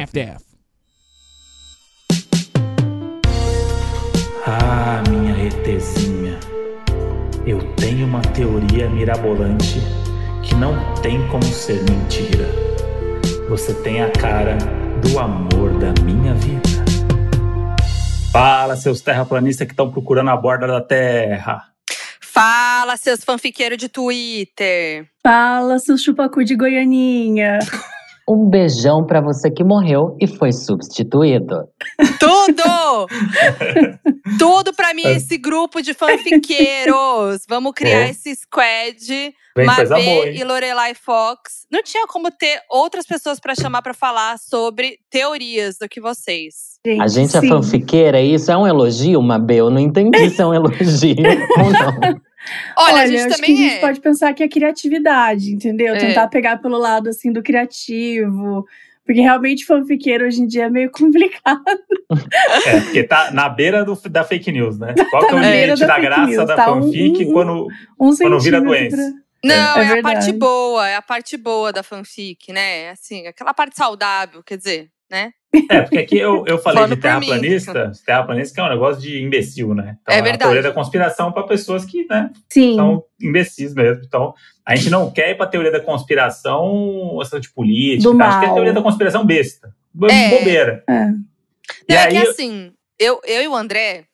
half-daff. Ah, minha ETzinha, eu tenho uma teoria mirabolante que não tem como ser mentira. Você tem a cara do amor da minha vida. Fala, seus terraplanistas que estão procurando a borda da Terra. Fala, seus fanfiqueiros de Twitter. Fala, seus chupacu de Goianinha. Um beijão pra você que morreu e foi substituído. Tudo! Tudo pra mim, esse grupo de fanfiqueiros. Vamos criar É. esse squad. Boa, Mabê e Lorelai Fox. Não tinha como ter outras pessoas pra chamar pra falar sobre teorias do que vocês. A gente é sim. fanfiqueira, isso é um elogio, Mabê? Eu não entendi se é um elogio ou não. Olha, a eu gente acho também que a gente é. pode pensar que é criatividade, entendeu? É. Tentar pegar pelo lado assim do criativo. Porque realmente fanfiqueiro hoje em dia é meio complicado. É, porque tá na beira do- da fake news, né? Qual que é o limite da da graça news, da tá? Um- fanfic um- quando. Um Quando vira doença. Não, É é, a parte boa, é a parte boa da fanfic, né? Assim, aquela parte saudável, quer dizer, né? É, porque aqui eu, eu falei Falando de por mim. terraplanista, terraplanista que é um negócio de imbecil, né? Então, É a verdade. teoria da conspiração para pessoas que né, Sim. são imbecis mesmo. Então, a gente não quer ir pra teoria da conspiração, essa de política. Do tá? Acho que é a mal. teoria da conspiração besta. É. Bobeira. É. E Não, é aí, que assim, eu, eu e o André,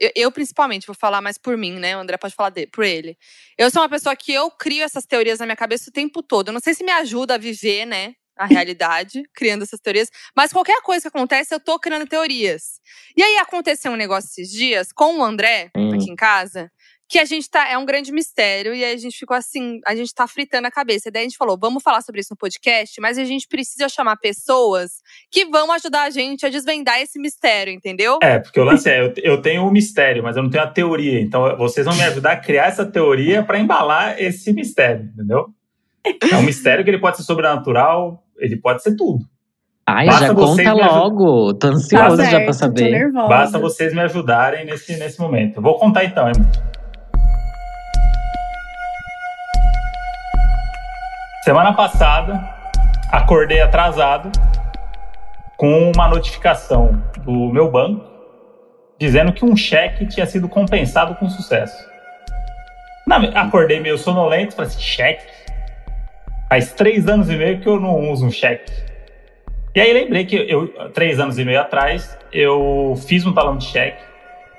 eu, eu principalmente vou falar mais por mim, né? O André pode falar de, por ele. Eu sou uma pessoa que eu crio essas teorias na minha cabeça o tempo todo. Eu não sei se me ajuda a viver, né? A realidade, criando essas teorias. Mas qualquer coisa que acontece, eu tô criando teorias. E aí aconteceu um negócio esses dias com o André, Hum. aqui em casa, que a gente tá. É um grande mistério. E aí a gente ficou assim, a gente tá fritando a cabeça. E daí a gente falou: vamos falar sobre isso no podcast, mas a gente precisa chamar pessoas que vão ajudar a gente a desvendar esse mistério, entendeu? É, porque o lance é, eu, eu tenho um mistério, mas eu não tenho a teoria. Então, vocês vão me ajudar a criar essa teoria para embalar esse mistério, entendeu? É um mistério que ele pode ser sobrenatural, ele pode ser tudo. Ai, Basta já conta logo. Tô Tá ansioso já certo, pra Tô saber. Basta vocês me ajudarem nesse, nesse momento. Eu vou contar então, hein? Semana passada, acordei atrasado com uma notificação do meu banco dizendo que um cheque tinha sido compensado com sucesso. Na- acordei meio sonolento, falei assim, cheque? Faz três anos e meio que eu não uso um cheque. E aí lembrei que eu, três anos e meio atrás, eu fiz um talão de cheque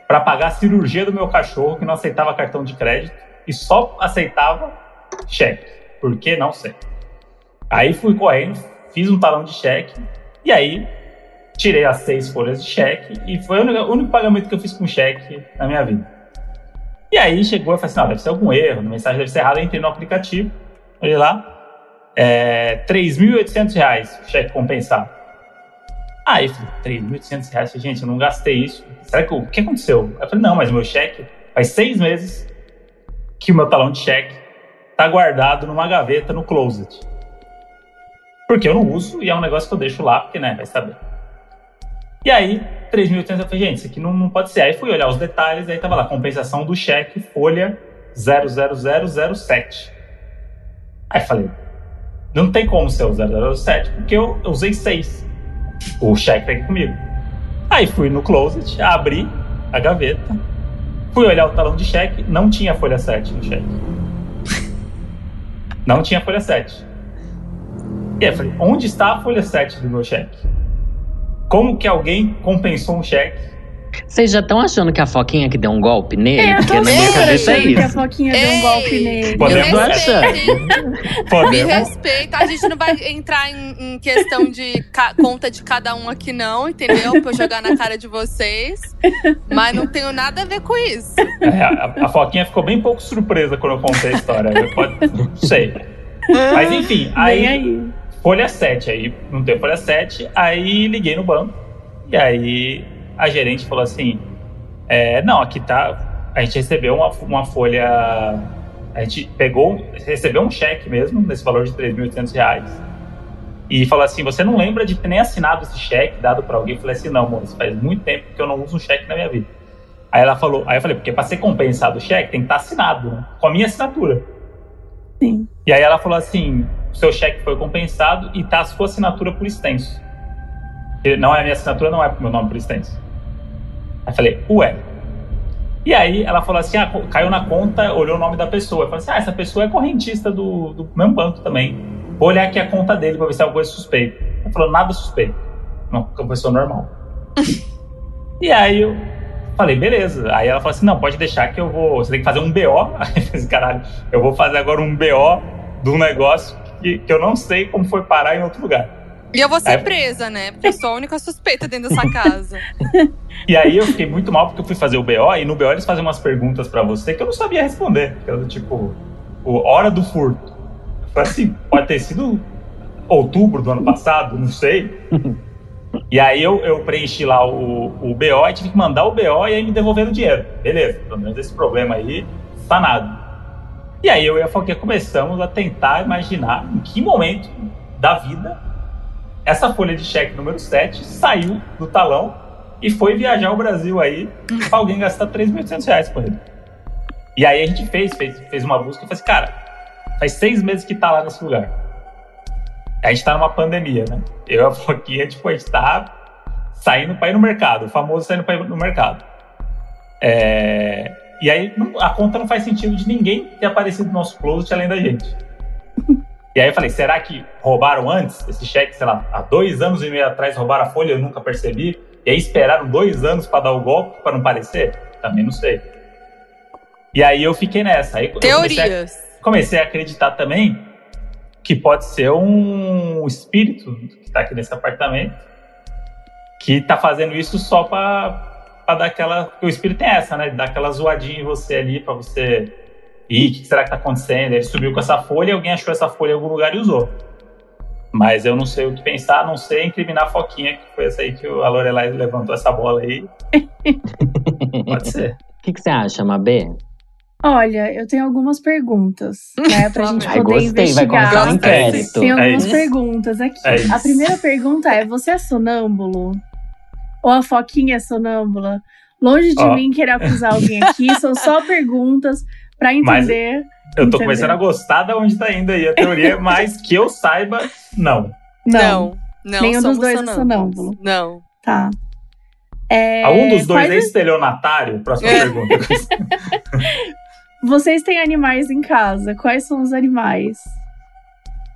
para pagar a cirurgia do meu cachorro, que não aceitava cartão de crédito e só aceitava cheque. Por que? Não sei. Aí fui correndo, fiz um talão de cheque e aí tirei as seis folhas de cheque e foi o único, o único pagamento que eu fiz com cheque na minha vida. E aí chegou e falei assim, não, deve ser algum erro, a mensagem deve ser errada, eu entrei no aplicativo, olhei lá, é, 3.800 reais cheque compensado. Aí eu falei, 3.800 reais, gente, eu não gastei isso. Será que o que aconteceu? Eu falei, não, mas meu cheque faz seis meses que o meu talão de cheque tá guardado numa gaveta no closet. Porque eu não uso e é um negócio que eu deixo lá, porque, né, vai saber. E aí, 3.800, eu falei, gente, isso aqui não, não pode ser. Aí fui olhar os detalhes, aí tava lá, compensação do cheque, folha 00007. Aí falei, não tem como ser o 007, porque eu, eu usei 6. O cheque tá aqui comigo. Aí fui no closet, abri a gaveta, fui olhar o talão de cheque, não tinha folha 7 no cheque. Não tinha folha 7. E aí eu falei, onde está a folha 7 do meu cheque? Como que alguém compensou um cheque? Vocês já estão achando que a Foquinha que deu um golpe nele? É, eu Porque na minha cabeça é achando que a isso. Foquinha deu um Ei, golpe nele. Podemos- Me achando. Me respeita. A gente não vai entrar em, em questão de ca- conta de cada um aqui, não, entendeu? Pra eu jogar na cara de vocês. Mas não tenho nada a ver com isso. É, a, a Foquinha ficou bem pouco surpresa quando eu contei a história. né? Pode, não sei. Mas enfim, aí, aí. folha 7, aí não tem folha 7, aí liguei no banco. E aí a gerente falou assim: é, não, aqui tá. A gente recebeu uma, uma folha. A gente pegou, recebeu um cheque mesmo, nesse valor de 3.800 reais. E falou assim: você não lembra de ter nem assinado esse cheque dado para alguém? Eu falei assim: não, moço, faz muito tempo que eu não uso um cheque na minha vida. Aí ela falou, aí eu falei, porque para ser compensado o cheque tem que estar assinado, né? Com a minha assinatura. Sim. E aí ela falou assim: o seu cheque foi compensado e tá a sua assinatura por extenso. Não é a minha assinatura, não é pro meu nome por extenso. Aí falei, ué. E aí ela falou assim: ah, caiu na conta, olhou o nome da pessoa. Eu falei assim: ah, essa pessoa é correntista do, do mesmo banco também. Vou olhar aqui a conta dele pra ver se é alguma coisa suspeita. Ela falou: nada suspeito. Não, é uma pessoa normal. e aí eu falei: beleza. Aí ela falou assim: não, pode deixar que eu vou. Você tem que fazer um BO. Aí eu falei: caralho, eu vou fazer agora um BO de um negócio que, que eu não sei como foi parar em outro lugar. E eu vou ser presa, né? Porque eu sou a única suspeita dentro dessa casa. e aí eu fiquei muito mal porque eu fui fazer o BO e no BO eles fazem umas perguntas para você que eu não sabia responder. Eu, tipo, o hora do furto. Eu falei assim, pode ter sido outubro do ano passado, não sei. E aí eu, eu preenchi lá o, o BO e tive que mandar o BO e aí me devolveram o dinheiro. Beleza, pelo menos esse problema aí, sanado. E aí eu e a Foquinha começamos a tentar imaginar em que momento da vida essa folha de cheque número 7 saiu do talão e foi viajar ao Brasil aí pra alguém gastar 3.800 reais com ele. E aí a gente fez, fez, fez uma busca e falou assim, cara, faz seis meses que tá lá nesse lugar. A gente tá numa pandemia, né? Eu e a Foquinha, tipo, a gente tá saindo pra ir no mercado, o famoso saindo pra ir no mercado. É... E aí a conta não faz sentido de ninguém ter aparecido no nosso closet além da gente. E aí eu falei, será que roubaram antes esse cheque, sei lá, há dois anos e meio atrás roubaram a folha, eu nunca percebi. E aí esperaram dois anos para dar o golpe, para não parecer? Também não sei. E aí eu fiquei nessa. Aí Teorias. Comecei a, comecei a acreditar também que pode ser um espírito que está aqui nesse apartamento que está fazendo isso só para dar aquela. O espírito tem essa, né? Dar aquela zoadinha em você ali para você e o que será que está acontecendo? Ele subiu com essa folha e alguém achou essa folha em algum lugar e usou. Mas eu não sei o que pensar, a não sei incriminar a Foquinha, que foi essa aí que a Lorelai levantou essa bola aí. Pode ser. O que, que você acha, Mabê? Olha, eu tenho algumas perguntas, né, pra gente poder gostei, investigar. Vai começar um inquérito. Tem algumas é perguntas aqui. É a primeira pergunta é: você é sonâmbulo? Ou a Foquinha é sonâmbula? Longe de oh. mim querer acusar alguém aqui, são só perguntas para entender. Mas eu tô entender. começando a gostar de onde tá indo aí a teoria, mas que eu saiba, não. Não. Não, Nenhum dos dois é sonâmbulo. Não. Tá. É, Algum dos dois é estelionatário? Próxima é. pergunta. Vocês têm animais em casa. Quais são os animais?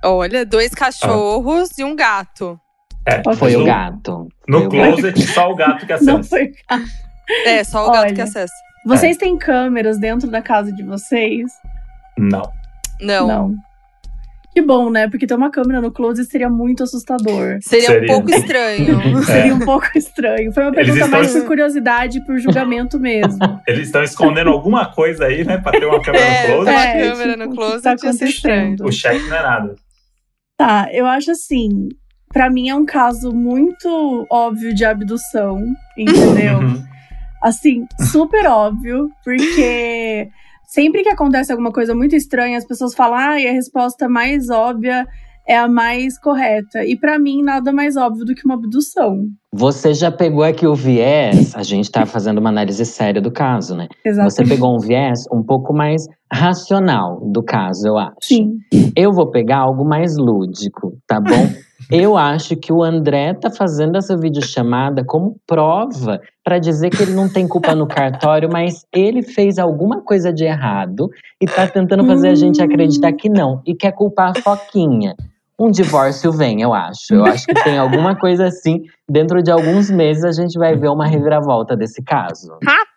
Olha, dois cachorros ah. e um gato. É, foi o gato. No foi closet, o só o gato que acessa. Não foi o gato. É, só o Olha, gato que acessa. Vocês é. têm câmeras dentro da casa de vocês? Não. Não. Não. Que bom, né? Porque ter uma câmera no closet seria muito assustador. Seria, seria. um pouco estranho. É. seria um pouco estranho. Foi uma pergunta mais por curiosidade e por julgamento mesmo. Eles estão escondendo alguma coisa aí, né? Pra ter uma câmera é, no closet. É, uma câmera no closet tá acontecendo. O cheque não é nada. Tá, eu acho assim. Pra mim é um caso muito óbvio de abdução, entendeu? Assim, super óbvio, porque sempre que acontece alguma coisa muito estranha, as pessoas falam, ah, e a resposta mais óbvia é a mais correta. E para mim, nada mais óbvio do que uma abdução. Você já pegou aqui o viés, a gente tá fazendo uma análise séria do caso, né? Exatamente. Você pegou um viés um pouco mais racional do caso, eu acho. Sim. Eu vou pegar algo mais lúdico, tá bom? Eu acho que o André tá fazendo essa videochamada como prova para dizer que ele não tem culpa no cartório, mas ele fez alguma coisa de errado e tá tentando fazer a gente acreditar que não e quer culpar a Foquinha. Um divórcio vem, eu acho. Eu acho que tem alguma coisa assim. Dentro de alguns meses a gente vai ver uma reviravolta desse caso. Rapaz!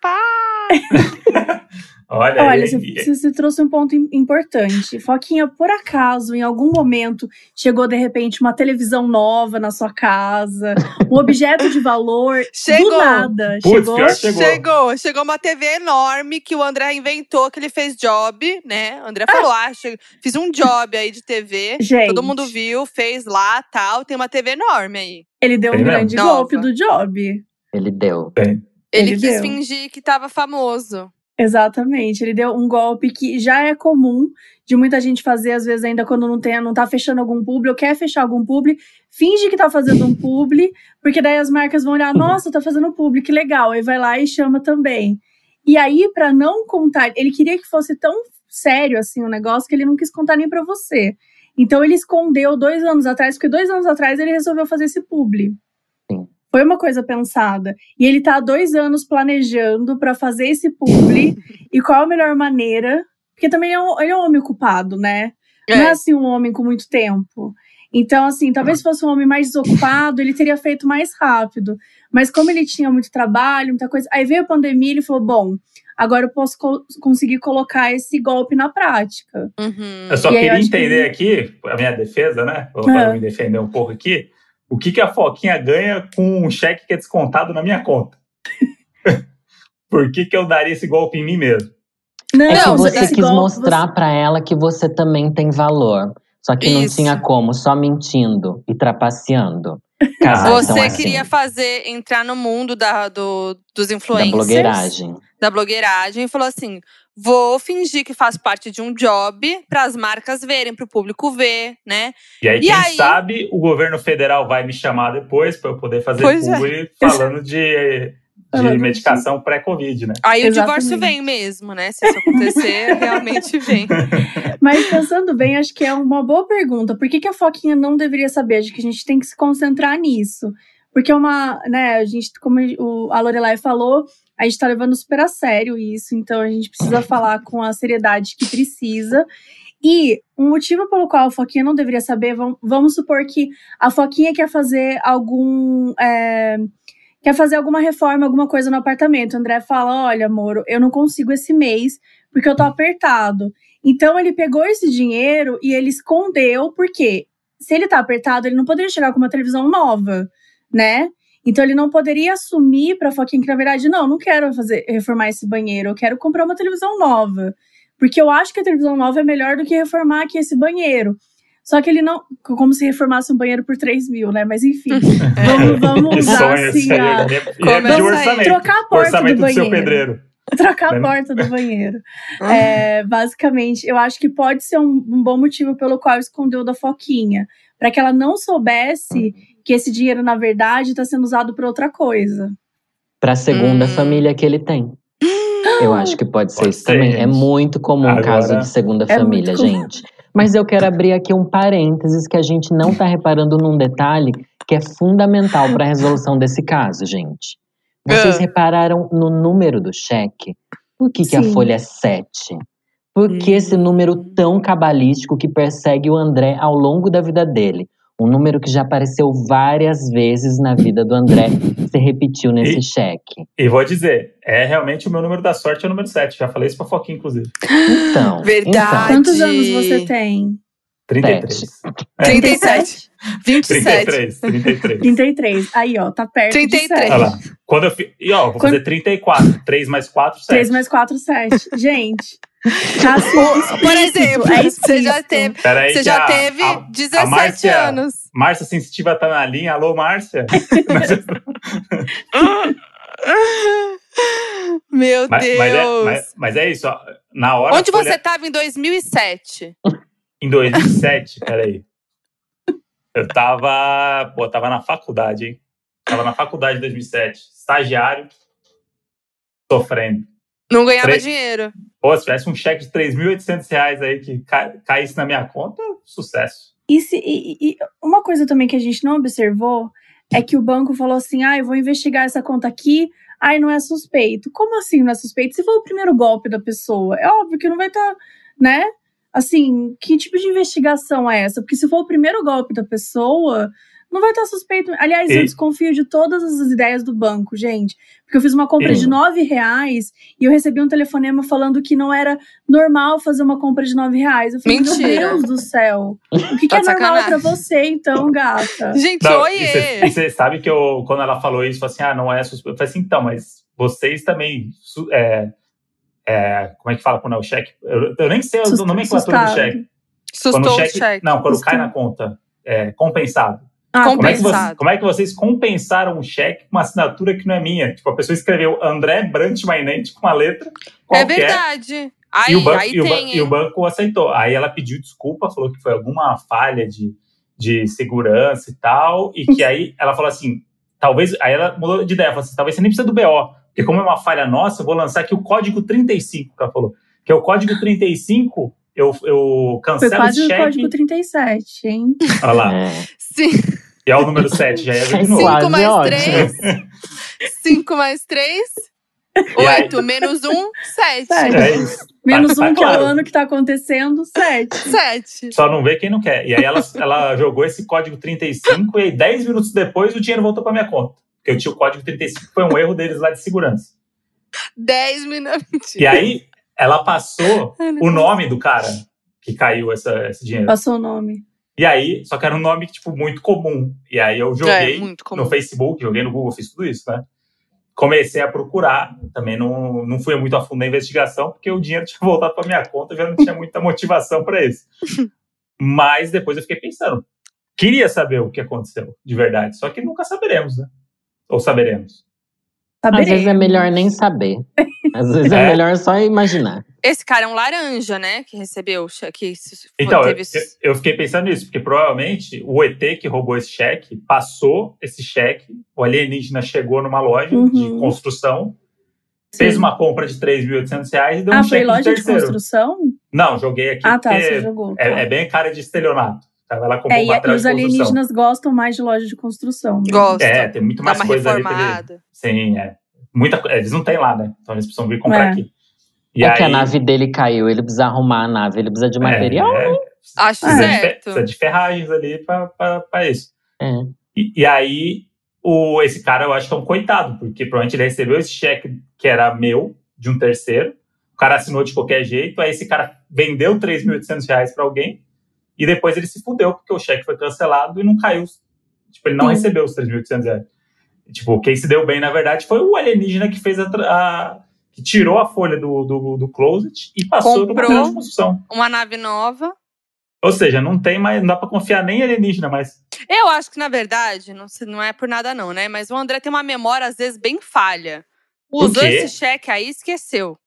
Olha, Olha você, você, trouxe um ponto importante. Foquinha, por acaso, em algum momento, chegou de repente uma televisão nova na sua casa, um objeto de valor chegou. do nada. Puts, chegou. chegou. Chegou. Chegou uma TV enorme que o André inventou, que ele fez job, né? O André falou: ah, fiz um job aí de TV. Gente. Todo mundo viu, fez lá tal. Tem uma TV enorme aí. Ele deu um grande golpe do job. Ele deu. Ele, ele quis deu. fingir que tava famoso. Exatamente, ele deu um golpe que já é comum de muita gente fazer, às vezes, ainda quando não, tem, não tá fechando algum publi ou quer fechar algum publi, finge que tá fazendo um publi, porque daí as marcas vão olhar, nossa, tá fazendo publi, que legal, aí vai lá e chama também. E aí, para não contar, ele queria que fosse tão sério assim o negócio que ele não quis contar nem para você. Então ele escondeu dois anos atrás, porque dois anos atrás ele resolveu fazer esse publi. Foi uma coisa pensada. E ele tá há dois anos planejando para fazer esse publi. e qual a melhor maneira? Porque também é um, ele é um homem ocupado, né? Não é É. assim um homem com muito tempo. Então, assim, talvez se fosse um homem mais desocupado, ele teria feito mais rápido. Mas como ele tinha muito trabalho, muita coisa. Aí veio a pandemia e ele falou: bom, agora eu posso co- conseguir colocar esse golpe na prática. Uhum. Eu só E queria acho que- entender aqui, a minha defesa, né? Vou para me defender um pouco aqui. O que, que a Foquinha ganha com um cheque que é descontado na minha conta? Por que, que eu daria esse golpe em mim mesmo? Não, É que Não, você quis golpe mostrar pra ela que você também tem valor. Só que não Isso. tinha como, só mentindo e trapaceando. Casais são Você assim, queria fazer, entrar no mundo da, do, dos da influencers. blogueiragem. da blogueiragem e falou assim: vou fingir que faço parte de um job para as marcas verem, para o público ver, né? E aí, E quem aí? sabe, o governo federal vai me chamar depois para eu poder fazer Pois é. falando de, de medicação pré-Covid, né? Aí o Exatamente. divórcio vem mesmo, né? Se isso acontecer, realmente vem. Mas pensando bem, acho que é uma boa pergunta. Por que, que a Foquinha não deveria saber? Acho que a gente tem que se concentrar nisso. Porque é uma, né, a gente, como o- a Lorelai falou, a gente tá levando super a sério isso, então a gente precisa falar com a seriedade que precisa. E um motivo pelo qual a Foquinha não deveria saber, vamos, supor que a Foquinha quer fazer algum. é, quer fazer alguma reforma, alguma coisa no apartamento. O André fala: olha, amor, eu não consigo esse mês porque eu tô apertado. Então ele pegou esse dinheiro e ele escondeu, porque se ele tá apertado, ele não poderia chegar com uma televisão nova, né? Então ele não poderia assumir pra Foquinha que, na verdade, não, não quero fazer reformar esse banheiro, eu quero comprar uma televisão nova. Porque eu acho que a televisão nova é melhor do que reformar aqui esse banheiro. Só que ele não. Como se reformasse um banheiro por 3 mil, né? Mas enfim, vamos, vamos Que usar assim a, o aí. orçamento. Trocar a porta do do seu banheiro. pedreiro. trocar a Né? porta do banheiro. É, basicamente, eu acho que pode ser um, um bom motivo pelo qual escondeu da Foquinha. Para que ela não soubesse que esse dinheiro, na verdade, está sendo usado para outra coisa. Pra segunda Hum. família que ele tem. Eu acho que pode ser Pode isso ser, também. gente. É muito comum Agora- caso de segunda É família, gente. Mas eu quero abrir aqui um parênteses que a gente não tá reparando num detalhe que é fundamental para a resolução desse caso, gente. Vocês Ah. repararam no número do cheque? Por que, que a folha é 7? Por que esse número tão cabalístico que persegue o André ao longo da vida dele? Um número que já apareceu várias vezes na vida do André, se repetiu nesse E- cheque. E vou dizer, é realmente o meu número da sorte, é o número 7. Já falei isso pra Foquinha, inclusive. Então, Verdade. Quantos anos você tem? 33. É, 37. 27. 33, 33. 33. Aí, ó, tá perto 33. de 7. Olha lá. Quando eu fi... E ó, vou Quando- fazer 34. 3 mais 4, 7. 3 mais 4, 7. Gente, Por exemplo, é você já teve, Peraí, você já a- teve a- 17 Márcia- anos. Márcia Sensitiva tá na linha. Alô, Márcia? Meu mas, Deus. mas é, mas, mas é isso. Na hora. Onde a folha- você estava em 2007? Em 2007, peraí. Eu tava. Pô, tava na faculdade, hein? Tava na faculdade em 2007. Estagiário. Sofrendo. Não ganhava dinheiro. Pô, se tivesse um cheque de 3.800 reais aí que ca- caísse na minha conta, sucesso. E, se- e- e uma coisa também que a gente não observou é que o banco falou assim: ah, eu vou investigar essa conta aqui, ai, não é suspeito. Como assim não é suspeito? Se for o primeiro golpe da pessoa, é óbvio que não vai estar, né? Assim, que tipo de investigação é essa? Porque se for o primeiro golpe da pessoa, não vai estar suspeito. Aliás, eu E- desconfio de todas as ideias do banco, gente. Porque eu fiz uma compra E- de nove reais e eu recebi um telefonema falando que não era normal fazer uma compra de nove reais. Eu falei, Mentira. meu Deus do céu. O que, que Tá é de normal sacanagem. pra você, então, gata? Gente, Não, oiê! e você- sabe que eu, quando ela falou isso, falou assim: ah, não é suspeito. Eu falei assim, então, mas vocês também. é, é, como é que fala quando é o cheque? Eu, eu nem sei a Sus- nomenclatura do cheque. Quando Sustou o o cheque. cheque. Não, quando Sustou. cai na conta. É, compensado. Ah. Como é, que vocês, Compensado. como é que vocês compensaram um cheque com uma assinatura que não é minha? Tipo, a pessoa escreveu André Brant Mainente com uma letra É qualquer. verdade. Aí, e, o banco, aí e, o ba- tem, e o banco aceitou. Aí ela pediu desculpa, falou que foi alguma falha de, de segurança e tal. E que aí ela falou assim: talvez. Aí ela mudou de ideia, falou assim: talvez você nem precisa do BO. Porque como é uma falha nossa, eu vou lançar aqui o código 35, que ela falou. Que é o código 35, eu, eu Foi cancelo quase esse o cheque. código 37, hein? Olha lá. É. Sim. E é o número 7, já ia ver de novo. Quase 5 mais ótimo. 3. 5 mais 3. E aí? 8 menos 1, 7. Sete. É isso. Menos Tá- tá um que é claro. ano que tá acontecendo, sete. 7. Só não vê quem não quer. E aí ela, ela jogou esse código 35 e aí 10 minutos depois o dinheiro voltou pra minha conta. Porque eu tinha o código 35, foi um erro deles lá de segurança. 10 minutos. E aí ela passou o nome do cara que caiu essa, esse dinheiro. Passou o nome. E aí, só que era um nome, tipo, muito comum. E aí eu joguei É, muito comum. no Facebook, joguei no Google, fiz tudo isso, né? Comecei a procurar, também não, não fui muito a fundo na investigação, porque o dinheiro tinha voltado para minha conta, já não tinha muita motivação para isso. Mas depois eu fiquei pensando, queria saber o que aconteceu, de verdade, só que nunca saberemos, né? Ou saberemos. Às vezes é Saberemos. melhor nem saber. Às vezes é, É. melhor só imaginar. Esse cara é um laranja, né? Que recebeu o cheque. Que Então, eu, teve... eu fiquei pensando nisso, porque provavelmente o ET que roubou esse cheque passou esse cheque, o alienígena chegou numa loja Uhum. de construção, Sim. fez uma compra de 3.800 reais e deu Ah, um foi cheque de loja de terceiro. construção? Não, joguei aqui Ah, tá, você jogou. tá. é, é bem cara de estelionato. Tava lá É, um e, e material os de construção. alienígenas gostam mais de loja de construção. né? Gosta. É, tem muito mais coisa ali reformada. Sim, é. Muita, eles não têm lá, né? Então eles precisam vir comprar É. aqui. E é aí, que a nave dele caiu, ele precisa arrumar a nave, ele precisa de material. É, é, Acho precisa, de, certo. precisa de ferragens ali pra, pra, pra isso. É. E, e aí, o, esse cara eu acho que é um coitado, porque provavelmente ele recebeu esse cheque que era meu, de um terceiro. O cara assinou de qualquer jeito, aí esse cara vendeu 3.800 reais pra alguém, e depois ele se fudeu, porque o cheque foi cancelado e não caiu. Tipo, ele não Sim. recebeu os 3.800 reais. Tipo, quem se deu bem, na verdade, foi o alienígena que fez a. a- que tirou a folha do, do, do closet e passou material de construção. Uma nave nova. Ou seja, não tem mais, não dá pra confiar nem em alienígena, mas. Eu acho que, na verdade, não, não é por nada, não, né? Mas o André tem uma memória, às vezes, bem falha. Usou esse cheque aí e esqueceu.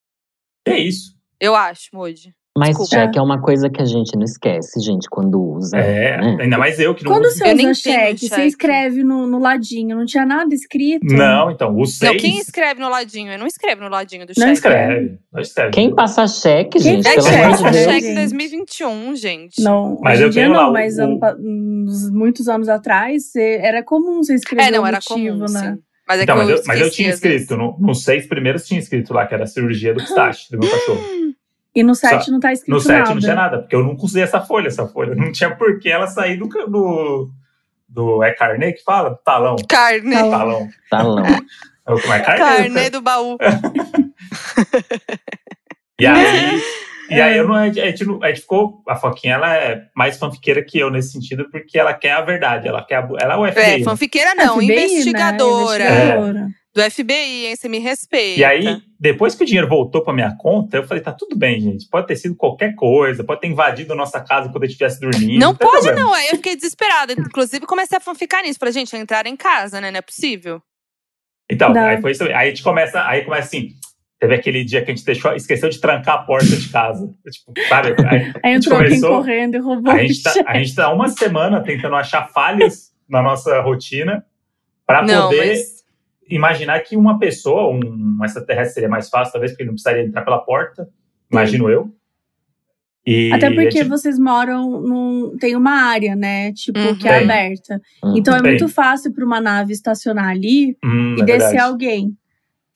É isso. Eu acho, Moji. Mas Desculpa. cheque é uma coisa que a gente não esquece, gente, quando usa. É, né? ainda mais eu que não Quando uso. você usa cheque, você escreve no, no ladinho, não tinha nada escrito. Não, então, o 6. Não, quem escreve no ladinho? Eu não escreve no ladinho do Não cheque. escreve? Não escreve. Quem passa cheque, Quem gente, pelo É amor cheque, de Deus. cheque gente. 2021, gente. Não, Mas hoje eu tenho lá não, o- mas o- ano muitos anos atrás era comum você escrever É, não, era motivo, comum, né? sim. Mas é Então, que mas, eu, eu, mas eu tinha escrito, no- nos seis primeiros tinha escrito lá que era a cirurgia do pistache do meu cachorro. E no site não tá escrito No sete nada. não tinha nada, porque eu nunca usei essa folha, essa folha. Não tinha por que ela sair do, do, do. É carnê que fala? Talão. Carne. Talão. Talão. Talão. Como é carnê? Carne do baú. E aí, e aí eu não, a, gente, não- a gente ficou. A Foquinha ela é mais fanfiqueira que eu nesse sentido, porque ela quer a verdade. Ela quer a, ela é o FBI. É, né? fanfiqueira não, FBI, né? investigadora. Investigadora. Do FBI, hein? Você me respeita. E aí, depois que o dinheiro voltou pra minha conta, eu falei, tá tudo bem, gente. Pode ter sido qualquer coisa, pode ter invadido a nossa casa quando eu estivesse dormindo. Não tem pode, problema. não. Aí eu fiquei desesperada. Inclusive, comecei a fanficar nisso. Falei, gente, entrar em casa, né? Não é possível. Então, Dá. aí foi isso. Aí a gente começa, aí começa assim. Teve aquele dia que a gente deixou, esqueceu de trancar a porta de casa. Tipo, sabe? Aí, Aí a gente entrou alguém começou- correndo e roubou a gente, tá, a gente tá uma semana tentando achar falhas na nossa rotina para não, poder mas. Imaginar que uma pessoa, um extraterrestre seria mais fácil, talvez, porque ele não precisaria entrar pela porta, imagino eu. E Até porque vocês moram num. Tem uma área, né? Tipo, Uhum. que é Tem. aberta. Hum. Então é Tem. muito fácil para uma nave estacionar ali Hum, e é descer verdade. alguém.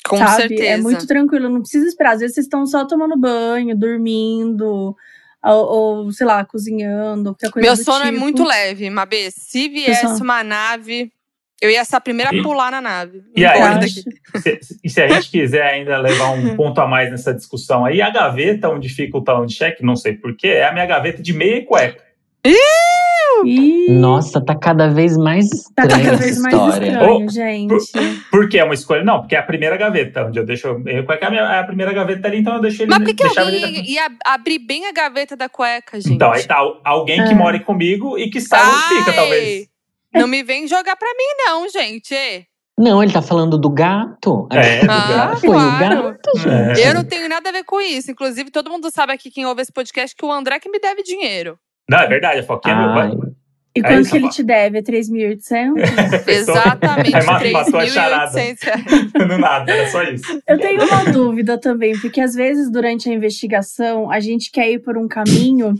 Com sabe? certeza. É muito tranquilo, não precisa esperar. Às vezes vocês estão só tomando banho, dormindo, ou, ou, sei lá, cozinhando, qualquer coisa Meu do sono é tipo. muito leve, Mabê. Se viesse uma nave, eu ia ser a primeira a pular na nave. e aí. Se- e se a gente quiser ainda levar um ponto a mais nessa discussão aí, a gaveta onde fica o talão de cheque, não sei porquê, é a minha gaveta de meia e cueca. Ih, Nossa, tá cada vez mais tá estranha cada essa vez mais história. estranho, Oh, gente. Por que é uma escolha? Não, porque é a primeira gaveta, onde eu deixo. Meia cueca é a, minha- é a primeira gaveta ali, então eu deixo ele. Mas por que, alguém ele- ia, abrir bem a gaveta da cueca, gente? Então, aí tá al- alguém que Ah. mora comigo e que sabe onde fica, talvez. Não me vem jogar pra mim, não, gente. Não, ele tá falando do gato. É, do Ah, gato. Foi o claro. gato, gente. É. Eu não tenho nada a ver com isso. Inclusive, todo mundo sabe aqui, quem ouve esse podcast, que o André que me deve dinheiro. Não, é verdade, a Foquinha é meu. E É quanto isso, que ele te deve? É 3.800? Exatamente, Aí ma- matou a charada. 3.800 reais. Do nada, era só isso. Eu tenho uma dúvida também, porque às vezes durante a investigação a gente quer ir por um caminho,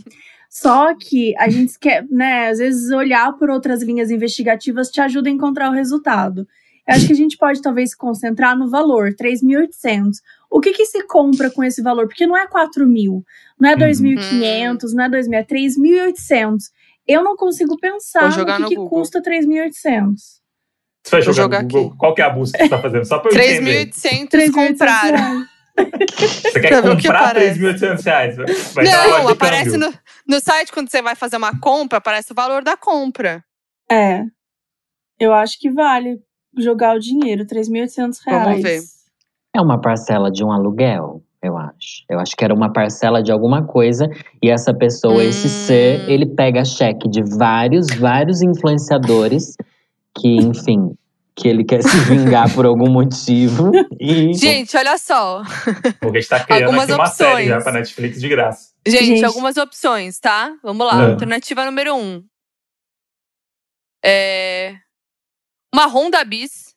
Só que a gente quer, né, às vezes olhar por outras linhas investigativas te ajuda a encontrar o resultado. Eu acho que a gente pode talvez se concentrar no valor, 3.800. O que que se compra com esse valor? Porque não é 4 mil, não é Uhum. 2.500, não é 2.000, é 3.800. Eu não consigo pensar no que, no que custa 3.800. Você vai jogar, jogar no Google. aqui. Qual que é a busca que você tá fazendo? Só pra eu entender. 3.800 3.800 comprar. Você quer que comprar aparece. 3.800 reais? Vai Não, aparece no, no site quando você vai fazer uma compra, aparece o valor da compra. É. Eu acho que vale jogar o dinheiro, 3.800 reais. Vamos ver. É uma parcela de um aluguel, eu acho. Eu acho que era uma parcela de alguma coisa e essa pessoa, esse Hum. ser, ele pega cheque de vários, vários influenciadores que, enfim, que ele quer se vingar por algum motivo. E Gente, olha só. Porque a gente tá criando Algumas aqui uma série opções. já pra Netflix de graça. Gente, Gente. algumas opções, tá? Vamos lá. Ah. Alternativa número um. É... Uma Honda Bis.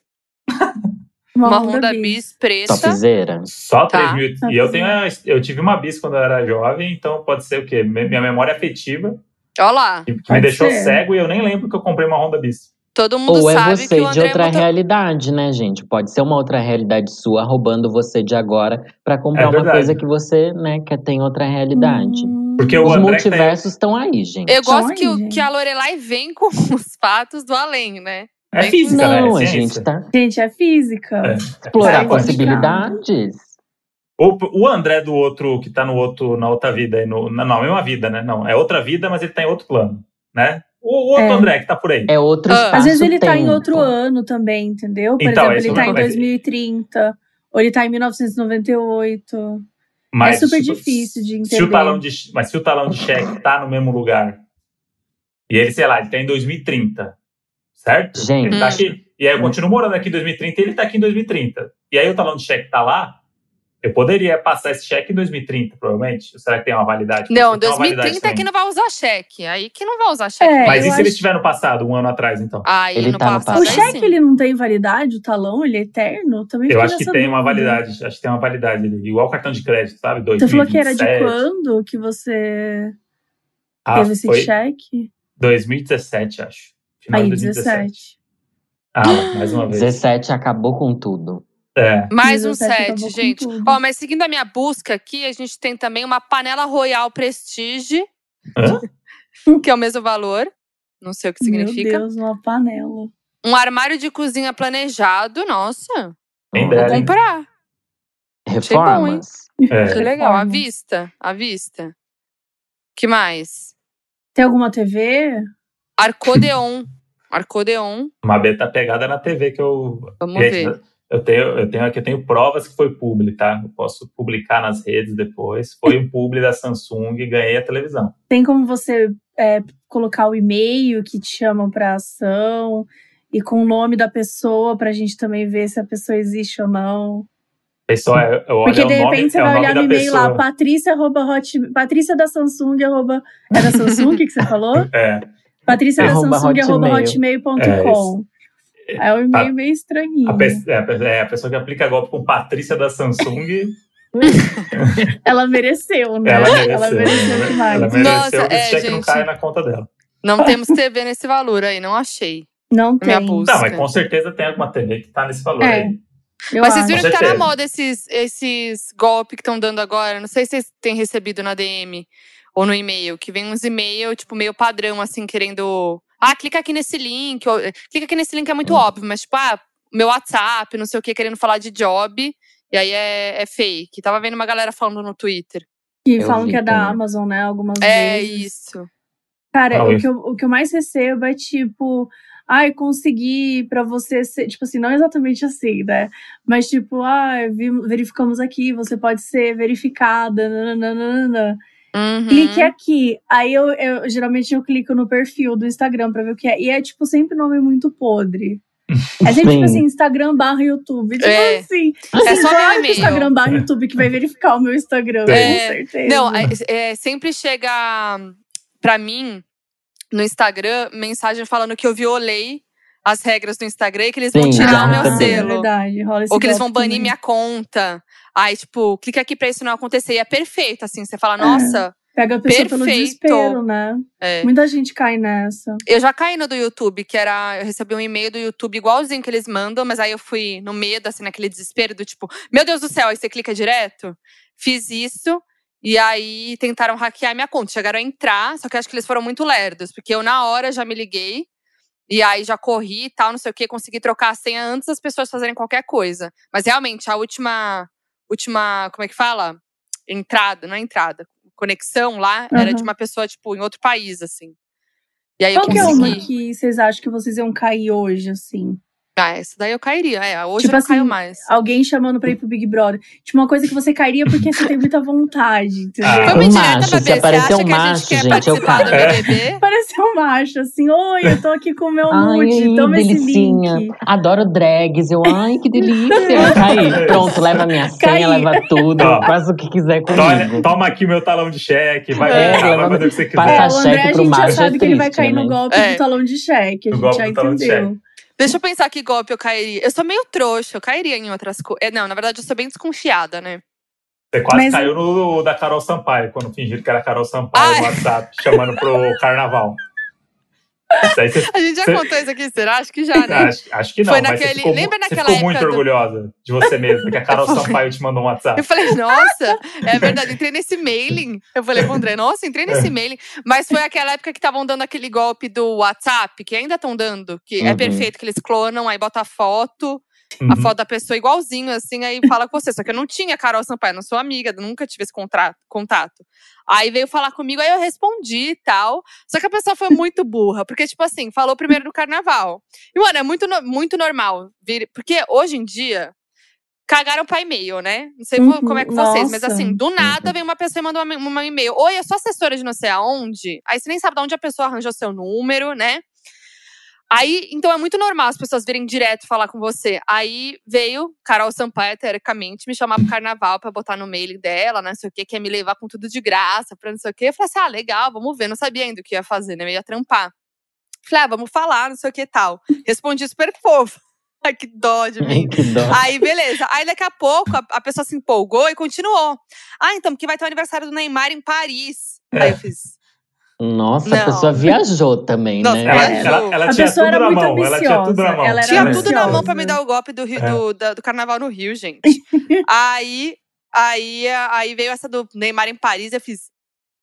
Uma, Honda, Bis preta. topzera. Só Tá. 3 mil. E eu, tenho, a- eu tive uma bis quando eu era jovem, então pode ser o quê? Minha memória afetiva, Olha lá. que, que me Pode deixou ser. cego e eu nem lembro que eu comprei uma Honda Bis. Todo mundo Ou é sabe você que o de André outra botou- realidade, né, gente? Pode ser uma outra realidade sua roubando você de agora pra comprar É uma coisa que você, né, quer ter em outra realidade. Hum. Porque Os André que multiversos estão aí, gente. Eu gosto que, aí, o- gente. que a Lorelai vem com os fatos do além, né? É física, né? Não, É a gente tá Gente, é física. É. explorar Vai, possibilidades. O, o André do outro, que tá no outro, na outra vida, no, na, não, mesma vida, né? Não, é outra vida, mas ele tá em outro plano, né? O, outro É. André que tá por aí. É outro Ah. Às vezes ele tá em outro ano também, entendeu? Por Então, exemplo, ele é tá em problema. 2030, ou ele tá em 1998. Mas, é super difícil de Se o entender. talão de, mas se o talão de cheque tá no mesmo lugar, e ele, sei lá, ele tá em 2030, certo? Gente. Ele tá aqui, e aí eu continuo morando aqui em 2030 e ele tá aqui em 2030. E aí o talão de cheque tá lá, eu poderia passar esse cheque em 2030, provavelmente. Ou será que tem uma validade? Não, uma validade 2030 é que não vai usar cheque. Aí que não vai usar cheque. É, Mas e se ele acho- estiver no passado, um ano atrás, então? Aí Ele no tá no passado. O cheque, ele não tem validade? O talão, ele é eterno? Também Eu acho que tem uma dúvida. validade. Acho que tem uma validade ali. Igual cartão de crédito, sabe? Você falou que era de 2027. quando que você Ah, teve esse foi cheque? 2017, acho. Final Aí, de 2017. 17. Ah, mais uma vez. 17 acabou com tudo. É. Mais um 17 set, gente. Ó, mas seguindo a minha busca aqui, a gente tem também uma panela Royal Prestige, Hã? que é o mesmo valor. Não sei o que significa. Meu Deus, uma panela. Um armário de cozinha planejado. Nossa, vou hein? comprar. Reformas. É. Que legal. À vista. À vista. que mais? Tem alguma TV? Arcodeon. Arcodeon. Uma beta pegada na TV que eu. Vamos Gente, ver. Eu tenho, eu tenho aqui, eu tenho provas que foi publi, tá? Eu posso publicar nas redes depois. Foi um publi da Samsung e ganhei a televisão. Tem como você é, colocar o e-mail que te chamam para ação e com o nome da pessoa pra gente também ver se a pessoa existe ou não. Pessoal, é, eu olho Porque é o de nome, repente você é o vai nome olhar no e-mail lá. Patrícia, arroba hot, Patrícia da Samsung, arroba, é da Samsung que você falou? É, Patrícia da Samsung, arroba hotmail. hotmail.com. É um e-mail meio estranhinho. a, pe- é, a é, a pessoa que aplica golpe com Patrícia da Samsung, Ela mereceu, né? ela mereceu. Ela mereceu né? demais. Ela mereceu Nossa, que esse é, cheque não gente. caia na conta dela. Não temos TV nesse valor aí, não achei. Não Minha tem. busca. Não, mas com certeza tem alguma TV que tá nesse valor É. aí. Eu Mas vocês acho. viram Com que tá na moda esses, esses golpes que estão dando agora? Não sei se vocês têm recebido na DM ou no e-mail, que vem uns e-mail, tipo, meio padrão, assim, querendo. Ah, clica aqui nesse link. ou, clica aqui nesse link é muito Hum. óbvio, mas, tipo, ah, meu WhatsApp, não sei o que, querendo falar de job. E aí é, é fake. Tava vendo uma galera falando no Twitter. Que Eu falam vi que é da também. Amazon, né? Algumas É vezes. isso. Cara, Ah, o que, eu, o que eu mais recebo é tipo, ai, consegui pra você ser, tipo assim, não exatamente assim, né? Mas tipo, ai, vi- verificamos aqui, você pode ser verificada, nananana. Uhum. Clique aqui. Aí eu, eu- geralmente eu clico no perfil do Instagram pra ver o que é. E é tipo sempre nome muito podre. É sempre tipo Sim. assim, Instagram barra YouTube. Tipo É. assim. É só pro e-mail. Instagram barra YouTube que vai verificar o meu Instagram, É. com certeza. Não, é, é, sempre chega pra mim no Instagram mensagem falando que eu violei as regras do Instagram e que eles vão Sim, tirar já o meu também. É selo. verdade, rola esse Ou que eles vão banir também. minha conta. Aí, tipo, clica aqui pra isso não acontecer. E é perfeito, assim. Você fala, É. nossa, Pega a pessoa pelo Perfeito. desespero, né? É. Muita gente cai nessa. Eu já caí no do YouTube, que era. Eu recebi um e-mail do YouTube igualzinho que eles mandam, mas aí eu fui no medo, assim, naquele desespero do tipo, meu Deus do céu, aí você clica direto. Fiz isso. E aí tentaram hackear minha conta. Chegaram a entrar, só que eu acho que eles foram muito lerdos, porque eu na hora já me liguei. E aí já corri e tal, não sei o que, consegui trocar a senha antes das pessoas fazerem qualquer coisa. Mas realmente, a última. Última. Como é que fala? Entrada, não é entrada. Conexão lá era Aham. de uma pessoa, tipo, em outro país, assim. E aí Qual eu que é consegui. uma que vocês acham que vocês iam cair hoje, assim? Ah, essa daí eu cairia. É, hoje Tipo eu não caio assim, mais. Alguém chamando pra ir pro Big Brother. Tipo, uma coisa que você cairia porque você tem muita vontade, entendeu? Ah. Foi Um macho, se Você aparecer acha um que a macho, gente eu participar do caio. BBB? Pareceu um macho, assim, oi, eu tô aqui com o meu Ai, nude, toma esse delicinha. link. Adoro drags. Eu, ai, que delícia. Caí. Pronto, leva minha senha, Caí. leva tudo. Ó. Faz o que quiser Toma, comigo. toma aqui meu talão de cheque, vai É, brincar, vai fazer o que você passa É, quiser. o cheque André a gente já macho sabe é que ele vai cair no né? golpe É. do talão de cheque, a gente já entendeu. Deixa eu pensar que golpe eu cairia. Eu sou meio trouxa, eu cairia em outras coisas. Não, na verdade, eu sou bem desconfiada, né? Você quase Mas- caiu no da Carol Sampaio, quando fingiram que era Carol Sampaio Ai. no WhatsApp, chamando pro carnaval. Você, A gente já Cê- contou isso aqui, será? Acho que já, né? acho, acho que não, Foi mas naquele- você ficou, lembra você naquela ficou muito do- orgulhosa de você mesma, que a Carol Sampaio te mandou um WhatsApp. Eu falei, nossa, é verdade, entrei nesse mailing. Eu falei pro André, nossa, entrei nesse É. mailing. Mas foi aquela época que estavam dando aquele golpe do WhatsApp, que ainda estão dando, que é Uhum. perfeito, que eles clonam, aí bota a foto, a Uhum. foto da pessoa igualzinho, assim, aí fala com você. Só que eu não tinha Carol Sampaio, não sou amiga, nunca tive esse contrato, contato. Aí veio falar comigo, aí eu respondi e tal. Só que a pessoa foi muito burra, porque, tipo assim, falou primeiro do carnaval. E, mano, é muito, muito normal. vir- Porque hoje em dia, cagaram pra e-mail, né? Não sei Uhum, como é com vocês, mas nossa. assim, do nada Uhum. vem uma pessoa e manda uma, uma e-mail. Oi, eu sou assessora de não sei aonde. Aí você nem sabe de onde a pessoa arranjou seu número, né? Aí, então é muito normal as pessoas virem direto falar com você. Aí veio Carol Sampaio, teoricamente, me chamar pro carnaval pra botar no mail dela, não sei o que, quer me levar com tudo de graça, pra não sei o que. Eu falei assim: ah, legal, vamos ver. Não sabia ainda o que ia fazer, né? Eu ia trampar. Falei, ah, vamos falar, não sei o que e tal. Respondi super fofo. Ai, que dó de mim. Dó. Aí, beleza. Aí, daqui a pouco, a, a pessoa se empolgou e continuou. Ah, então, porque vai ter o aniversário do Neymar em Paris. Aí eu fiz. Nossa, Não. a pessoa viajou também, Nossa, né? Ela, viajou. ela, ela A tinha pessoa tudo era na muito mão. Ela tinha tudo na ambiciosa, mão. ela Tinha né? tudo na mão ambiciosa. pra me dar o golpe do, Rio, É. do, da- do carnaval no Rio, gente. aí, aí, aí veio essa do Neymar em Paris, eu fiz.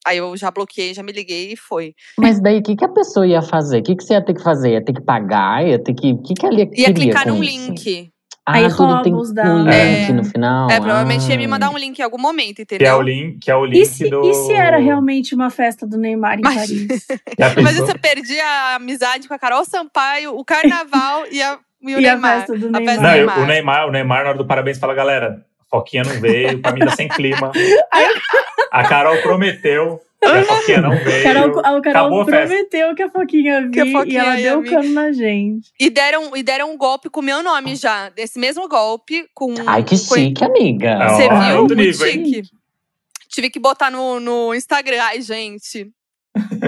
Aí eu já bloqueei, já me liguei e foi. Mas daí, o que, que a pessoa ia fazer? O que, que você ia ter que fazer? Ia ter que pagar? Ia ter que. O que, que ela ia Ia clicar num isso? link. Ah, Aí tudo tem os um dados. link É. no final. É, provavelmente ia me Ah. mandar um link em algum momento, Que é entendeu? o link, que é o link E se, do. e se era realmente uma festa do Neymar em Mas- Paris? Mas eu perdi a amizade com a Carol Sampaio, o carnaval e, a, e o E a Neymar. festa do Neymar. Não, eu- Neymar. o Neymar, o Neymar, na hora do parabéns, fala, galera, Foquinha não veio, pra mim tá sem clima. A Carol prometeu, e a Foquinha não veio. Carol, a Carol a prometeu que a Foquinha Que a Foquinha e ela deu vir. cano na gente. E deram, e deram um golpe com o meu nome já. Desse mesmo golpe, com. Ai, que com- chique, amiga. Você é viu? outro Muito nível, hein? chique. Tive que botar no, no Instagram. Ai, gente.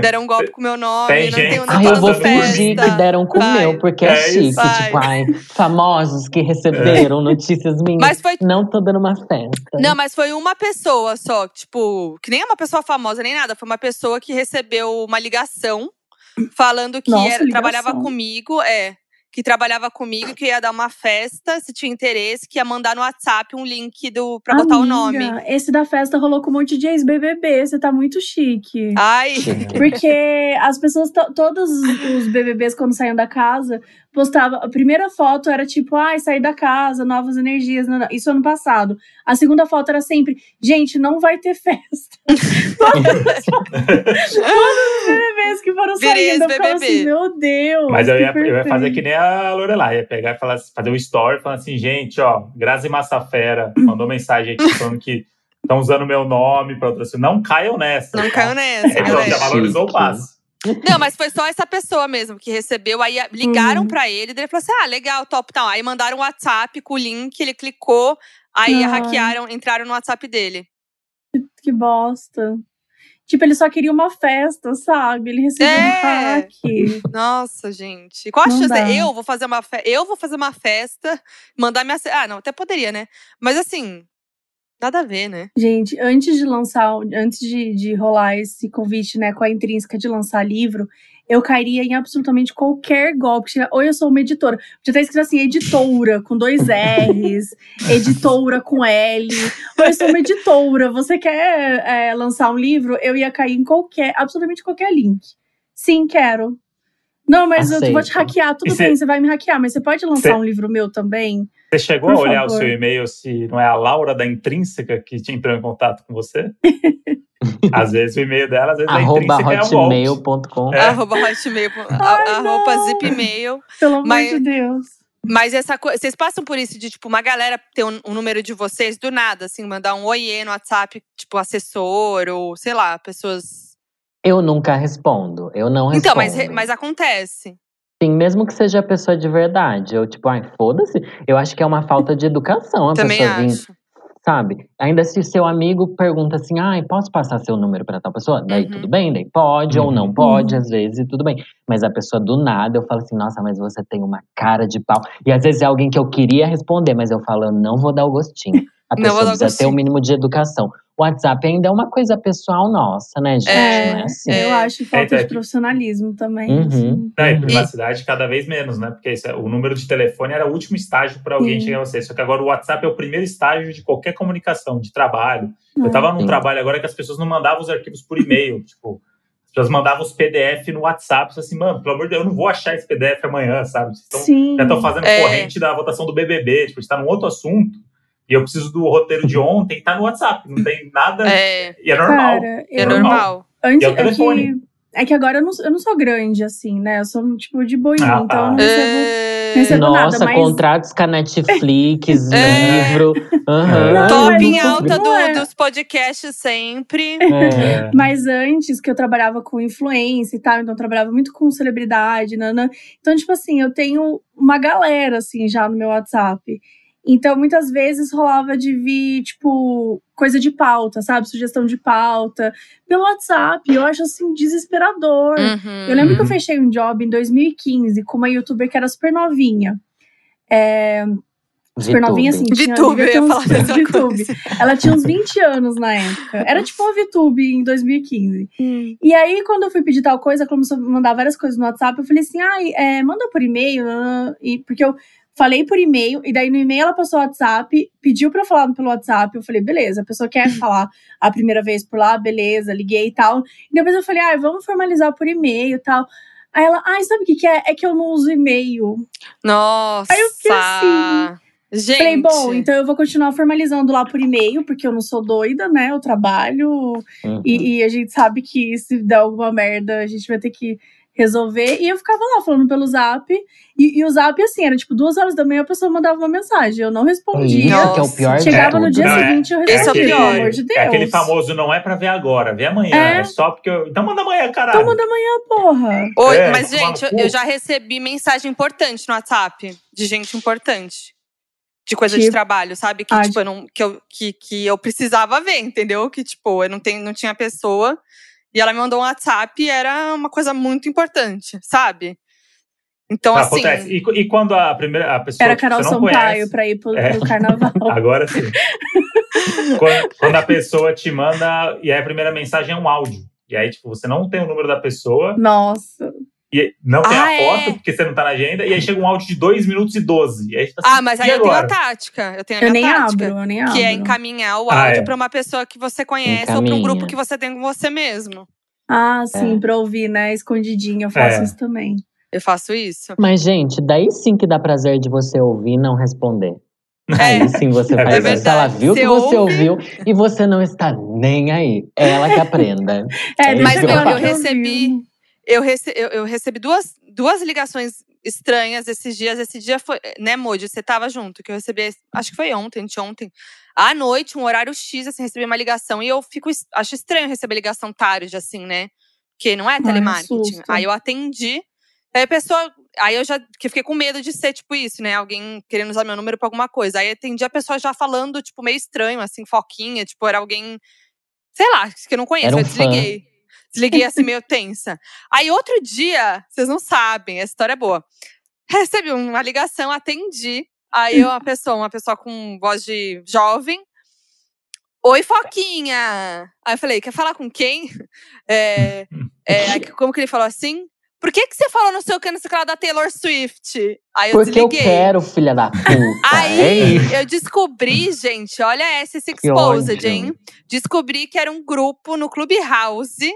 Deram um golpe com o meu nome. Tem não gente tenho Ai, eu vou fingir que deram com o meu, porque é, É chique. isso. Vai. Tipo, ai, famosos que receberam notícias minhas. Mas foi. Não tô dando uma festa. Não, mas foi uma pessoa só, tipo, que nem é uma pessoa famosa nem nada, foi uma pessoa que recebeu uma ligação falando que Nossa, era- ligação. trabalhava comigo, é, que trabalhava comigo, que ia dar uma festa, se tinha interesse, que ia mandar no WhatsApp um link do para botar o nome. Amiga, Esse da festa rolou com um monte de ex-BBB. Você tá muito chique. Ai. Porque as pessoas, to- todos os BBBs, quando saíam da casa, postavam. A primeira foto era tipo, ai, saí da casa, novas energias. não, não. Isso ano passado. A segunda foto era sempre, gente, não vai ter festa. Todos os BBBs que foram saindo, eu ficava assim, meu Deus. Mas eu ia, eu ia fazer que nem a Lorelai, ia pegar e falar, fazer um story falando assim, gente, ó, Grazi Massafera mandou mensagem aqui falando que estão usando meu nome para outra assim, não caiam nessa. não tá? caiu nessa, É, então, já valorizou o passo. Não, mas foi só essa pessoa mesmo que recebeu. Aí ligaram Uhum. pra ele, ele falou assim: ah, legal, top, tal. Aí mandaram um WhatsApp com o link, ele clicou, aí Ai. hackearam, entraram no WhatsApp dele. Que bosta. Tipo, ele só queria uma festa, sabe? Ele recebeu É. um hack. Nossa, gente. Qual a Não chance? dá. Eu vou fazer uma. Eu vou fazer uma festa, mandar minha. Ah, não, até poderia, né? Mas assim, Nada a ver, né? Gente, antes de lançar, antes de, de rolar esse convite, né, com a intrínseca de lançar livro, eu cairia em absolutamente qualquer golpe. Ou eu sou uma editora. Já tá escrito assim, editora, com dois R's, editora com L. Ou eu sou uma editora. Você quer é, lançar um livro? Eu ia cair em qualquer, absolutamente qualquer link. Sim, quero. Não, mas Aceito. eu vou te hackear, tudo cê- bem, você vai me hackear, mas você pode lançar Cê- um livro meu também? Você chegou Por a olhar favor. o seu e-mail se não é a Laura da Intrínseca que te entrou em contato com você? às vezes o e-mail dela, às vezes a Arroba Intrínseca é um golpe. hotmail.com. É. Arroba hotmail, Ai, a- arroba não. zipmail. Pelo amor Mas- de Deus. Mas essa coisa, vocês passam por isso de, tipo, uma galera ter um, um número de vocês do nada, assim, mandar um oiê no WhatsApp, tipo, assessor, ou sei lá, pessoas. Eu nunca respondo. Eu não respondo. Então, mas, mas acontece. Sim, mesmo que seja a pessoa de verdade. Eu, tipo, ai, foda-se. Eu acho que é uma falta de educação a Também pessoa vir, acho. sabe? Ainda se seu amigo pergunta assim, ai, posso passar seu número pra tal pessoa? Daí Uhum. tudo bem, daí pode ou Uhum. não pode, Uhum. às vezes, tudo bem. Mas a pessoa do nada, eu falo assim, nossa, mas você tem uma cara de pau. E às vezes é alguém que eu queria responder, mas eu falo, eu não vou dar o gostinho. A Não pessoa precisa ter o gostinho. mínimo de educação. O WhatsApp ainda é uma coisa pessoal nossa, né, gente? É, não é assim. é. Eu acho falta então é de profissionalismo também. Uhum. assim. E Uhum. privacidade cada vez menos, né? Porque isso é- o número de telefone era o último estágio para alguém Sim. chegar a você. Só que agora o WhatsApp é o primeiro estágio de qualquer comunicação, de trabalho. Eu tava num Sim. trabalho agora que as pessoas não mandavam os arquivos por e-mail. tipo, as pessoas mandavam os PDF no WhatsApp. Assim, mano, pelo amor de Deus, eu não vou achar esse PDF amanhã, sabe? Vocês tão- Sim. já estão fazendo É. corrente da votação do BBB. Tipo, está num outro assunto. E eu preciso do roteiro de ontem, tá no WhatsApp. Não tem nada. É, E é normal. Cara, é eu, normal. Antes, E é o é, que, telefone. é que agora eu não, eu não sou grande, assim, né? Eu sou tipo de boinha, Ah, então eu não tá. recebo. É, recebo nada, Nossa, mas- contratos com a Netflix, É. livro. Não, Top em não- alta não do- é. dos podcasts sempre. É. Mas antes que eu trabalhava com influência e tal, então eu trabalhava muito com celebridade, nana. Então, tipo assim, eu tenho uma galera, assim, já no meu WhatsApp. Então, muitas vezes rolava de vir, tipo, coisa de pauta, sabe? Sugestão de pauta pelo WhatsApp. Eu acho, assim, desesperador. Uhum. Eu lembro que eu Uhum. fechei um job em 2015 com uma youtuber que era super novinha. É, super novinha, assim. VTube, eu ia falar VTube. Ela tinha uns 20 anos na época. Era tipo uma VTube em 2015. E aí, quando eu fui pedir tal coisa, ela começou a mandar várias coisas no WhatsApp. Eu falei assim, ai, é, manda por e-mail. nanã", E, porque eu falei por e-mail, e daí no e-mail ela passou o WhatsApp, pediu pra eu falar pelo WhatsApp. Eu falei, beleza, a pessoa quer falar a primeira vez por lá, beleza, liguei e tal. E depois eu falei, ai, vamos formalizar por e-mail e tal. Aí ela, ai, sabe o que, que é? É que eu não uso e-mail. Nossa! Aí eu fiquei assim. Gente. Falei, bom, então eu vou continuar formalizando lá por e-mail, porque eu não sou doida, né? Eu trabalho Uhum. e, e a gente sabe que se der alguma merda, a gente vai ter que resolver. E eu ficava lá falando pelo zap. E, e o zap, assim, era tipo duas horas da manhã, a pessoa mandava uma mensagem. Eu não respondia. Isso que é o pior de Chegava no dia Não, é- seguinte, eu Esse é o respondia, pior. pelo amor de Deus. É aquele famoso não é pra ver agora, vê amanhã. É. É, só porque eu. Então manda amanhã, caralho. Então manda amanhã, porra. Oi, É, mas, gente, eu, eu já recebi mensagem importante no WhatsApp de gente importante. De coisa de trabalho, sabe? Que, Ah, tipo, eu não, que, eu, que, que eu precisava ver, entendeu? Que, tipo, eu não, tem, não tinha pessoa. E ela me mandou um WhatsApp e era uma coisa muito importante, sabe? Então, Tá, assim. acontece. E, e quando a primeira a pessoa Era que Carol você não Sampaio conhece, pra ir pro, É. pro carnaval. agora sim. quando, quando a pessoa te manda e aí a primeira mensagem é um áudio. E aí, tipo, você não tem o número da pessoa Nossa. E não tem Ah, a é? foto, porque você não tá na agenda, e aí chega um áudio de 2 minutos e 12. E aí, você fala Ah, assim, mas e aí eu tenho a agora? tática. Eu tenho a Eu minha nem tática. abro, eu nem abro. Que é encaminhar o Ah, áudio é. pra uma pessoa que você conhece ou pra um Encaminha. grupo que você tem com você mesmo. Ah, sim, É. pra ouvir, né? Escondidinho, eu faço É. isso também. Eu faço isso. Mas, gente, daí sim que dá prazer de você ouvir e não responder. É. Aí sim você É faz verdade. isso. Ela viu Você que você ouve. ouviu e você não está nem aí. É ela que aprenda. É, Mas deixa eu- eu recebi-. Eu, rece eu, eu recebi duas, duas ligações estranhas esses dias. Esse dia foi, né, Moody? Você tava junto, que eu recebi, acho que foi ontem, anteontem. À noite, um horário X, assim, recebi uma ligação. E eu fico, acho estranho receber ligação tarde, assim, né? Porque não é telemarketing. assusta. Aí eu atendi. Aí a pessoa. Aí eu já que fiquei com medo de ser tipo isso, né? Alguém querendo usar meu número pra alguma coisa. Aí atendi a pessoa já falando, tipo, meio estranho, assim, foquinha. Tipo, era alguém. Sei lá, que eu não conheço. Um eu desliguei. Desliguei assim, meio tensa. Aí outro dia, vocês não sabem, essa história é boa. Recebi uma ligação, atendi. Aí uma pessoa, uma pessoa com voz de jovem. Oi, Foquinha! Aí eu falei, quer falar com quem? É, é, como que ele falou assim? Por que, que você falou no seu da Taylor Swift? Aí eu Porque eu desliguei. quero, filha da puta. Aí é isso. eu descobri, gente, olha essa esse Que exposed, hein? Descobri que era um grupo no Clubhouse.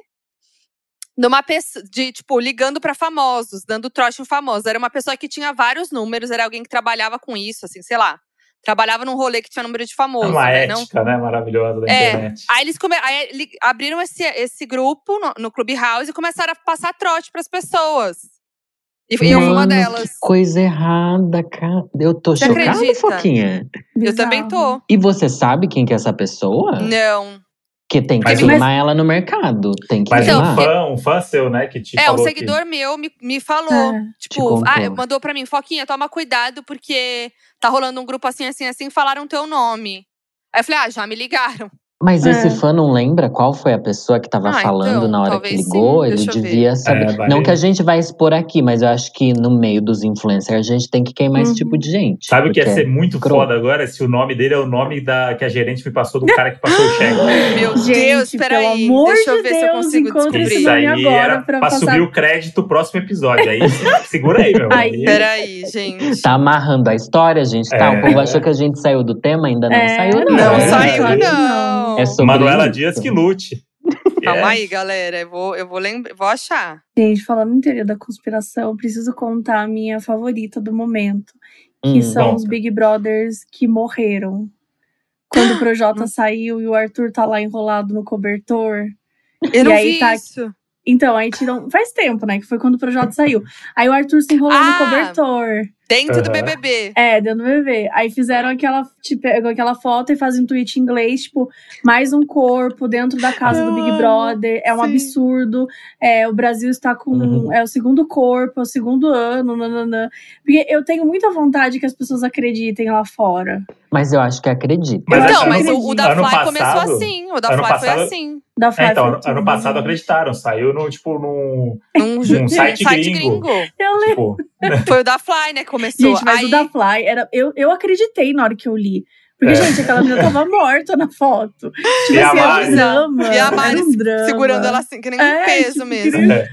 Numa pessoa, de, tipo, ligando pra famosos, dando trote em famosos. Era uma pessoa que tinha vários números, era alguém que trabalhava com isso, assim, sei lá. Trabalhava num rolê que tinha número de É famoso, uma né? Não, ética, né? Maravilhosa da É. internet. Aí eles come... aí li- abriram esse, esse grupo no, no Clubhouse e começaram a passar trote pras pessoas. E eu fui uma delas. Que coisa errada, cara. Eu tô Você chocada, acredita? Foquinha. Eu também tô. E você sabe quem que é essa pessoa? Não. Que tem que Mas- queimar ela no mercado. Tem que Mas Então, queimar. um, fã, um fã seu, né? Que te É, um seguidor meu me, me falou. É. Tipo, ah, mandou pra mim, Foquinha, toma cuidado, porque tá rolando um grupo assim, assim, assim, falaram teu nome. Aí eu falei, ah, já me ligaram. Mas esse É. fã não lembra qual foi a pessoa que tava Ah, falando então, na hora que ligou? sim, Ele devia saber. É, vai Não que a gente vai expor aqui, mas eu acho que no meio dos influencers a gente tem que queimar esse Uhum. tipo de gente. Sabe o que ia ser muito escroto. foda agora? Se o nome dele é o nome da, que a gerente me passou do cara que passou o cheque. Meu Gente, Deus, peraí. pelo amor Deixa eu ver se eu Deus, consigo esse descobrir. Isso aí agora era pra subir o crédito do próximo episódio. Aí se- segura aí, meu. Aí, Aí- Peraí, gente. Tá amarrando a história, gente. Tá, É. o povo achou que a gente saiu do tema, ainda não É, saiu, não. Não É, saiu, não. É sobre Manuela isso. Dias que lute. Calma É. aí, galera. Eu vou, eu vou lembrar, vou achar. Gente, falando em teoria da conspiração, preciso contar a minha favorita do momento. Que Hum, são conta. os Big Brothers que morreram. Quando o Projota saiu e o Arthur tá lá enrolado no cobertor. Eu não aí vi tá- isso. Então, aí tiram. Faz tempo, né? Que foi quando o Projota saiu. Aí o Arthur se enrolou Ah! no cobertor. Dentro do Aham. BBB. É, dentro do bebê. Aí fizeram aquela, tipo, aquela foto e fazem um tweet em inglês, tipo, mais um corpo dentro da casa do Big Ai, Brother. É um sim. absurdo. É, o Brasil está com. Uhum. É o segundo corpo, é o segundo ano, nananã. Porque eu tenho muita vontade que as pessoas acreditem lá fora. Mas eu acho que acredito. Mas então, mas o, o da Fly começou passado- assim. O da Fly passado- foi assim. Da É, Fly então, foi ano, ano passado acreditaram. Saiu no, tipo, num, Num, Num site gringo. Eu lembro. tipo, Foi o da Fly, né? Começou. Gente, mas Aí, o da Fly era. Eu, eu acreditei na hora que eu li. Porque, É. gente, aquela menina tava morta na foto. Tipo E a assim, era Mari? um drama. E a Mari um drama. segurando ela assim, que nem um É, peso tipo, mesmo. é.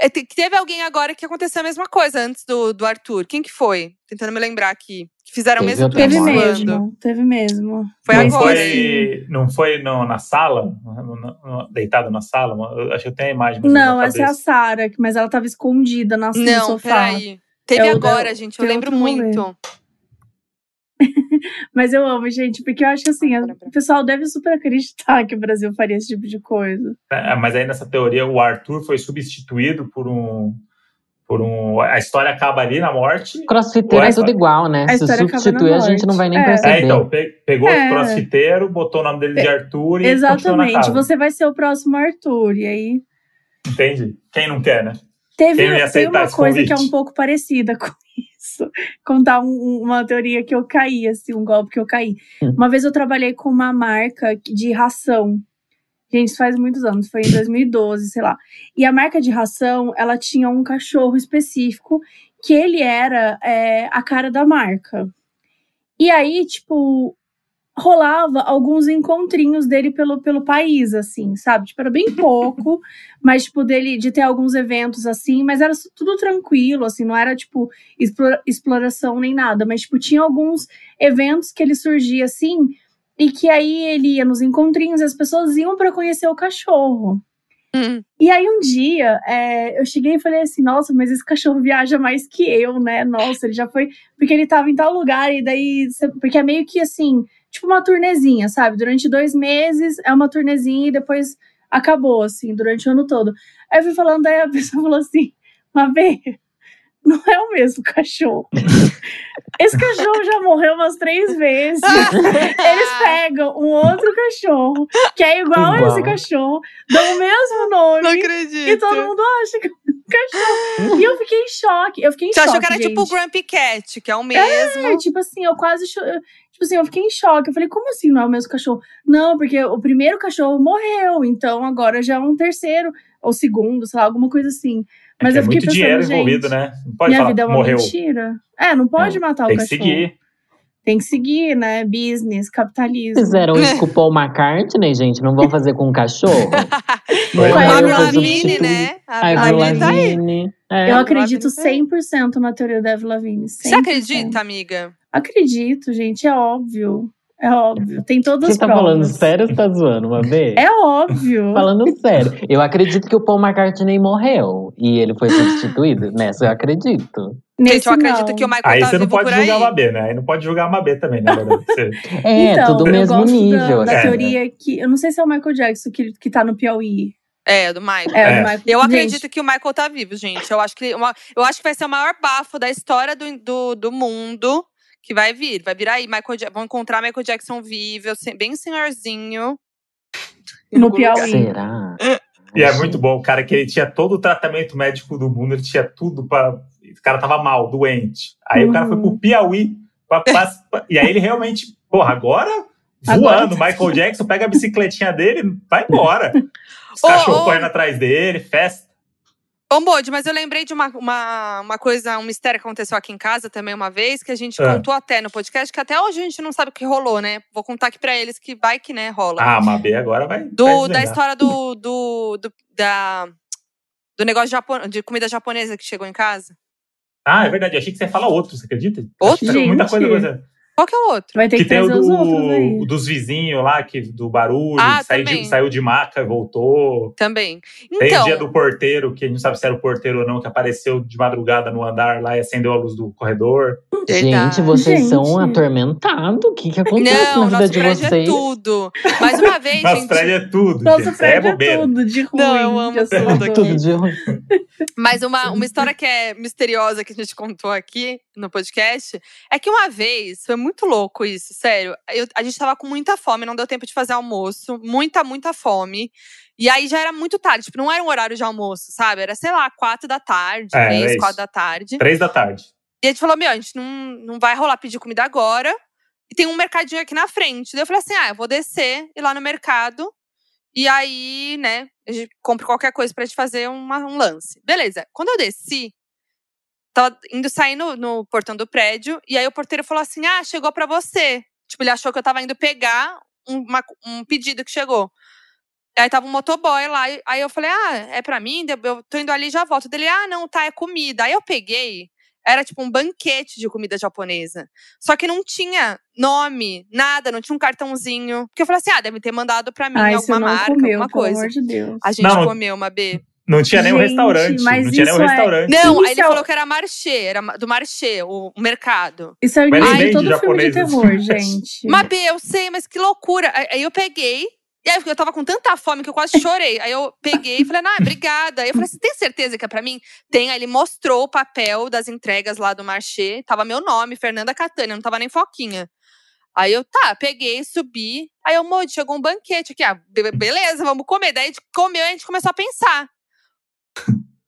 É, te- teve alguém agora que aconteceu a mesma coisa antes do, do Arthur. Quem que foi? Tentando me lembrar aqui. Que fizeram o Teve mesmo Teve mesmo, teve mesmo. Foi não agora, foi, não foi no- na sala? No- no- no- deitado na sala? Acho que eu tenho a imagem. Não, essa é a. Sara, mas ela tava escondida na, no Não, sofá. peraí. Teve É agora, da- gente. Eu tem lembro muito. Mas eu amo, gente, porque eu acho que assim, Ah, o pessoal deve super acreditar que o Brasil faria esse tipo de coisa. É, mas aí nessa teoria o Arthur foi substituído por um. Por um. A história acaba ali na morte. Crossfiteiro é tudo igual, né? a Se história acaba substituir, a gente não vai nem. É. perceber. É, então, pe- pegou É. o crossfiteiro, botou o nome dele de Arthur e Exatamente, casa. você vai ser o próximo Arthur. E aí. Entende? Quem não quer, né? Teve, tem uma coisa que é convite? um pouco parecida com isso. Contar um- uma teoria que eu caí, assim, um golpe que eu caí. Hum. Uma vez eu trabalhei com uma marca de ração. Gente, isso faz muitos anos, foi em 2012, sei lá. E a marca de ração, ela tinha um cachorro específico que ele era é, a cara da marca. E aí, tipo, rolava alguns encontrinhos dele pelo, pelo país, assim, sabe? Tipo, era bem pouco, mas, tipo, dele, de ter alguns eventos, assim, mas era tudo tranquilo, assim, não era, tipo, explora- exploração nem nada, mas, tipo, tinha alguns eventos que ele surgia, assim, e que aí ele ia nos encontrinhos e as pessoas iam para conhecer o cachorro. Hum. E aí um dia é, eu cheguei e falei assim, nossa, mas esse cachorro viaja mais que eu, né? Nossa, ele já foi. Porque ele tava em tal lugar, e daí. Porque é meio que assim, tipo uma turnezinha, sabe? Durante dois meses é uma turnezinha e depois acabou, assim, durante o ano todo. Aí eu fui falando, aí a pessoa falou assim, mas vê, não é o mesmo cachorro. Esse cachorro já morreu umas três vezes. Eles pegam um outro cachorro, que é igual, a Igual. esse cachorro, dão o mesmo nome. Não acredito. E todo mundo acha que é um cachorro. E eu fiquei em choque. Eu fiquei em Você choque. achou que era tipo o gente. Grumpy Cat, que é o mesmo. É, tipo assim, eu quase. cho- Tipo assim, eu fiquei em choque. Eu falei, como assim não é o mesmo cachorro? Não, porque o primeiro cachorro morreu, então agora já é um terceiro, ou segundo, sei lá, alguma coisa assim. Mas é que eu é fiquei muito pensando, dinheiro envolvido, né? Não pode minha falar, vida é uma morreu. mentira. É, não pode matar Tem o que cachorro. seguir. Tem que seguir, né? Business, capitalismo. Fizeram isso com o Paul McCartney, gente. Não vão fazer com um cachorro? Com a Avril Lavigne, né? A Avril Lavigne. É. Eu acredito Lavigne 100% na teoria da Avril Lavigne. 100%. Você acredita, amiga? Acredito, gente. É óbvio. É óbvio. Tem todas Você as tá provas. falando sério ou você tá zoando uma vez? É óbvio. Falando sério. Eu acredito que o Paul McCartney morreu e ele foi substituído. Nessa eu acredito. Nesse Gente, eu acredito não. que o Michael Aí tá você não pode julgar a Mabê, né? Aí não pode julgar a Mabê também, né? Você- É, então, tudo eu mesmo gosto nível. Da, da assim. teoria que. Eu não sei se é o Michael Jackson que, que tá no Piauí. É, do Michael. É, É. o Michael. Eu Gente, acredito que o Michael tá vivo, gente. Eu acho que, uma- eu acho que vai ser o maior bafo da história do, do, do mundo que vai vir. Vai vir aí. Michael, Ja- vão encontrar Michael Jackson vivo, bem senhorzinho. No Piauí. Será? E é muito bom, cara, que ele tinha todo o tratamento médico do mundo, ele tinha tudo pra. O cara tava mal, doente. Aí o cara foi Uhum. pro Piauí. Pra, pra- pra- e aí ele realmente, porra, agora Agora voando, tá- Michael Jackson pega a bicicletinha dele, vai embora. Os Ô, cachorros ô. correndo atrás dele, festa. Ô, Bode, mas eu lembrei de uma, uma, uma coisa, um mistério que aconteceu aqui em casa também uma vez, que a gente Ah. contou até no podcast, que até hoje a gente não sabe o que rolou, né? Vou contar aqui pra eles que vai que, né, rola. Ah, a Mabê agora vai. vai do, da desvendar. história do, do, do, da, do negócio japo- de comida japonesa que chegou em casa. Ah, é verdade. Eu achei que você ia falar outro, você acredita? Outro? Muita coisa. coisa. Qual que é o outro? Vai ter Que que, tem o trazer os outros aí. do, dos vizinhos lá, que, do barulho, Ah, que saiu, de, saiu de maca e voltou. Também. Tem Então, o dia do porteiro, que a gente não sabe se era o porteiro ou não, que apareceu de madrugada no andar lá e acendeu a luz do corredor. Verdade. Gente, vocês Gente. são atormentados. O que, que acontece não, na vida nosso de prédio vocês? é tudo. Mais uma vez, Nosso gente. prédio é tudo, Nosso gente. Prédio é é bobeira. tudo de ruim. Não, eu amo tudo aqui. Tudo de ruim. Mas uma, uma história que é misteriosa que a gente contou aqui no podcast é que uma vez, foi muito louco isso, sério. eu- a gente tava com muita fome, não deu tempo de fazer almoço, muita, muita fome. E aí já era muito tarde, tipo, não era um horário de almoço, sabe? Era, sei lá, quatro da tarde, É, três, isso. quatro da tarde. Três da tarde. E a gente falou: meu, a gente não, não vai rolar pedir comida agora. E tem um mercadinho aqui na frente. Daí eu falei assim: ah, eu vou descer, ir lá no mercado. E aí, né, a gente compra qualquer coisa pra gente fazer uma- um lance. Beleza. Quando eu desci, tava indo sair no, no portão do prédio. E aí o porteiro falou assim: ah, chegou pra você. Tipo, ele achou que eu tava indo pegar um, uma- um pedido que chegou. Aí tava um motoboy lá. Aí eu falei: ah, é pra mim? Eu tô indo ali e já volto. Dele: ah, não, tá, é comida. Aí eu peguei era tipo um banquete de comida japonesa. Só que não tinha nome, nada, não tinha um cartãozinho. Porque eu falei assim: ah, deve ter mandado pra mim Ai, você alguma marca, comeu, alguma pelo coisa. amor de Deus. A gente não- comeu uma B. Não tinha nem um restaurante. mas Não tinha nem um isso é- restaurante. Não, aí ele Inicial- falou que era marché, era do marché, o, o mercado. Isso é o início de todo vende filme de japonês, terror, assim. gente. Mas B, eu sei, mas que loucura. Aí eu peguei. E aí eu tava com tanta fome que eu quase chorei. Aí eu peguei e falei, ah, obrigada. Aí eu falei, você tem certeza que é pra mim? Tem. Aí ele mostrou o papel das entregas lá do marché. Tava meu nome, Fernanda Catânia, não tava nem Foquinha. Aí eu, tá, peguei, subi. Aí eu, Modi, chegou um banquete aqui. Ah, be- beleza, vamos comer. Daí a gente comeu e a gente começou a pensar.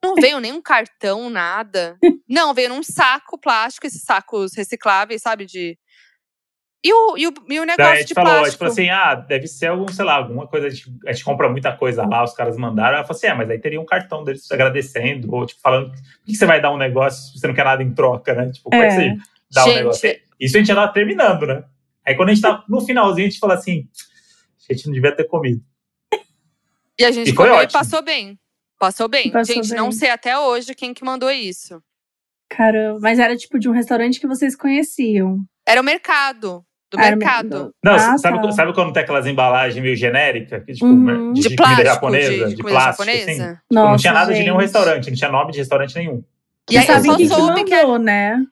Não veio nenhum cartão, nada. Não, veio num saco plástico, esses sacos recicláveis, sabe? De. E o, e o, e o negócio Daí a gente de falou, plástico. tipo assim, ah, deve ser algum, sei lá, alguma coisa, a gente, a gente compra muita coisa lá, os caras mandaram. Ela falou assim, é, mas aí teria um cartão deles agradecendo, ou tipo, falando, por que você vai dar um negócio se você não quer nada em troca, né? Tipo, como é, que É. você dá um Gente. negócio? Isso a gente já tava terminando, né? Aí quando a gente tá no finalzinho, a gente fala assim, a gente não devia ter comido. E a gente E foi comeu e ótimo. passou bem. Passou bem. Passou gente, não bem. sei até hoje quem que mandou isso. Caramba, mas era tipo de um restaurante que vocês conheciam. Era o mercado. Do era mercado. Não, Ah, sabe, tá. sabe quando tem aquelas embalagens meio genéricas? Que, tipo, Uhum. de, De, comida plástico, japonesa, de, de, de comida plástico, assim. japonesa. Tipo, não Nossa, tinha nada de nenhum gente. restaurante, não tinha nome de restaurante nenhum. E aí Você eu sabe quem que soube que mandou, né?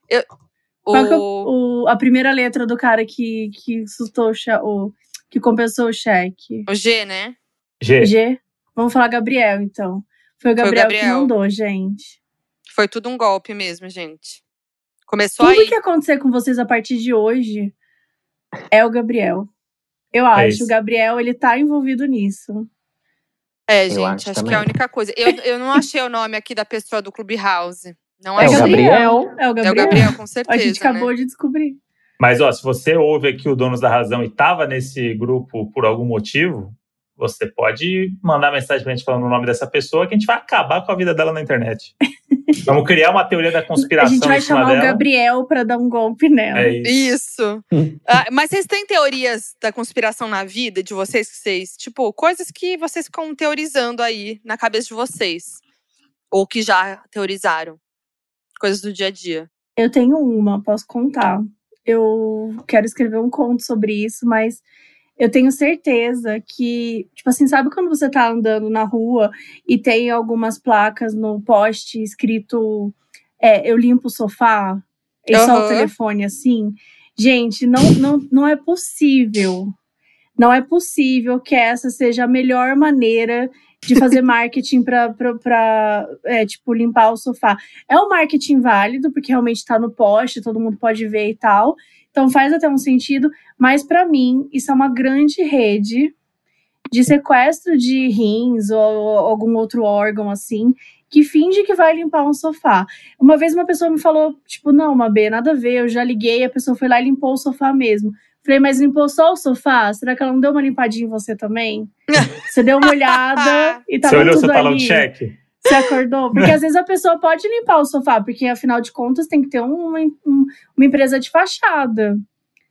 Qual que é o, o, a primeira letra do cara que, que sustou o, che- o que compensou o cheque? o G, né? G. G? Vamos falar Gabriel, então. Foi o Gabriel, que Gabriel. mandou, gente. Foi tudo um golpe mesmo, gente. Começou Tudo aí. que acontecer com vocês a partir de hoje é o Gabriel. Eu acho. isso. O Gabriel, ele tá envolvido nisso. É, Eu gente, acho acho, que é a única coisa. Eu, eu não achei o nome aqui da pessoa do Clubhouse. Não É o achei. Gabriel. É o É Gabriel. o Gabriel, com certeza. A gente acabou né? de descobrir. Mas, ó, se você ouve aqui o Donos da Razão e tava nesse grupo por algum motivo, você pode mandar mensagem pra gente falando o nome dessa pessoa que a gente vai acabar com a vida dela na internet. Vamos criar uma teoria da A conspiração gente vai em cima chamar o dela. Gabriel pra dar um golpe nela. É isso. Isso. Ah, mas vocês têm teorias da conspiração na vida de vocês que vocês, tipo, coisas que vocês ficam teorizando aí na cabeça de vocês ou que já teorizaram, coisas do dia a dia. Eu tenho uma, posso contar. Eu quero escrever um conto sobre isso, mas eu tenho certeza que, tipo assim, sabe quando você tá andando na rua e tem algumas placas no poste escrito é, eu limpo o sofá e só o telefone assim? Gente, não, não, não é possível. Não é possível que essa seja a melhor maneira de fazer marketing para é, tipo limpar o sofá. É um marketing válido porque realmente está no poste, todo mundo pode ver e tal. Então faz até um sentido, mas para mim isso é uma grande rede de sequestro de rins ou, ou algum outro órgão assim que finge que vai limpar um sofá. Uma vez uma pessoa me falou, tipo, não, Mabê, nada a ver, eu já liguei, a pessoa foi lá e limpou o sofá mesmo. Falei, mas limpou só o sofá? Será que ela não deu uma limpadinha em você também? Você deu uma olhada e tava Você olhou tudo seu talão ali. de cheque? Você acordou? Porque às vezes a pessoa pode limpar o sofá, porque afinal de contas tem que ter um- um- uma empresa de fachada.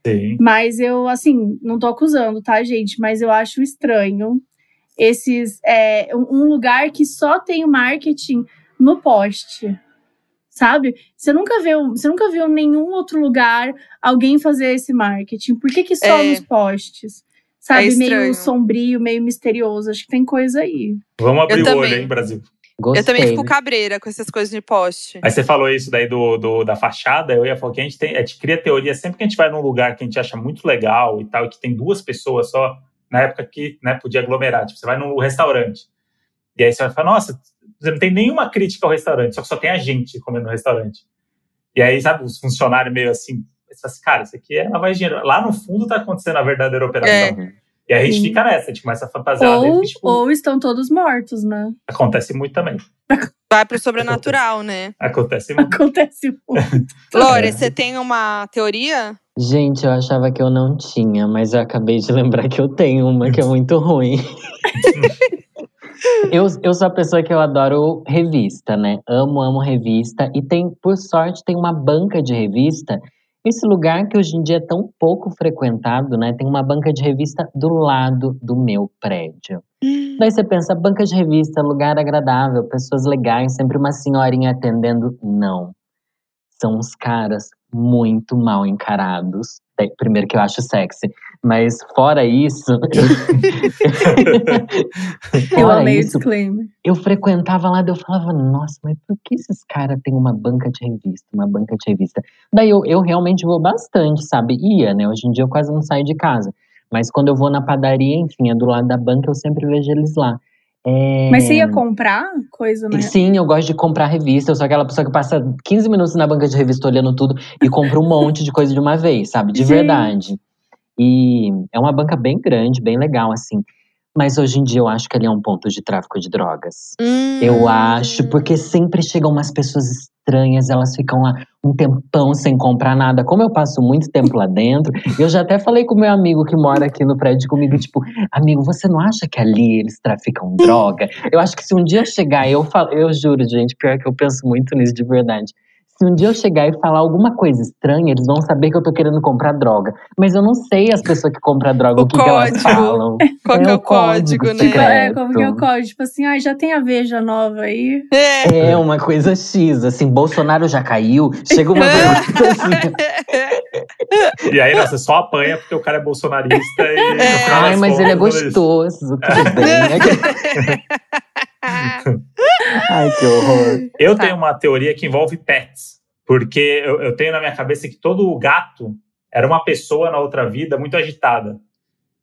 Sim. Mas eu, assim, não tô acusando, tá, gente? Mas eu acho estranho esses. É, um lugar que só tem o marketing no poste. Sabe? Você nunca viu, você nunca viu em nenhum outro lugar alguém fazer esse marketing. Por que, que só É. nos postes? Sabe? É meio sombrio, meio misterioso. Acho que tem coisa aí. Vamos abrir Eu o também. olho, hein, Brasil? Gostei. Eu também fico cabreira com essas coisas de poste. Aí você falou isso daí do, do- da fachada, eu ia falar que a gente, tem, a gente cria teoria sempre que a gente vai num lugar que a gente acha muito legal e tal, e que tem duas pessoas só, na época que né, podia aglomerar. Tipo, você vai num restaurante. E aí você vai falar, nossa, você não tem nenhuma crítica ao restaurante, só que só tem a gente comendo no restaurante. E aí, sabe, os funcionários meio assim, você fala assim, cara, isso aqui é lavagem de dinheiro. Lá no fundo tá acontecendo a verdadeira operação. É. E aí a gente Sim. fica nessa, a gente começa a fantasiar. Ou, Daí, tipo, ou estão todos mortos, né? Acontece muito também. Vai pro sobrenatural, né? Acontece muito. Acontece muito. Lore, você tem uma teoria? Gente, eu achava que eu não tinha, mas eu acabei de lembrar que eu tenho uma que é muito ruim. eu, eu sou a pessoa que eu adoro revista, né? Amo, amo revista. E tem, por sorte, tem uma banca de revista. Esse lugar que hoje em dia é tão pouco frequentado, né? Tem uma banca de revista do lado do meu prédio. Daí você pensa, banca de revista, lugar agradável, pessoas legais, sempre uma senhorinha atendendo. Não. São uns caras muito mal encarados. Primeiro que eu acho sexy. Mas fora isso. Eu fora amei o isso, disclaimer. eu frequentava lá, eu falava, nossa, mas por que esses caras têm uma banca de revista, uma banca de revista? Daí eu, eu realmente vou bastante, sabe? Ia, né? Hoje em dia eu quase não saio de casa. Mas quando eu vou na padaria, enfim, é do lado da banca, eu sempre vejo eles lá. É... Mas você ia comprar coisa, né? Sim, eu gosto de comprar revista. Eu sou aquela pessoa que passa 15 minutos na banca de revista olhando tudo e compra um monte de coisa de uma vez, sabe? De Gente. verdade. E é uma banca bem grande, bem legal, assim. Mas hoje em dia eu acho que ali é um ponto de tráfico de drogas. Hum. Eu acho, porque sempre chegam umas pessoas estranhas, elas ficam lá um tempão sem comprar nada. Como eu passo muito tempo lá dentro, eu já até falei com meu amigo que mora aqui no prédio comigo, tipo, amigo, você não acha que ali eles traficam droga? Eu acho que se um dia chegar, eu falo, eu juro, gente, pior que eu penso muito nisso de verdade. Se um dia eu chegar e falar alguma coisa estranha, eles vão saber que eu tô querendo comprar droga. Mas eu não sei as pessoas que compram droga, O o, que, que elas código. qual que é o código, né? secreto. É, como que é o código? Tipo assim, ah, já tem a Veja nova aí. É. É uma coisa X, assim, Bolsonaro já caiu, chega uma pergunta assim. E aí, nossa, só apanha porque o cara é bolsonarista e. final Ai, mas ele é gostoso, tudo bem. né? Ai, que horror. Eu Tá. tenho uma teoria que envolve pets. Porque eu, eu tenho na minha cabeça que todo gato era uma pessoa na outra vida muito agitada.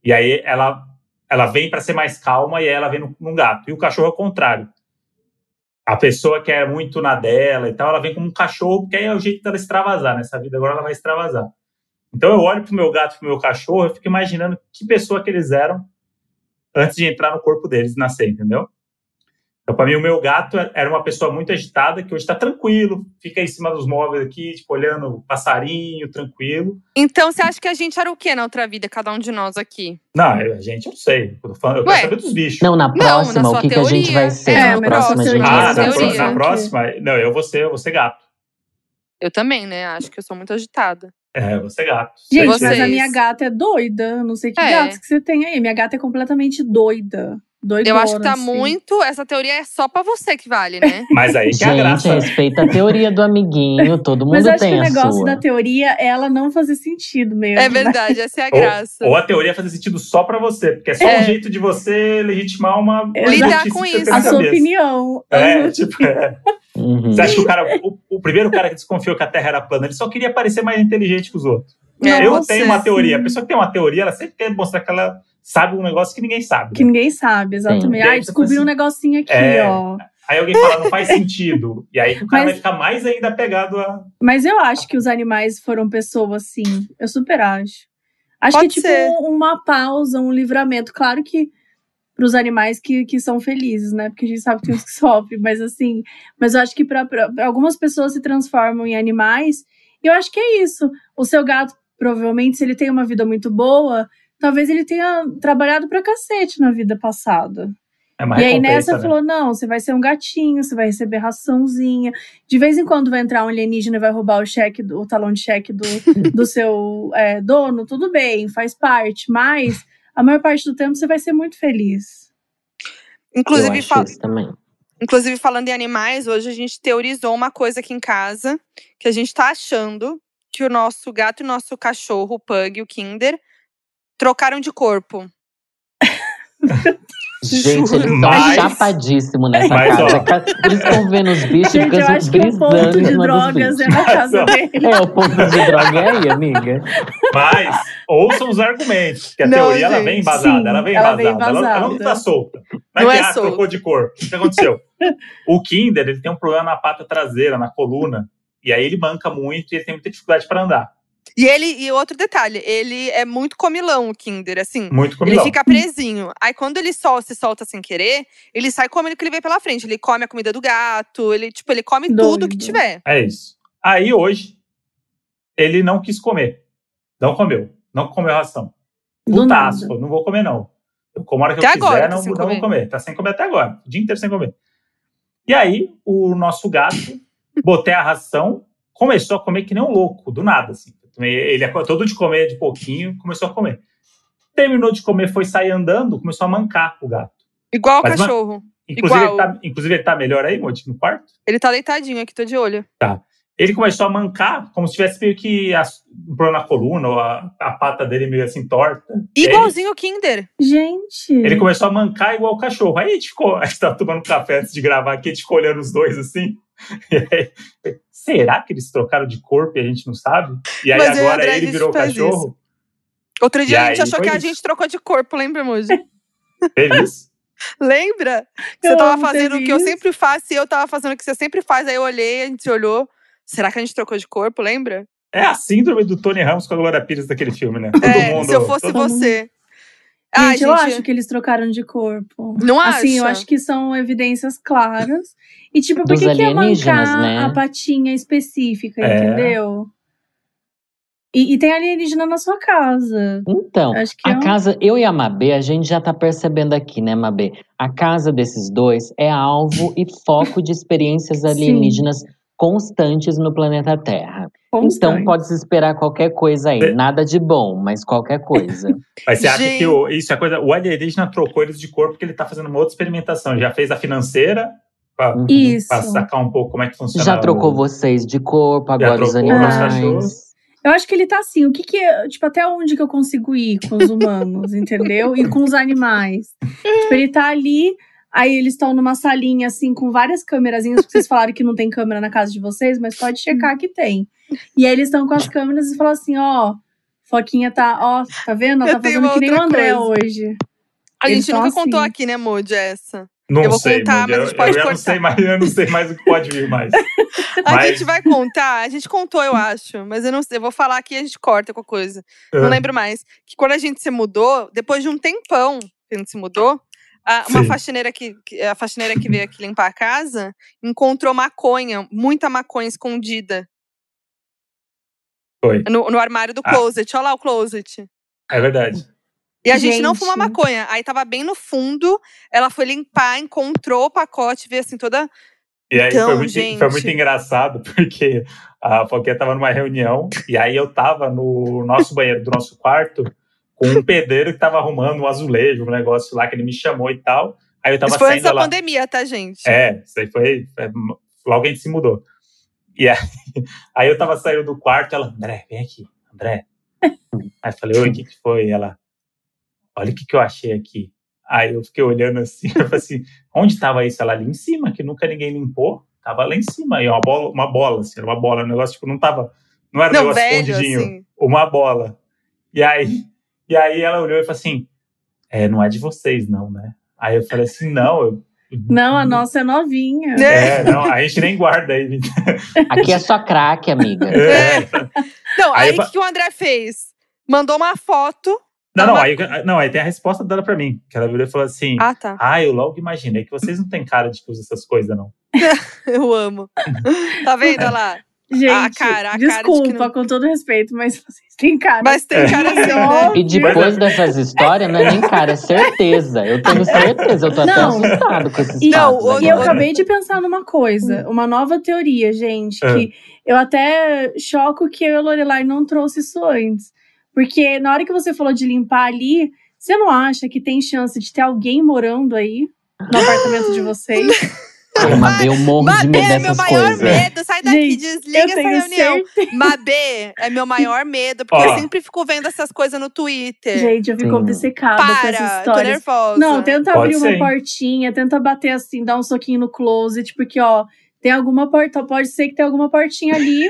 E aí ela, ela vem para ser mais calma e aí ela vem num, num gato. E o cachorro é o contrário. A pessoa que é muito na dela e tal, ela vem como um cachorro, porque aí é o jeito dela extravasar. Nessa vida agora ela vai extravasar. Então eu olho pro meu gato e pro meu cachorro e fico imaginando que pessoa que eles eram antes de entrar no corpo deles e nascer, entendeu? Então, para mim, o meu gato era uma pessoa muito agitada, que hoje está tranquilo, fica em cima dos móveis aqui, tipo, olhando o passarinho, tranquilo. Então, você acha que a gente era o quê na outra vida, cada um de nós aqui? Não, a gente, eu não sei. Eu, falando, eu quero saber dos bichos. Não, na na próxima, sua o que, que a gente vai ser? É, na próxima, na gente Ah, vai na, ser. teoria. na próxima? Não, eu vou ser, eu vou ser gato. Eu também, né? Acho que eu sou muito agitada. É, eu vou ser gato. Gente, mas a minha gata é doida. Não sei que É. gatos que você tem aí. Minha gata é completamente doida. Doidona, Eu acho que tá assim. muito. Essa teoria é só pra você que vale, né? Mas aí que é a Gente, graça. respeita a teoria do amiguinho, todo mundo Mas eu acho que o negócio sua. da teoria é ela não fazer sentido mesmo. É verdade, essa é a Ou- graça. Ou, a teoria fazer sentido só pra você, porque é só É. um jeito de você legitimar uma Lidar com isso. A sua cabeça. opinião. É, Uhum. tipo, é. Uhum. Você acha que o cara, o, o primeiro cara que desconfiou que a Terra era plana, ele só queria parecer mais inteligente que os outros. É, eu você, tenho uma teoria. sim. A pessoa que tem uma teoria, ela sempre quer mostrar que ela sabe um negócio que ninguém sabe. Que né? ninguém sabe, exatamente. Aí Ai, você descobri fala um negocinho aqui, É. ó. Aí alguém fala, não faz sentido. E aí o cara Mas- vai ficar mais ainda apegado a. Mas eu acho que os animais foram pessoas, sim. Eu super acho. Acho Pode que é tipo ser. um- uma pausa, um livramento. Claro que para os animais que, que são felizes, né? Porque a gente sabe que tem uns que sofrem, mas assim. Mas eu acho que para algumas pessoas se transformam em animais. E eu acho que é isso. O seu gato, provavelmente, se ele tem uma vida muito boa, talvez ele tenha trabalhado pra cacete na vida passada. É E aí nessa né? falou: não, você vai ser um gatinho, você vai receber raçãozinha. De vez em quando vai entrar um alienígena e vai roubar o cheque, do- o talão de cheque do, do seu é, dono, tudo bem, faz parte, mas a maior parte do tempo você vai ser muito feliz. Eu Inclusive, acho fal- isso também. inclusive, falando em animais, hoje a gente teorizou uma coisa aqui em casa que a gente tá achando que o nosso gato e o nosso cachorro, o Pug o Kinder, trocaram de corpo. Gente, eles estão Mas- chapadíssimos nessa Mas, ó. casa. Eles estão vendo os bichos e Gente, eu acho que o ponto de drogas é na casa Mas, dele. É, o ponto de droga é aí, amiga. Mas ouçam os argumentos, que a Não, teoria ela gente, vem embasada, sim, ela vem ela embasada, ela, ela não embasada. tá solta. Não, Não é é solta. trocou de cor. O que aconteceu? o Kinder ele tem um problema na pata traseira, na coluna, e aí ele manca muito e ele tem muita dificuldade para andar. E ele, e outro detalhe, ele é muito comilão, o Kinder, assim. Muito Ele comilão. fica presinho. Aí quando ele sol, se solta sem querer, ele sai comendo o que ele vê pela frente. Ele come a comida do gato, ele, tipo, ele come tudo que Doido. tiver. É isso. Aí hoje, ele não quis comer. Não comeu. Não comeu ração. Putaço. Não vou comer, não. Eu como a hora que Até eu agora quiser, tá não, sem não vou comer. comer. Tá sem comer até agora. O dia inteiro sem comer. E aí, o nosso gato, botei a ração, começou a comer que nem um louco, do nada, assim. Ele é todo de comer de pouquinho, começou a comer. Terminou de comer, foi sair andando, começou a mancar o gato. Igual o cachorro. Inclusive, Igual. ele tá, inclusive, ele tá melhor aí, Monte, no quarto? Ele tá deitadinho aqui, tô de olho. ele começou a mancar como se tivesse meio que um problema na coluna, ou a, a pata dele meio assim torta. Aí Igualzinho o Kinder. Gente. Ele, ele começou a mancar igual o cachorro. Aí a gente ficou, a gente tava tomando café antes de gravar aqui, a gente ficou olhando os dois assim. E aí, será que eles trocaram de corpo e a gente não sabe? E aí Mas agora André, a ele virou cachorro? Outro dia E a gente achou que a isso. gente trocou de corpo, lembra, Moji? Teve isso? Lembra? Que Eu você tava fazendo o que eu isso. sempre faço e eu tava fazendo o que você sempre faz. Aí eu olhei, a gente se olhou. Será que a gente trocou de corpo, lembra? É a síndrome do Tony Ramos com a Glória Pires daquele filme, né? Todo é, mundo. se eu fosse todo- você. Gente, Ai, eu acho que eles trocaram de corpo. Não Assim, eu acha? acho que são evidências claras. E, tipo, por que, que ia alienígenas, mancar né? a patinha específica, É. entendeu? E, e tem alienígena na sua casa. Então, Acho que é a um- casa, eu e a Mabê, a gente já tá percebendo aqui, né, Mabê? A casa desses dois é alvo e foco de experiências alienígenas constantes no planeta Terra. Então pode se esperar qualquer coisa aí. É. Nada de bom, mas qualquer coisa. Mas você acha Gente. que o, isso é coisa. O alienígena trocou eles de corpo porque ele tá fazendo uma outra experimentação. Já fez a financeira pra, Uhum. Isso. pra sacar um pouco como é que funciona. Já trocou o- vocês de corpo, agora os animais. Eu acho que ele tá assim, o que que é, tipo, até onde que eu consigo ir com os humanos, entendeu? E com os animais. Tipo, ele tá ali, aí eles estão numa salinha, assim, com várias câmerazinhas, porque vocês falaram que não tem câmera na casa de vocês, mas pode checar que tem. E aí eles estão com as câmeras e falam assim, ó, Foquinha tá, ó, tá vendo? Ela Eu tá tenho fazendo que nem o André coisa. hoje. A Eles gente nunca contou assim. aqui, né, Moody, essa. Não Eu vou sei, contar, mas a eu, gente pode eu, já não cortar. sei mais, eu não sei mais o que pode vir mais. A Mas- gente vai contar, a gente contou, eu acho, mas eu não sei, eu vou falar aqui e a gente corta com a coisa. Não Ah. lembro mais. Que quando a gente se mudou, depois de um tempão que a gente se mudou, A- uma Sim. faxineira que- a faxineira que veio aqui limpar a casa encontrou maconha, muita maconha escondida Foi. no, no armário do Ah. closet. Olha lá o closet. É verdade. E a gente, não Gente. fuma maconha. Aí tava bem no fundo, ela foi limpar, encontrou o pacote, veio assim toda. E aí Então, foi, muito, gente. foi muito engraçado, porque a Foquinha tava numa reunião, e aí eu tava no nosso banheiro do nosso quarto, com um pedreiro que tava arrumando um azulejo, um negócio lá que ele me chamou e tal. Aí eu tava Isso foi antes saindo da lá. pandemia, tá, gente? É, isso aí foi. é, logo a gente se mudou. E aí, aí eu tava saindo do quarto, ela, André, vem aqui, André. Aí eu falei, oi, o que, que foi? Ela, olha o que, que eu achei aqui. Aí eu fiquei olhando assim, eu falei assim, onde tava isso? Ela ali em cima, que nunca ninguém limpou. Tava lá em cima, e uma bola, uma bola, assim, era uma bola, um negócio, tipo, não tava. Não era um Não, negócio velho, escondidinho, assim. uma bola. E aí, e aí ela olhou e falou assim: é, não é de vocês, não, né? Aí eu falei assim, não, eu. Não, a nossa é novinha. É, não, a gente nem guarda aí. Aqui é só craque, amiga. É. Não, Aí o que, que o André fez? Mandou uma foto. Não, não, Uma- aí, não, aí tem a resposta dela pra mim. Que ela virou e falou assim: Ah, tá. Ah, eu logo imaginei que vocês não têm cara de que usam essas coisas, não. Eu amo. Tá vendo olha lá? Gente, A cara, a cara de que desculpa, não- com todo respeito, mas vocês têm cara. Mas tem cara assim? Óbvio. E depois dessas histórias, não é nem cara, é certeza. Eu tenho certeza, eu tô até Não. assustado com esses E, Não, fatos e eu acabei de pensar numa coisa, uma nova teoria, gente, Ah. que eu até choco que eu e a Lorelai não trouxe isso antes. Porque na hora que você falou de limpar ali, você não acha que tem chance de ter alguém morando aí no apartamento de vocês? Mabê, eu morro de Mabê medo é meu maior coisas. medo. Sai daqui, Gente, desliga essa reunião. certeza. Mabê é meu maior medo, porque Ó. eu sempre fico vendo essas coisas no Twitter. Gente, eu fico Sim. obcecada com essas Para, tô histórias. nervosa. Não, tenta Pode abrir ser, uma portinha, tenta bater assim, dar um soquinho no closet, porque, ó, tem alguma porta, pode ser que tenha alguma portinha ali.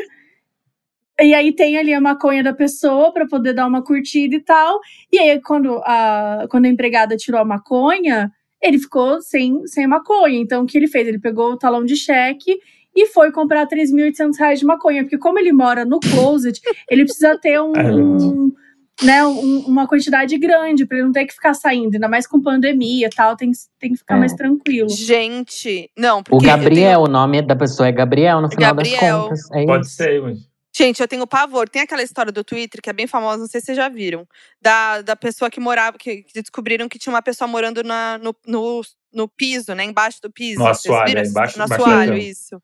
E aí tem ali a maconha da pessoa pra poder dar uma curtida e tal. E aí, quando a, quando a empregada tirou a maconha, ele ficou sem, sem maconha. Então, o que ele fez? Ele pegou o talão de cheque e foi comprar 3.800 reais de maconha. Porque como ele mora no closet, ele precisa ter um, um- né, um- uma quantidade grande pra ele não ter que ficar saindo. Ainda mais com pandemia e tal, tem, que- tem que ficar É. mais tranquilo. Gente, não, O porque. eu Gabriel, o nome da pessoa é Gabriel, no final Gabriel. das contas. É Pode isso. ser, mas. Gente, eu tenho pavor. Tem aquela história do Twitter que é bem famosa, não sei se vocês já viram. Da, da pessoa que morava, que, que descobriram que tinha uma pessoa morando na, no, no, no piso, né? Embaixo do piso. No assoalho, é, embaixo- no embaixo assoalho, isso.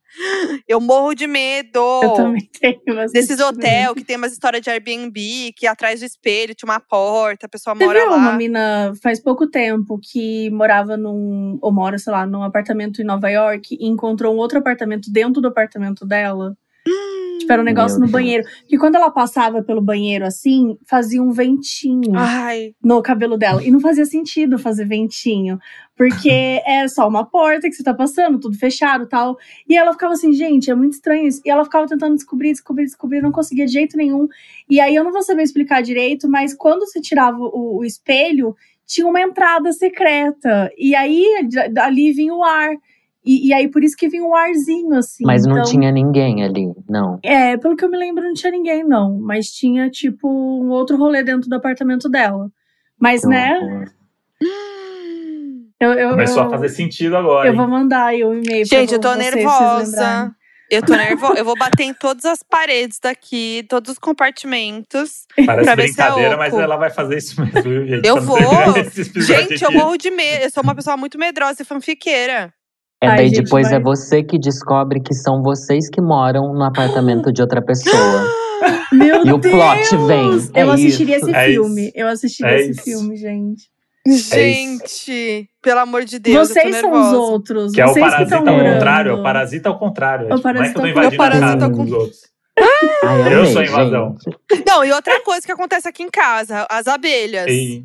Eu morro de medo. Eu também tenho. Desses hotel que tem umas histórias de Airbnb, que atrás do espelho tinha uma porta, a pessoa Você mora viu lá. uma mina faz pouco tempo que morava num. ou mora, sei lá, num apartamento em Nova York e encontrou um outro apartamento dentro do apartamento dela? Tipo, era um negócio Meu no Deus. banheiro. Que quando ela passava pelo banheiro assim, fazia um ventinho Ai, no cabelo dela. E não fazia sentido fazer ventinho. Porque é só uma porta que você tá passando, tudo fechado e tal. E ela ficava assim, gente, é muito estranho isso. E ela ficava tentando descobrir, descobrir, descobrir, não conseguia de jeito nenhum. E aí eu não vou saber explicar direito, mas quando você tirava o, o espelho, tinha uma entrada secreta. E aí da- dali vinha o ar. E, e aí por isso que vinha um arzinho, assim. Mas não Então, tinha ninguém ali, não. É, pelo que eu me lembro, não tinha ninguém, não. Mas tinha, tipo, um outro rolê dentro do apartamento dela. Mas, né, eu, eu, Começou eu, a fazer sentido agora. eu hein? vou mandar aí o e-mail pra gente, eu tô vocês, nervosa. Eu tô nervosa. Eu vou bater em todas as paredes daqui, todos os compartimentos. Parece é brincadeira, mas oco. ela vai fazer isso mesmo, gente? Eu vou. Gente, eu aqui. morro de medo. Eu sou uma pessoa muito medrosa e fanfiqueira. É Ai, daí gente, depois é você que descobre que são vocês que moram no apartamento de outra pessoa. Meu E o Deus! plot vem, é eu assistiria isso. esse É filme. isso. Eu assistiria É esse isso. filme, gente. Gente, pelo amor de Deus, vocês eu tô são os outros. Que é o vocês que parasita ao morando. contrário, é o parasita ao contrário. O É, tipo, não é que eu tô parasita ao invadindo a contrário. casa O dos outros. Ai, Eu amei, sou a invasão. gente. Não, e outra coisa que acontece aqui em casa, as abelhas. E-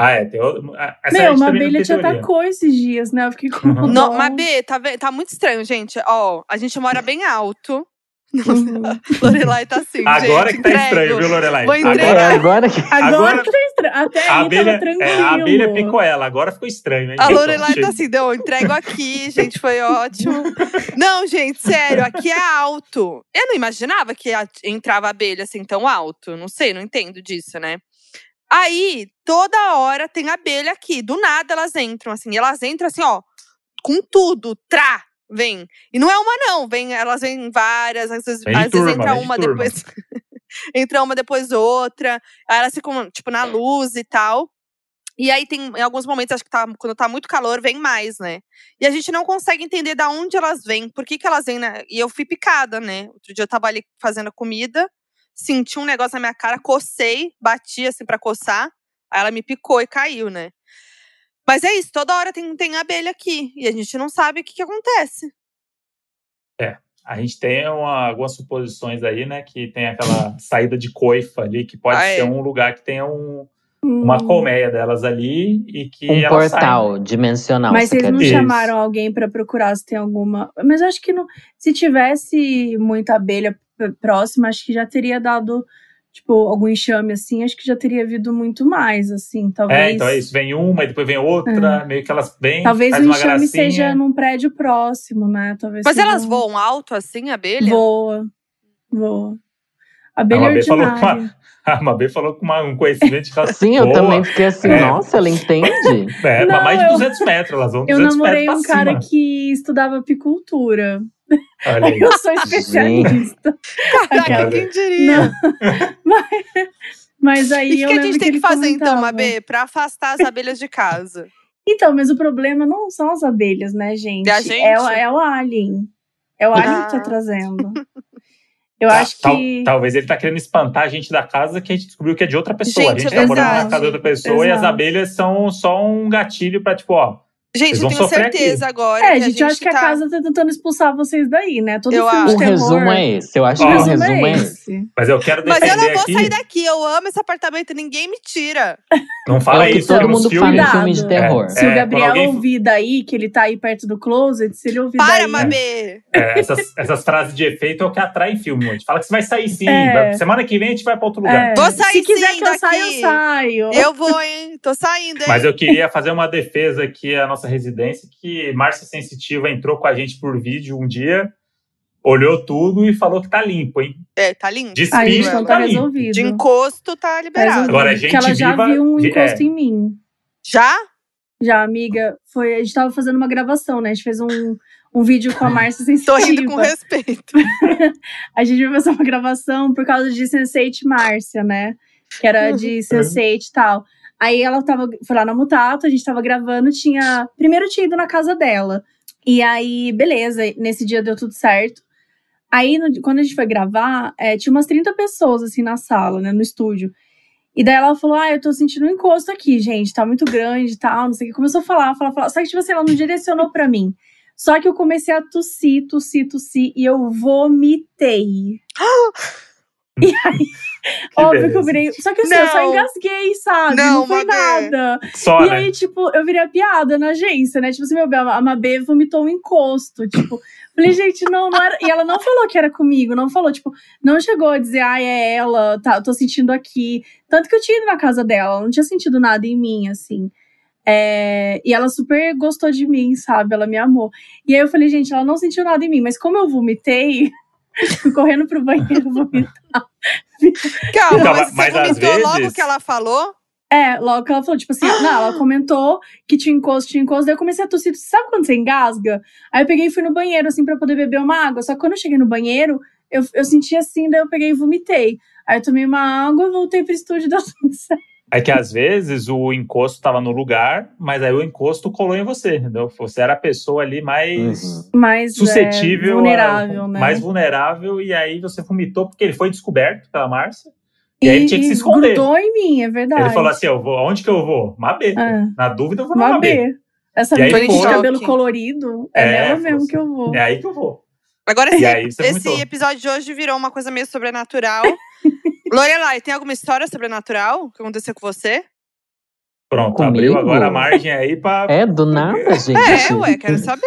Ah, é. Tem outro... Essa a Meu, uma abelha te atacou esses dias, né? Eu fiquei com Uhum. Não, B, tá, tá muito estranho, gente. Ó, a gente mora bem alto. Uhum. Lorelai tá assim, Agora gente, que tá entrego. estranho, viu, Lorelai? Vou entregar. agora que. Agora, Agora- que tá estranho. Até A aí abelha, tava tranquilo. é, a abelha picou ela, agora ficou estranho, hein? A Lorelai tá assim, não, eu entrego aqui, gente, foi ótimo. Não, gente, sério, aqui é alto. Eu não imaginava que a- entrava abelha assim tão alto. Não sei, não entendo disso, né? Aí, toda hora tem abelha aqui. Do nada elas entram, assim. E elas entram assim, ó, com tudo. Trá! Vem. E não é uma, não. Vem, elas vêm várias. Às vezes, de às vezes turma, entra vem de uma, turma. depois. entra uma, depois outra. Aí elas ficam, tipo, na luz e tal. E aí tem, em alguns momentos, acho que tá, quando tá muito calor, vem mais, né? E a gente não consegue entender da onde elas vêm, por que, que elas vêm, né? E eu fui picada, né? Outro dia eu tava ali fazendo comida, senti um negócio na minha cara, cocei, bati assim pra coçar. Aí ela me picou e caiu, né? Mas é isso, toda hora tem, tem abelha aqui. E a gente não sabe o que, que acontece. A gente tem uma- algumas suposições aí, né? Que tem aquela saída de coifa ali, que pode Ah, é. ser um lugar que tenha um- uma Hum. colmeia delas ali e que Um elas saem. portal dimensional. Mas quer não dizer. Chamaram alguém pra procurar se tem alguma. Mas eu acho que não. Se tivesse muita abelha próxima, acho que já teria dado, tipo, algum enxame assim. Acho que já teria havido muito mais, assim. Talvez. É, então é isso. Vem uma e depois vem outra, meio que elas vêm, Talvez faz o uma enxame gracinha. seja num prédio próximo, né? Talvez Mas elas um- voam alto assim, abelha? Voa. Voa. Abelha A Mabê falou com ordinária. A Mabê falou com uma- um conhecimento de elas Sim, eu também fiquei assim, É. nossa, ela entende? É, Não, mais de eu- 200 metros, elas vão 200 Eu namorei metros um pra cara cima. que estudava apicultura. Eu sou especialista. Caraca, quem diria? Mas, mas aí E o que, que a gente tem que ele fazer então, comentava. Mabê? Pra afastar as abelhas de casa. Então, mas o problema não são as abelhas, né, gente? É gente? É, o- é o alien. É o alien que tá Ah. trazendo. Eu Tá, acho tal- que. talvez ele tá querendo espantar a gente da casa que a gente descobriu que é de outra pessoa. Gente, a gente tá morando na exato. casa de outra pessoa e as Exato. abelhas são só um gatilho pra, tipo, ó. Gente, Eles eu tenho certeza agora. É, que gente, eu acho que a tá- casa tá tentando expulsar vocês daí, né? Todo Eu filme acho. de O terror. resumo é esse. Eu acho que O o resumo é é esse. Mas eu quero Mas defender eu não vou aqui. sair daqui. Eu amo esse apartamento. Ninguém me tira. Não fala É o que isso, todo mundo filmes. fala em filme de terror. Se o É, Gabriel alguém- ouvir daí, que ele tá aí perto do closet, se ele ouvir Para, daí. Mabê. É, essas, essas frases de efeito é o que atrai filme. A gente fala que você vai sair sim. É. Semana que vem a gente vai pra outro lugar. É, Vou sair Se quiser sim que eu saia, eu saio. Eu vou, hein? Tô saindo, hein? Mas eu queria fazer uma defesa aqui à nossa residência, que Márcia Sensitiva entrou com a gente por vídeo um dia, olhou tudo e falou que tá limpo, hein? É, tá lindo. De Aí, espírito então tá tá limpo. resolvido. De encosto tá Tá liberado. resolvido. Agora, Porque gente ela já viva- viu um de- encosto é. em mim. Já? Já, amiga, foi, a gente tava fazendo uma gravação, né? A gente fez um, um vídeo com a Márcia Tô rindo com Sensitiva. respeito. A gente vai fazer uma gravação por causa de Sense8 Márcia, né? Que era de Sense8 e tal. Aí ela tava, foi lá na Mutato, a gente tava gravando, tinha. Primeiro tinha ido na casa dela. E aí, beleza, nesse dia deu tudo certo. Aí, no- quando a gente foi gravar, é, tinha umas 30 pessoas, assim, na sala, né, no estúdio. E daí ela falou: Ah, eu tô sentindo um encosto aqui, gente, tá muito grande e tal, não sei o que. Começou a falar, falar, falar. Só que, tipo assim, ela não direcionou pra mim. Só que eu comecei a tossir, tossir, tossir, e eu vomitei. e aí, Que óbvio beleza. que eu virei. Só que assim, eu só engasguei, sabe? Não, Não, foi nada. Só, e né? aí, tipo, eu virei a piada na agência, né? Tipo assim, meu bem, a Mabê vomitou um encosto. Tipo, falei, gente, não, não era. E ela não falou que era comigo, não falou, tipo, não chegou a dizer, ai, é ela, tá, eu tô sentindo aqui. Tanto que eu tinha ido na casa dela, ela não tinha sentido nada em mim, assim. É, e ela super gostou de mim, sabe? Ela me amou. E aí eu falei, gente, ela não sentiu nada em mim, mas como eu vomitei, fui correndo pro banheiro vomitar. Calma, Então, mas, mas você às vomitou logo vezes- que ela falou? É, logo que ela falou, tipo assim, não, ela comentou que tinha encosto, tinha encosto, daí eu comecei a tossir. Sabe quando você engasga? Aí eu peguei e fui no banheiro, assim, pra poder beber uma água. Só que quando eu cheguei no banheiro, eu, eu senti assim, daí eu peguei e vomitei. Aí eu tomei uma água, voltei pro estúdio e deu tudo certo. É que às vezes o encosto tava no lugar, mas aí o encosto colou em você, entendeu? Você era a pessoa ali mais Uhum. Mas suscetível, é, vulnerável, a- né? mais vulnerável, e aí você vomitou porque ele foi descoberto pela Márcia. E, aí tinha que se esconder. grudou em mim, é verdade. Ele falou assim: eu vou, aonde que eu vou? Mabê. É. Na dúvida, eu vou na Uma Mabê. Essa E menina de cabelo colorido, é, É, nela mesmo assim, que eu vou. É aí que eu vou. Agora, esse, você esse vomitou. episódio de hoje virou uma coisa meio sobrenatural. Lorelai, tem alguma história sobrenatural que aconteceu com você? Pronto, Comigo? abriu agora a margem aí pra. É, do nada, gente. É, ué, quero saber.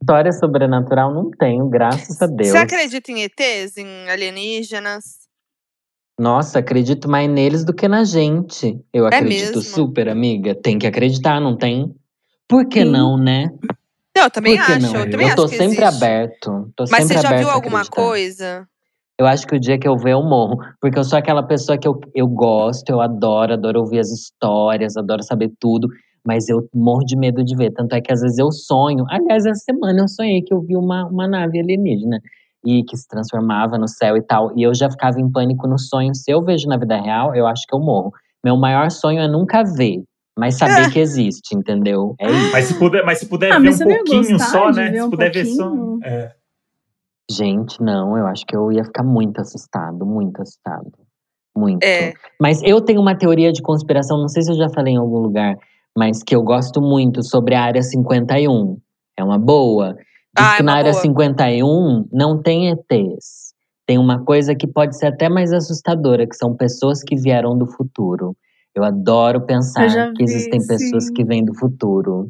História sobrenatural não tenho, graças a Deus. Você acredita em ETs, em alienígenas? Nossa, acredito mais neles do que na gente. Eu acredito mesmo? super, amiga. Tem que acreditar, não tem? Por que Sim. não, né? Não, eu também acho. não? Eu também eu tô acho sempre aberto. Tô Mas sempre você já aberto viu alguma coisa? Eu acho que o dia que eu ver, eu morro. Porque eu sou aquela pessoa que eu, eu gosto, eu adoro, adoro ouvir as histórias, adoro saber tudo. Mas eu morro de medo de ver. Tanto é que às vezes eu sonho. Aliás, essa semana eu sonhei que eu vi uma, uma nave alienígena e que se transformava no céu e tal. E eu já ficava em pânico no sonho. Se eu vejo na vida real, eu acho que eu morro. Meu maior sonho é nunca ver, mas saber É. que existe, entendeu? É isso. Mas se puder, mas se puder Ah, ver mas um pouquinho só, né? Se um puder ver só. pouquinho? É. Gente, não, eu acho que eu ia ficar muito assustado, muito assustado. Muito. É. Mas eu tenho uma teoria de conspiração, não sei se eu já falei em algum lugar, mas que eu gosto muito sobre a Área 51. É uma boa. Diz Ah, é que na uma Área boa. 51 não tem ETs. Tem uma coisa que pode ser até mais assustadora, que são pessoas que vieram do futuro. Eu adoro pensar Eu que vi, existem pessoas sim. que vêm do futuro.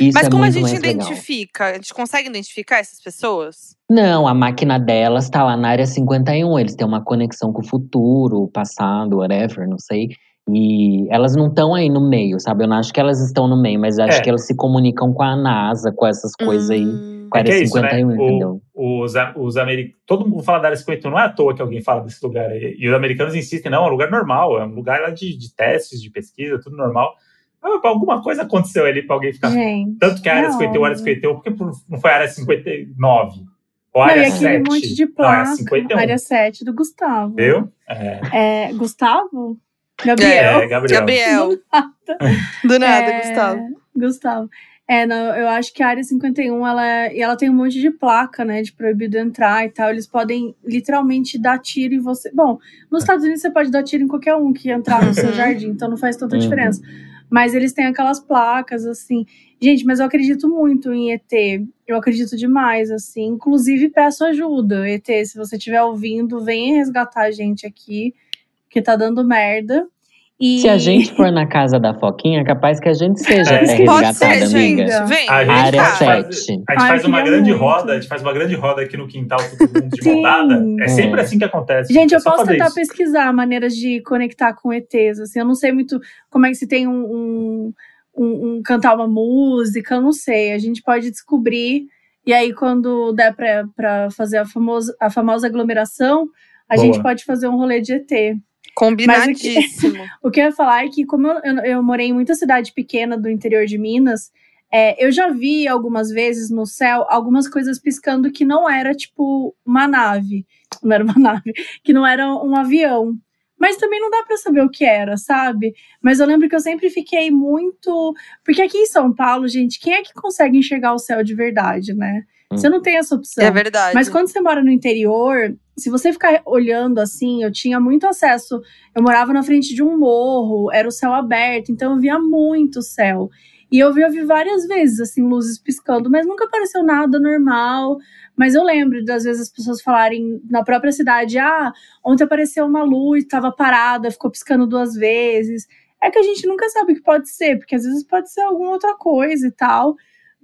Isso Mas é como a gente mais legal. identifica? A gente consegue identificar essas pessoas? Não, a máquina delas tá lá na área 51. Eles têm uma conexão com o futuro, o passado, whatever, não sei. E elas não estão aí no meio, sabe? Eu não acho que elas estão no meio, mas eu acho É. que elas se comunicam com a NASA, com essas coisas aí. Hum. Com a É que área é isso, né? 51, entendeu? O, os, a- os americanos. Todo mundo fala da área 51, não é à toa que alguém fala desse lugar aí. E os americanos insistem, não, é um lugar normal, é um lugar lá de, de testes, de pesquisa, tudo normal. Ah, alguma coisa aconteceu ali pra alguém ficar. Gente. Tanto que a área não. 51, a área 51, porque por- não foi a área 59? Ou a Não, área e aquele 7? monte de Não, é a placa. 51. área 7 do Gustavo. Viu? É, É, Gustavo? Gabriel. é, Gabriel. Gabriel. Do nada, É, Gustavo. Gustavo. É, não, eu acho que a área 51, ela, e ela tem um monte de placa, né, de proibido entrar e tal. Eles podem literalmente dar tiro em você. Bom, nos Estados Unidos você pode dar tiro em qualquer um que entrar no seu Uhum. jardim, então não faz tanta Uhum. diferença. Mas eles têm aquelas placas, assim. Gente, mas eu acredito muito em ET. Eu acredito demais, assim. Inclusive, peço ajuda. ET, se você estiver ouvindo, venha resgatar a gente aqui, que tá dando merda. E... Se a gente for na casa da Foquinha, é capaz que a gente seja É. até Pode resgatada, ser, amiga. gente. Vem, A gente Área faz, faz- 7. a gente Ai, faz uma grande muito. roda, a gente faz uma grande roda aqui no quintal, todo mundo de dada. É sempre É. assim que acontece. Gente, É eu posso tentar isso. pesquisar maneiras de conectar com ETs. Assim, eu não sei muito como é que se tem um, um, um- um- cantar uma música, eu não sei. A gente pode descobrir. E aí, quando der pra, pra fazer a famosa, a famosa aglomeração, a Boa. gente pode fazer um rolê de ET. Combinadíssimo. O que eu ia falar é que, como eu, eu, eu morei em muita cidade pequena do interior de Minas, é, eu já vi algumas vezes no céu algumas coisas piscando que não era tipo uma nave. Não era uma nave, que não era um avião. Mas também não dá pra saber o que era, sabe? Mas eu lembro que eu sempre fiquei muito. Porque aqui em São Paulo, gente, quem é que consegue enxergar o céu de verdade, né? Você não tem essa opção. É verdade. Mas quando você mora no interior, se você ficar olhando assim, eu tinha muito acesso. Eu morava na frente de um morro, era o céu aberto, então eu via muito céu. E eu vi, eu vi várias vezes, assim, luzes piscando, mas nunca apareceu nada normal. Mas eu lembro das vezes as pessoas falarem na própria cidade: ah, ontem apareceu uma luz, estava parada, ficou piscando duas vezes. É que a gente nunca sabe o que pode ser, porque às vezes pode ser alguma outra coisa e tal.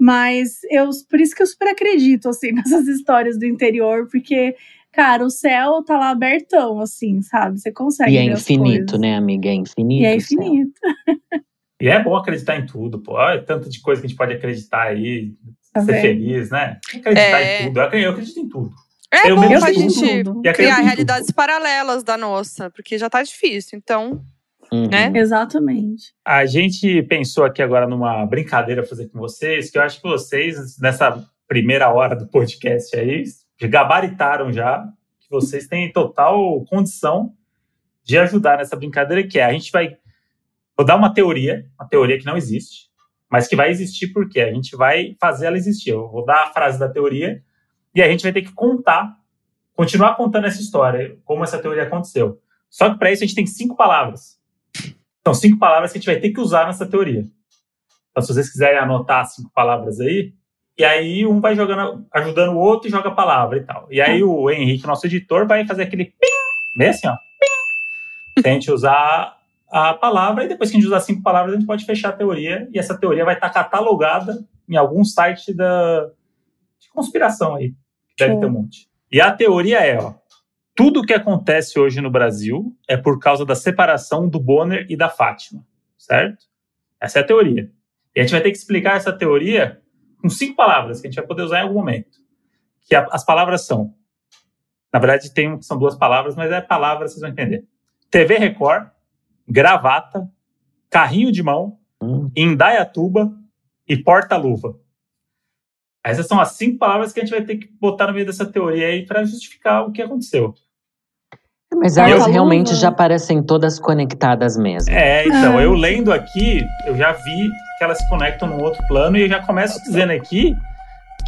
Mas eu, por isso que eu super acredito, assim, nessas histórias do interior, porque, cara, o céu tá lá abertão, assim, sabe? Você consegue E é infinito, né, amiga? É infinito. E é infinito. E é bom acreditar em tudo, pô. Olha tanto de coisa que a gente pode acreditar aí, Tá ser vendo? feliz, né? Acreditar É. em tudo. Eu acredito, eu acredito em tudo. É Eu bom pra tudo. gente. E criar realidades paralelas da nossa, porque já tá difícil. Então, Uhum. Né? Exatamente. A gente pensou aqui agora numa brincadeira fazer com vocês, que eu acho que vocês, nessa primeira hora do podcast aí, gabaritaram já, que vocês têm total condição de ajudar nessa brincadeira, que é a gente vai. Vou dar uma teoria, uma teoria que não existe, mas que vai existir porque a gente vai fazer ela existir. Eu vou dar a frase da teoria e a gente vai ter que contar, continuar contando essa história, como essa teoria aconteceu. Só que para isso a gente tem cinco palavras. São cinco palavras que a gente vai ter que usar nessa teoria. Então, se vocês quiserem anotar as cinco palavras aí, e aí um vai jogando, ajudando o outro e joga a palavra e tal. E aí o Henrique, nosso editor, vai fazer aquele pim, bem assim, ó. Pim, gente usar a palavra, e depois que a gente usar cinco palavras, a gente pode fechar a teoria, e essa teoria vai estar catalogada em algum site da, de conspiração aí. que Deve ter um monte. E a teoria é, ó, tudo o que acontece hoje no Brasil é por causa da separação do Bonner e da Fátima, certo? Essa é a teoria. E a gente vai ter que explicar essa teoria com cinco palavras que a gente vai poder usar em algum momento. Que a- as palavras são Na verdade, tem são duas palavras, mas é palavra, vocês vão entender. TV Record, gravata, carrinho de mão, Hum. Indaiatuba e porta-luva. Essas são as cinco palavras que a gente vai ter que botar no meio dessa teoria aí para justificar o que aconteceu. Mas elas luva. realmente já parecem todas conectadas mesmo. É, então, Ah. eu lendo aqui, eu já vi que elas se conectam num outro plano e eu já começo dizendo aqui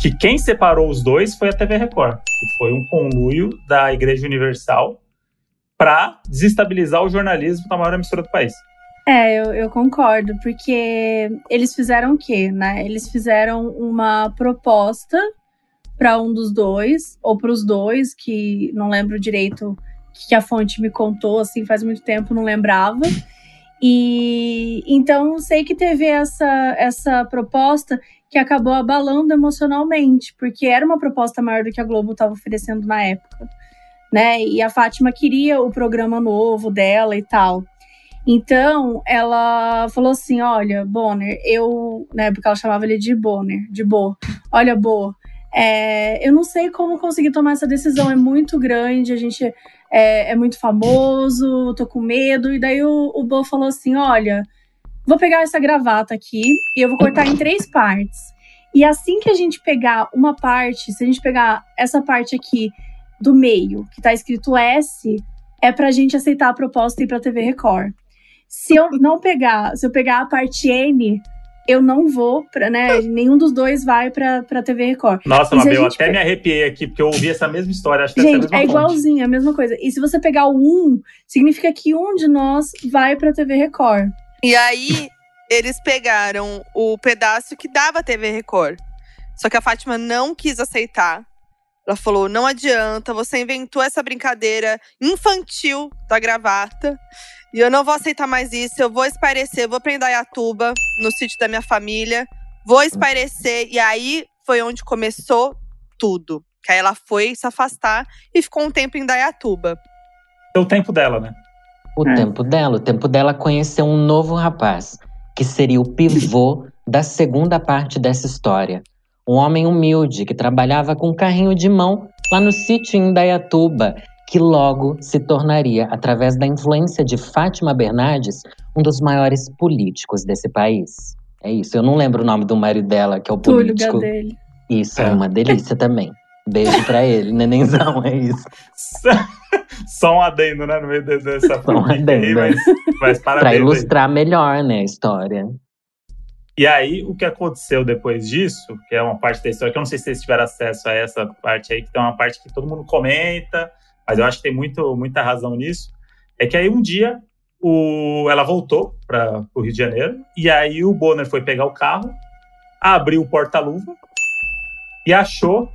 que quem separou os dois foi a TV Record, que foi um conluio da Igreja Universal para desestabilizar o jornalismo da maior emissora do país. É, eu, eu concordo, porque eles fizeram o quê, né? Eles fizeram uma proposta para um dos dois, ou para os dois, que não lembro direito que a fonte me contou, assim, faz muito tempo, não lembrava. E então sei que teve essa, essa proposta que acabou abalando emocionalmente, porque era uma proposta maior do que a Globo estava oferecendo na época, né? E a Fátima queria o programa novo dela e tal. Então, ela falou assim: Olha, Bonner, eu. Né, porque ela chamava ele de Bonner, de Bo. Olha, Bo, é, eu não sei como conseguir tomar essa decisão. É muito grande, a gente é, é muito famoso, tô com medo. E daí o, o Bo falou assim: Olha, vou pegar essa gravata aqui e eu vou cortar em três partes. E assim que a gente pegar uma parte, se a gente pegar essa parte aqui do meio, que tá escrito S, é pra gente aceitar a proposta e ir pra TV Record. Se eu não pegar, se eu pegar a parte N, eu não vou pra, né? Nenhum dos dois vai pra, pra TV Record. Nossa, Mabel, eu gente até me arrepiei aqui, porque eu ouvi essa mesma história, acho que deve Gente, é mesma fonte. igualzinho, a mesma coisa. E se você pegar o 1, significa que um de nós vai pra TV Record. E aí, eles pegaram o pedaço que dava a TV Record. Só que a Fátima não quis aceitar. Ela falou: não adianta, você inventou essa brincadeira infantil da gravata. E eu não vou aceitar mais isso. Eu vou espairecer, vou pra Indaiatuba, no sítio da minha família. Vou espairecer. E aí foi onde começou tudo. Que aí ela foi se afastar e ficou um tempo em Indaiatuba. É o tempo dela, né? O É. tempo dela, o tempo dela conhecer um novo rapaz, que seria o pivô da segunda parte dessa história. Um homem humilde que trabalhava com um carrinho de mão lá no sítio em Indaiatuba, que logo se tornaria, através da influência de Fátima Bernardes, um dos maiores políticos desse país. É isso. Eu não lembro o nome do marido dela, que é o Túlio político. Gadelha. Isso, é É. uma delícia também. Beijo pra ele, nenenzão, é isso. Só um adendo, né? No meio de- dessa Só um política aí, adendo, mas, mas Pra parabéns. aí. ilustrar melhor, né, a história. E aí, o que aconteceu depois disso, que é uma parte da história, que eu não sei se vocês tiveram acesso a essa parte aí, que tem uma parte que todo mundo comenta, mas eu acho que tem muito, muita razão nisso, é que aí um dia o, ela voltou para o Rio de Janeiro, e aí o Bonner foi pegar o carro, abriu o porta-luva e achou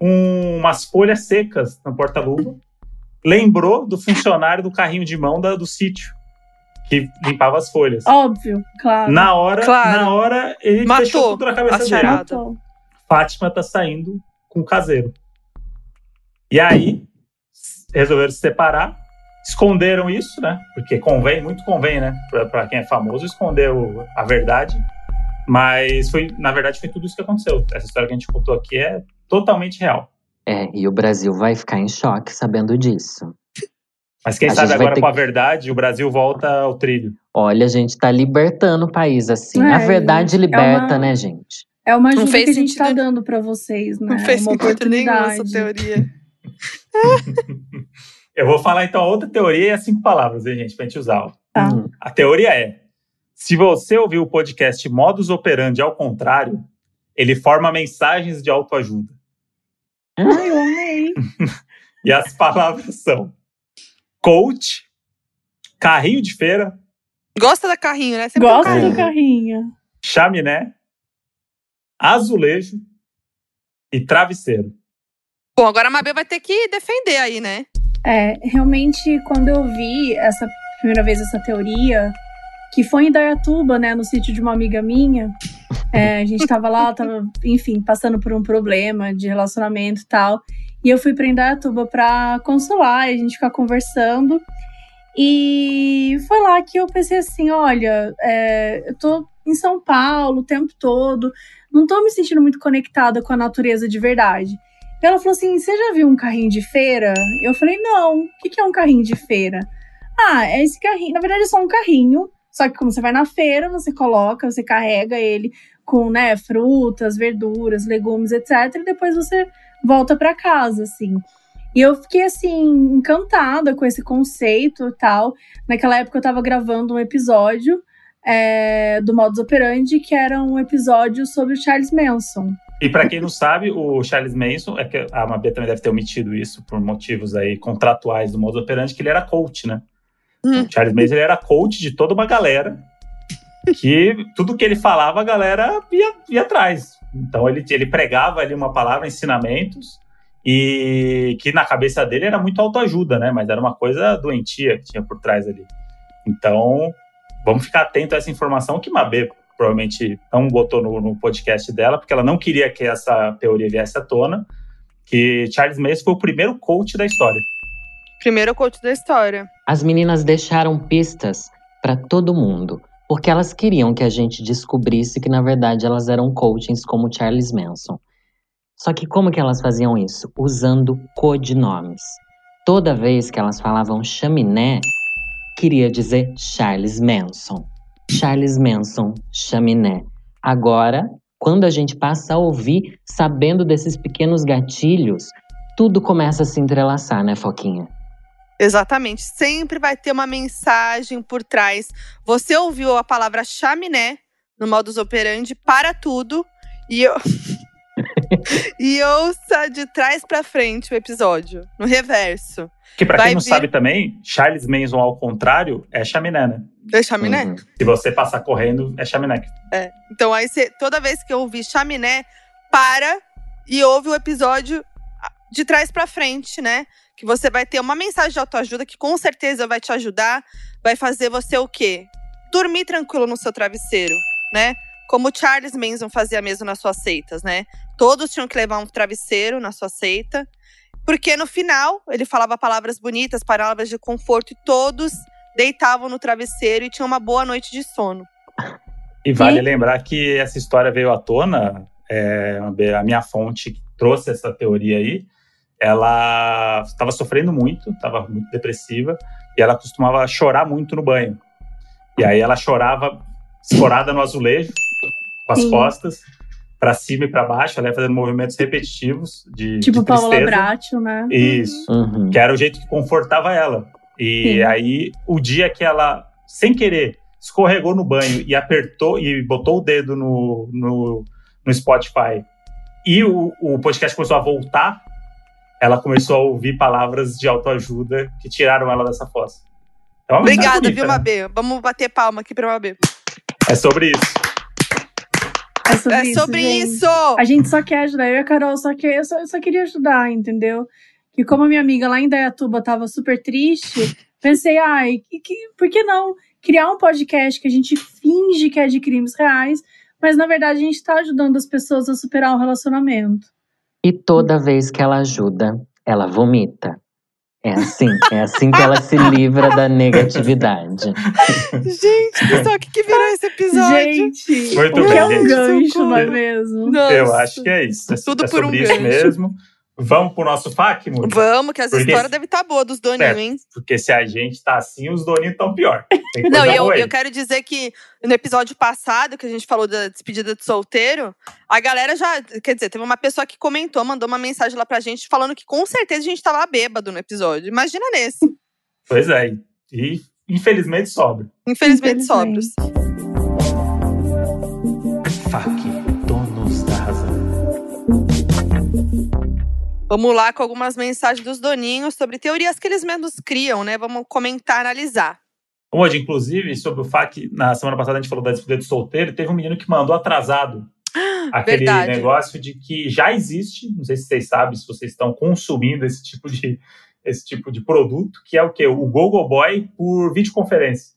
um- umas folhas secas no porta-luva. Lembrou do funcionário do carrinho de mão da- do sítio, que limpava as folhas. Óbvio, claro. Na hora, Claro. na hora, ele Matou fechou tudo na cabeça a dele. Matou. Fátima tá saindo com o caseiro. E aí, resolveram se separar, esconderam isso, né? Porque convém, muito convém, né? Pra, pra quem é famoso, esconder o- a verdade. Mas foi, na verdade, foi tudo isso que aconteceu. Essa história que a gente contou aqui é totalmente real. É, e o Brasil vai ficar em choque sabendo disso. Mas quem A sabe agora ter com a verdade, o Brasil volta ao trilho. Olha, a gente tá libertando o país assim. É, a verdade liberta, uma- né, gente? É uma ajuda que a gente tá sentido- dando pra vocês, né? Não fez uma sentido nenhum essa teoria. Eu vou falar então outra teoria e as cinco palavras, hein, gente, pra gente usar. ó. Tá. Hum, A teoria é: se você ouviu o podcast Modus Operandi ao contrário, ele forma mensagens de autoajuda. Ai, eu amei. E as palavras são coach, carrinho de feira, Gosta da carrinho, né? Sempre Gosta carrinho. do carrinho. chaminé, azulejo e travesseiro. Bom, agora a Mabel vai ter que defender aí, né? É, realmente, quando eu vi essa primeira vez essa teoria, que foi em Dayatuba, né, no sítio de uma amiga minha, é, a gente tava lá, tava, enfim, passando por um problema de relacionamento e tal, e eu fui pra Indaiatuba pra consolar, e a gente ficar conversando, e foi lá que eu pensei assim, olha, é, eu tô em São Paulo o tempo todo, não tô me sentindo muito conectada com a natureza de verdade. Ela falou assim: Você já viu um carrinho de feira? Eu falei: Não, o que, que é um carrinho de feira? Ah, é esse carrinho. Na verdade, é só um carrinho. Só que como você vai na feira, você coloca, você carrega ele com, né, frutas, verduras, legumes, etc. E depois você volta para casa, assim. E eu fiquei, assim, encantada com esse conceito e tal. Naquela época eu tava gravando um episódio é, do Modus Operandi, que era um episódio sobre o Charles Manson. E para quem não sabe, o Charles Manson, é que a Mabê também deve ter omitido isso por motivos aí contratuais do Modus Operandi, que ele era coach, né? Hum. O Charles Manson ele era coach de toda uma galera que tudo que ele falava a galera ia, ia atrás. Então ele, ele pregava ali uma palavra, ensinamentos, e que na cabeça dele era muito autoajuda, né? Mas era uma coisa doentia que tinha por trás ali. Então, vamos ficar atento a essa informação que Mabê provavelmente não botou no, no, podcast dela, porque ela não queria que essa teoria viesse à tona, que Charles Manson foi o primeiro coach da história. Primeiro coach da história. As meninas deixaram pistas para todo mundo, porque elas queriam que a gente descobrisse que na verdade elas eram coachings como Charles Manson. Só que como que elas faziam isso? Usando codinomes. Toda vez que elas falavam chaminé, queria dizer Charles Manson. Charles Manson, chaminé. Agora, quando a gente passa a ouvir, sabendo desses pequenos gatilhos, tudo começa a se entrelaçar, né, Foquinha? Exatamente. Sempre vai ter uma mensagem por trás. Você ouviu a palavra chaminé no modus operandi para tudo e eu e ouça de trás para frente o episódio, no reverso. Que para quem não vir... sabe também, Charles Manson ao contrário é chaminé, né? É chaminé? Uhum. Se você passar correndo, é chaminé. É. Então aí você, toda vez que eu ouvir chaminé, para e ouve o episódio de trás para frente, né? Que você vai ter uma mensagem de autoajuda que com certeza vai te ajudar, vai fazer você o quê? Dormir tranquilo no seu travesseiro, né? Como Charles Manson fazia mesmo nas suas seitas, né? Todos tinham que levar um travesseiro na sua seita. Porque no final, ele falava palavras bonitas, palavras de conforto, e todos deitavam no travesseiro e tinham uma boa noite de sono. E vale e... lembrar que essa história veio à tona, é, a minha fonte trouxe essa teoria aí, ela estava sofrendo muito, estava muito depressiva, e ela costumava chorar muito no banho. E aí ela chorava escorada no azulejo, com as Sim. costas, para cima e para baixo, ela ia fazendo movimentos repetitivos de Tipo de Paula Bracho, né? Isso. Uhum. Que era o jeito que confortava ela. E Sim. aí, o dia que ela, sem querer, escorregou no banho e apertou e botou o dedo no, no, no Spotify e o, o podcast começou a voltar, ela começou a ouvir palavras de autoajuda que tiraram ela dessa fossa. É Obrigada, bonita, viu, né? Mabê? Vamos bater palma aqui pra Mabê. É sobre isso. É sobre, é isso, sobre isso. A gente só quer ajudar. Eu e a Carol só, quer, eu só, eu só queria ajudar, entendeu? E como a minha amiga lá em Dayatuba tava super triste, pensei, ai, que, que, por que não criar um podcast que a gente finge que é de crimes reais, mas na verdade a gente tá ajudando as pessoas a superar um relacionamento. E toda vez que ela ajuda, ela vomita. É assim, é assim que ela se livra da negatividade. Gente, pessoal, o que, que virou esse episódio? Gente, Muito o que é um gancho, não é mesmo? Nossa. Eu acho que é isso. É, Tudo é por um gancho. mesmo. Vamos pro nosso FAQ, Muri? Vamos, que as porque, histórias devem estar tá boas dos doninhos, hein? Porque se a gente tá assim, os doninhos estão pior. Não, eu, eu quero dizer que no episódio passado, que a gente falou da despedida de solteiro, a galera já. Quer dizer, teve uma pessoa que comentou, mandou uma mensagem lá pra gente falando que com certeza a gente tava bêbado no episódio. Imagina nesse. Pois é. E infelizmente sobra. Infelizmente, infelizmente. sobros. FAQ. Vamos lá com algumas mensagens dos doninhos sobre teorias que eles mesmos criam, né? Vamos comentar, analisar. Hoje, inclusive, sobre o FAQ, na semana passada a gente falou da despedida de solteiro, teve um menino que mandou atrasado aquele Verdade. negócio de que já existe, não sei se vocês sabem, se vocês estão consumindo esse tipo de, esse tipo de produto, que é o quê? O Google Boy por videoconferência.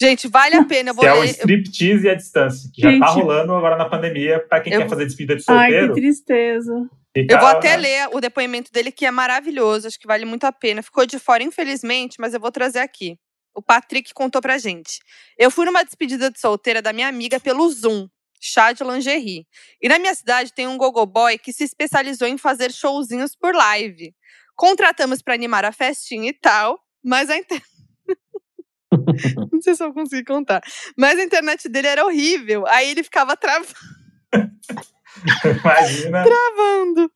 Gente, vale a pena. Eu vou que ler... é o striptease e a distância, que Gente. já tá rolando agora na pandemia para quem eu... quer fazer despedida de solteiro. Ai, que tristeza. Fica... Eu vou até ler o depoimento dele, que é maravilhoso, acho que vale muito a pena. Ficou de fora, infelizmente, mas eu vou trazer aqui. O Patrick contou pra gente. Eu fui numa despedida de solteira da minha amiga pelo Zoom. chá de lingerie. E na minha cidade tem um gogoboy que se especializou em fazer showzinhos por live. Contratamos para animar a festinha e tal, mas a internet. Não sei se eu consigo contar. Mas a internet dele era horrível. Aí ele ficava travando. Imagina. travando.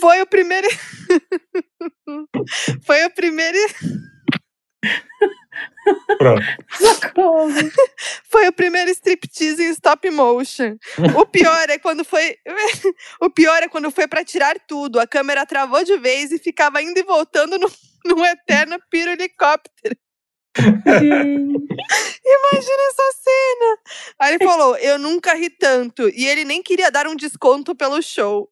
Foi o primeiro. Foi o primeiro. Pronto. Foi o primeiro striptease em stop motion. O pior é quando foi. o pior é quando foi pra tirar tudo. A câmera travou de vez e ficava indo e voltando no, num eterno. Gente. Imagina essa cena. Aí ele falou: Eu nunca ri tanto. E ele nem queria dar um desconto pelo show.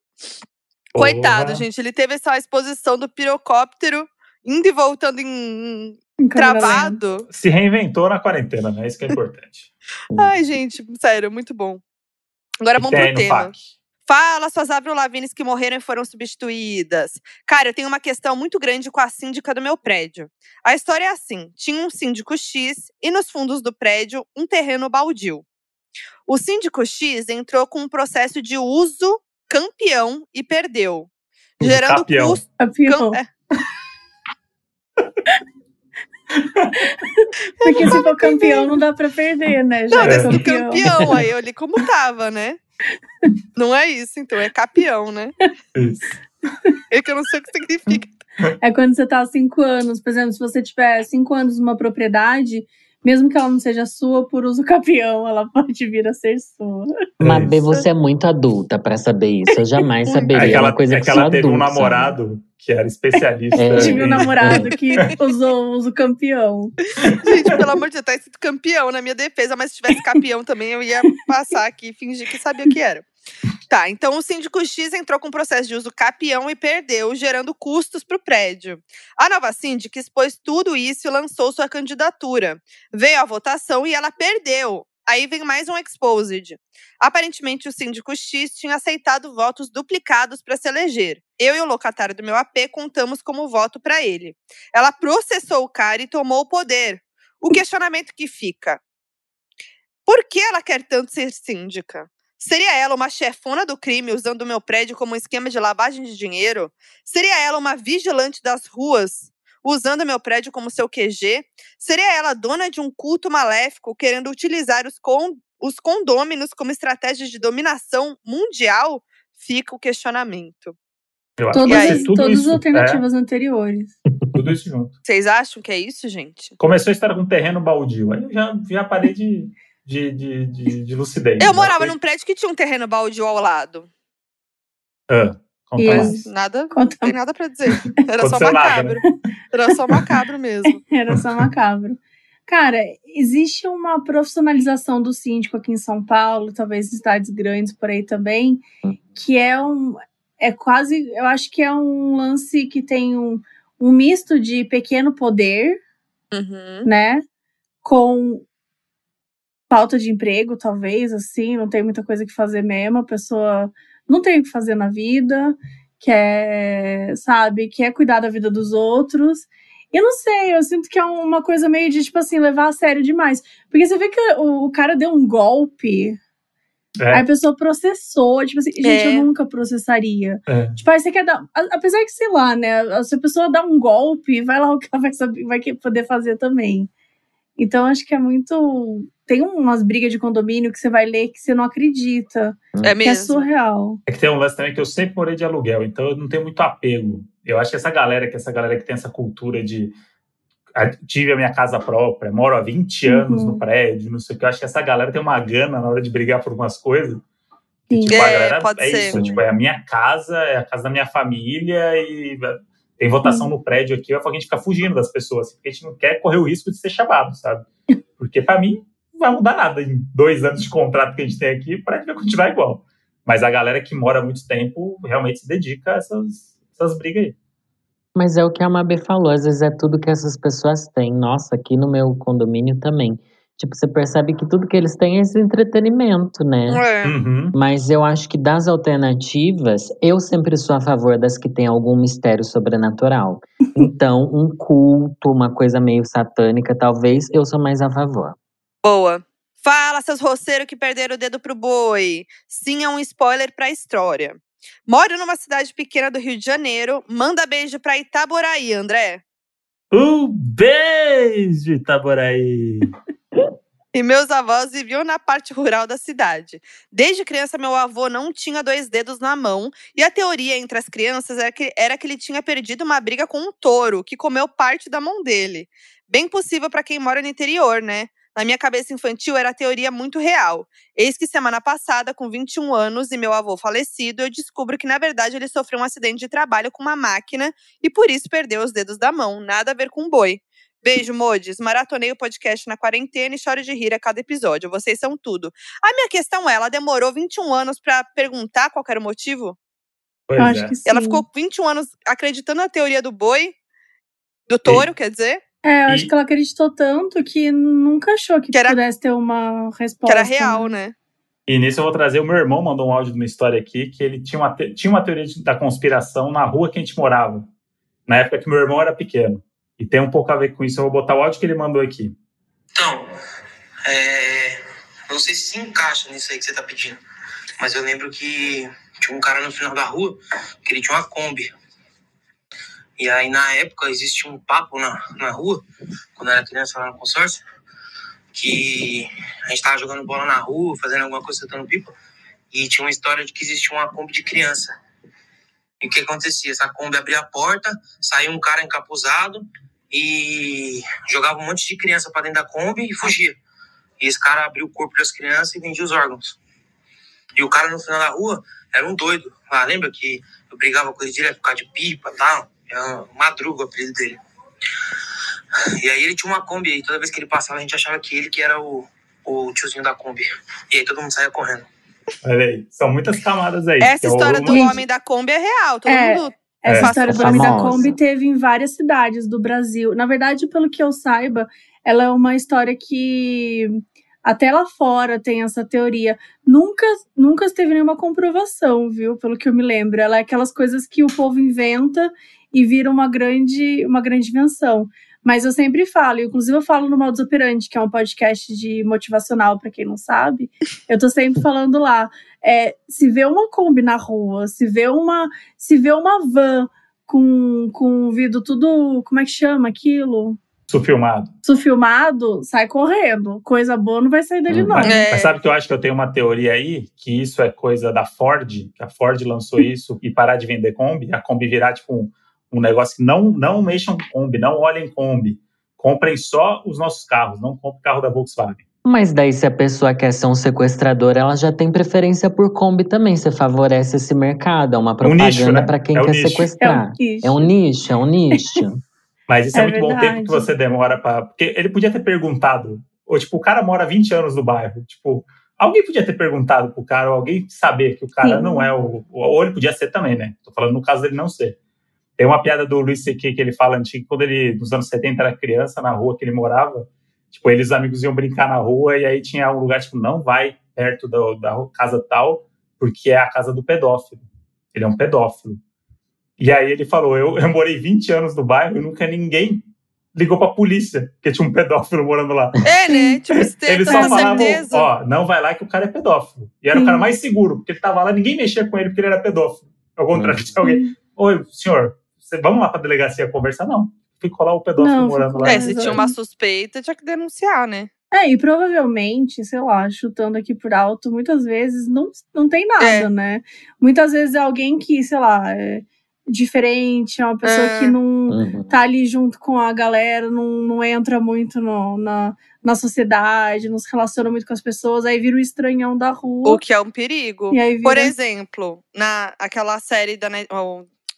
Coitado, gente. Ele teve essa exposição do pirocóptero indo e voltando em travado. Se reinventou na quarentena, né? Isso que é importante. Ai, gente, sério, muito bom. Agora vamos pro no tema. Fala, suas Avril Lavines que morreram e foram substituídas. Cara, eu tenho uma questão muito grande com a síndica do meu prédio. A história é assim: tinha um síndico X e nos fundos do prédio um terreno baldio. O síndico X entrou com um processo de uso campeão e perdeu, gerando capião. custo. A pior. é, Porque se for campeão, não dá pra perder, né? Já não, é campeão. campeão. Aí eu li como tava, né? Não é isso, então, é campeão, né? Isso. É que eu não sei o que significa. É quando você tá há cinco anos, por exemplo, se você tiver cinco anos numa propriedade, mesmo que ela não seja sua, por uso campeão, ela pode vir a ser sua. Mabê, isso. você é muito adulta pra saber isso. Eu jamais saberia. É que É ela, uma coisa é que, que ela teve um adulto sabe. namorado que era especialista. É. Tive um em- namorado que usou o uso campeão. Gente, pelo amor de Deus, tá escrito campeão na minha defesa, mas se tivesse campeão também, eu ia passar aqui e fingir que sabia o que era. Tá, então o síndico X entrou com processo de uso capião e perdeu, gerando custos para o prédio. A nova síndica expôs tudo isso e lançou sua candidatura. Veio a votação e ela perdeu. Aí vem mais um exposed. Aparentemente, o síndico X tinha aceitado votos duplicados para se eleger. Eu e o locatário do meu AP contamos como voto para ele. Ela processou o cara e tomou o poder. O questionamento que fica: por que ela quer tanto ser síndica? Seria ela uma chefona do crime usando o meu prédio como um esquema de lavagem de dinheiro? Seria ela uma vigilante das ruas usando meu prédio como seu QG? Seria ela dona de um culto maléfico querendo utilizar os, con os condôminos como estratégia de dominação mundial? Fica o questionamento. Eu acho Todas, tudo todas isso. as alternativas anteriores. É, tudo isso junto. Vocês acham que é isso, gente? Começou a história com terreno baldio. Aí eu já, já parei de, de, de, de, de lucidez. Eu Já morava foi- num prédio que tinha um terreno baldio ao lado. Ah, conta E mais. as- Nada, Conta- não tem nada pra dizer. Era só nada, né? macabro. Era só macabro mesmo. Era só macabro. Cara, existe uma profissionalização do síndico aqui em São Paulo, talvez em cidades grandes por aí também, que é um. É quase. Eu acho que é um lance que tem um, um misto de pequeno poder, Uhum. né? Com falta de emprego, talvez, assim, não tem muita coisa que fazer mesmo, a pessoa não tem o que fazer na vida, quer, sabe, quer cuidar da vida dos outros. Eu não sei, eu sinto que é uma coisa meio de, tipo assim, levar a sério demais. Porque você vê que o, o cara deu um golpe, É. aí a pessoa processou, tipo assim, gente, É. eu nunca processaria. É. Tipo, aí você quer dar. Apesar que, sei lá, né? Se a pessoa dá um golpe, vai lá o que ela vai, saber, vai que- poder fazer também. Então, acho que é muito. Tem umas brigas de condomínio que você vai ler que você não acredita. É Que é mesmo. surreal. É que tem um lance também que eu sempre morei de aluguel, então eu não tenho muito apego. Eu acho que essa galera, que essa galera que tem essa cultura de tive a minha casa própria, moro há 20 anos Uhum. no prédio, não sei o que, eu acho que essa galera tem uma gana na hora de brigar por algumas coisas. Que, tipo, a É, galera pode é ser. isso, tipo, é a minha casa, é a casa da minha família e tem votação no prédio aqui, vai falar que a gente fica fugindo das pessoas, porque a gente não quer correr o risco de ser chamado, sabe? Porque pra mim não vai mudar nada em dois anos de contrato que a gente tem aqui, o prédio vai continuar igual. Mas a galera que mora há muito tempo realmente se dedica a essas, essas brigas aí. Mas é o que a Mabê falou, às vezes é tudo que essas pessoas têm. Nossa, aqui no meu condomínio também. Tipo, você percebe que tudo que eles têm é esse entretenimento, né? É. Uhum. Mas eu acho que das alternativas, eu sempre sou a favor das que têm algum mistério sobrenatural. Então, um culto, uma coisa meio satânica, talvez, eu sou mais a favor. Boa. Fala, seus roceiros que perderam o dedo pro boi. Sim, é um spoiler pra história. Moro numa cidade pequena do Rio de Janeiro. Manda beijo pra Itaboraí, André. Um beijo, Itaboraí! E meus avós viviam na parte rural da cidade. Desde criança, meu avô não tinha dois dedos na mão, e a teoria entre as crianças era que, era que ele tinha perdido uma briga com um touro, que comeu parte da mão dele. Bem possível para quem mora no interior, né? Na minha cabeça infantil era a teoria muito real. Eis que semana passada, com 21 anos e meu avô falecido, eu descubro que na verdade ele sofreu um acidente de trabalho com uma máquina e por isso perdeu os dedos da mão. Nada a ver com boi. Beijo, Modes. Maratonei o podcast na quarentena e choro de rir a cada episódio. Vocês são tudo. A minha questão é, ela demorou 21 anos para perguntar qual era o motivo? Pois Eu acho é. que sim. Ela ficou 21 anos acreditando na teoria do boi, do touro, quer dizer, É, eu acho E- que ela acreditou tanto que nunca achou que, Que era- pudesse ter uma que resposta. era real, né? né? E nisso eu vou trazer, o meu irmão mandou um áudio de uma história aqui, que ele tinha uma, te- tinha uma teoria da conspiração na rua que a gente morava, na época que meu irmão era pequeno. E tem um pouco a ver com isso, eu vou botar o áudio que ele mandou aqui. Então, é, não sei se se encaixa nisso aí que você tá pedindo, mas eu lembro que tinha um cara no final da rua que ele tinha uma Kombi. E aí, na época, existia um papo na, na rua, quando eu era criança lá no consórcio, que a gente tava jogando bola na rua, fazendo alguma coisa, soltando pipa, e tinha uma história de que existia uma Kombi de criança. E o que acontecia? Essa Kombi abria a porta, saía um cara encapuzado e jogava um monte de criança pra dentro da Kombi e fugia. E esse cara abriu o corpo das crianças e vendia os órgãos. E o cara no final da rua era um doido. Ah, lembra que eu brigava com ele direto por causa de pipa e tal? Era Madruga o apelido dele. E aí ele tinha uma Kombi aí. Toda vez que ele passava, a gente achava que ele que era o, o tiozinho da Kombi. E aí todo mundo saía correndo. Olha aí, são muitas camadas aí. Essa é história o- do homem da Kombi é real. Todo É. mundo. Essa É, história do é Homem da. Kombi teve em várias cidades do Brasil. Na verdade, pelo que eu saiba, ela é uma história que até lá fora tem essa teoria. Nunca, nunca teve nenhuma comprovação, viu? Pelo que eu me lembro. Ela é aquelas coisas que o povo inventa e vira uma grande, uma grande invenção. Mas eu sempre falo, inclusive eu falo no Modus Operandi, que é um podcast de motivacional, para quem não sabe. Eu tô sempre falando lá. É, se vê uma Kombi na rua, se vê uma, se vê uma van com, com o vidro tudo. Como é que chama aquilo? Isso filmado. Isso filmado, sai correndo. Coisa boa não vai sair dele, Hum. não. Mas, É. mas sabe que eu acho que eu tenho uma teoria aí, que isso é coisa da Ford, que a Ford lançou isso e parar de vender Kombi, a Kombi virar tipo um, um negócio que não, não mexam com Kombi, não olhem Kombi. Comprem só os nossos carros, não comprem carro da Volkswagen. Mas daí, se a pessoa quer ser um sequestrador, ela já tem preferência por Kombi também. Você favorece esse mercado. É uma um nicho, propaganda né? pra quem É um quer nicho. É sequestrar. um isso. É um nicho, é um nicho. Mas isso é, É muito bom o tempo verdade. que você demora pra. Porque ele podia ter perguntado. Ou, tipo, o cara mora 20 anos no bairro. Tipo, alguém podia ter perguntado pro cara, ou alguém saber que o cara Sim. não é o. Ou ele podia ser também, né? Tô falando no caso dele não ser. Tem uma piada do Luiz C.K. que ele fala antigo, quando ele, nos anos 70, era criança, na rua que ele morava. Tipo, eles, os amigos iam brincar na rua, e aí tinha um lugar, tipo, não vai perto da, da casa tal, porque é a casa do pedófilo. Ele é um pedófilo. E aí ele falou: eu, eu morei 20 anos no bairro e nunca ninguém ligou pra polícia, porque tinha um pedófilo morando lá. É, né? Tipo, Eles toda só falavam, certeza. ó, não vai lá que o cara é pedófilo. E era o Sim. cara mais seguro, porque ele tava lá, ninguém mexia com ele porque ele era pedófilo. Ao contrário de alguém, Hum. oi, senhor, você, vamos lá pra delegacia conversar? Não. Ficou lá o pedófilo Não, morando ficou lá. É, se tinha uma suspeita, tinha que denunciar, né? É, e provavelmente, sei lá, chutando aqui por alto, muitas vezes não, não tem nada, É. né? Muitas vezes é alguém que, sei lá, é diferente, é uma pessoa É. que não Uhum. tá ali junto com a galera, não, não entra muito no- na, na sociedade, não se relaciona muito com as pessoas, aí vira o estranhão da rua. O que é um perigo. E aí vira... Por exemplo, na aquela série da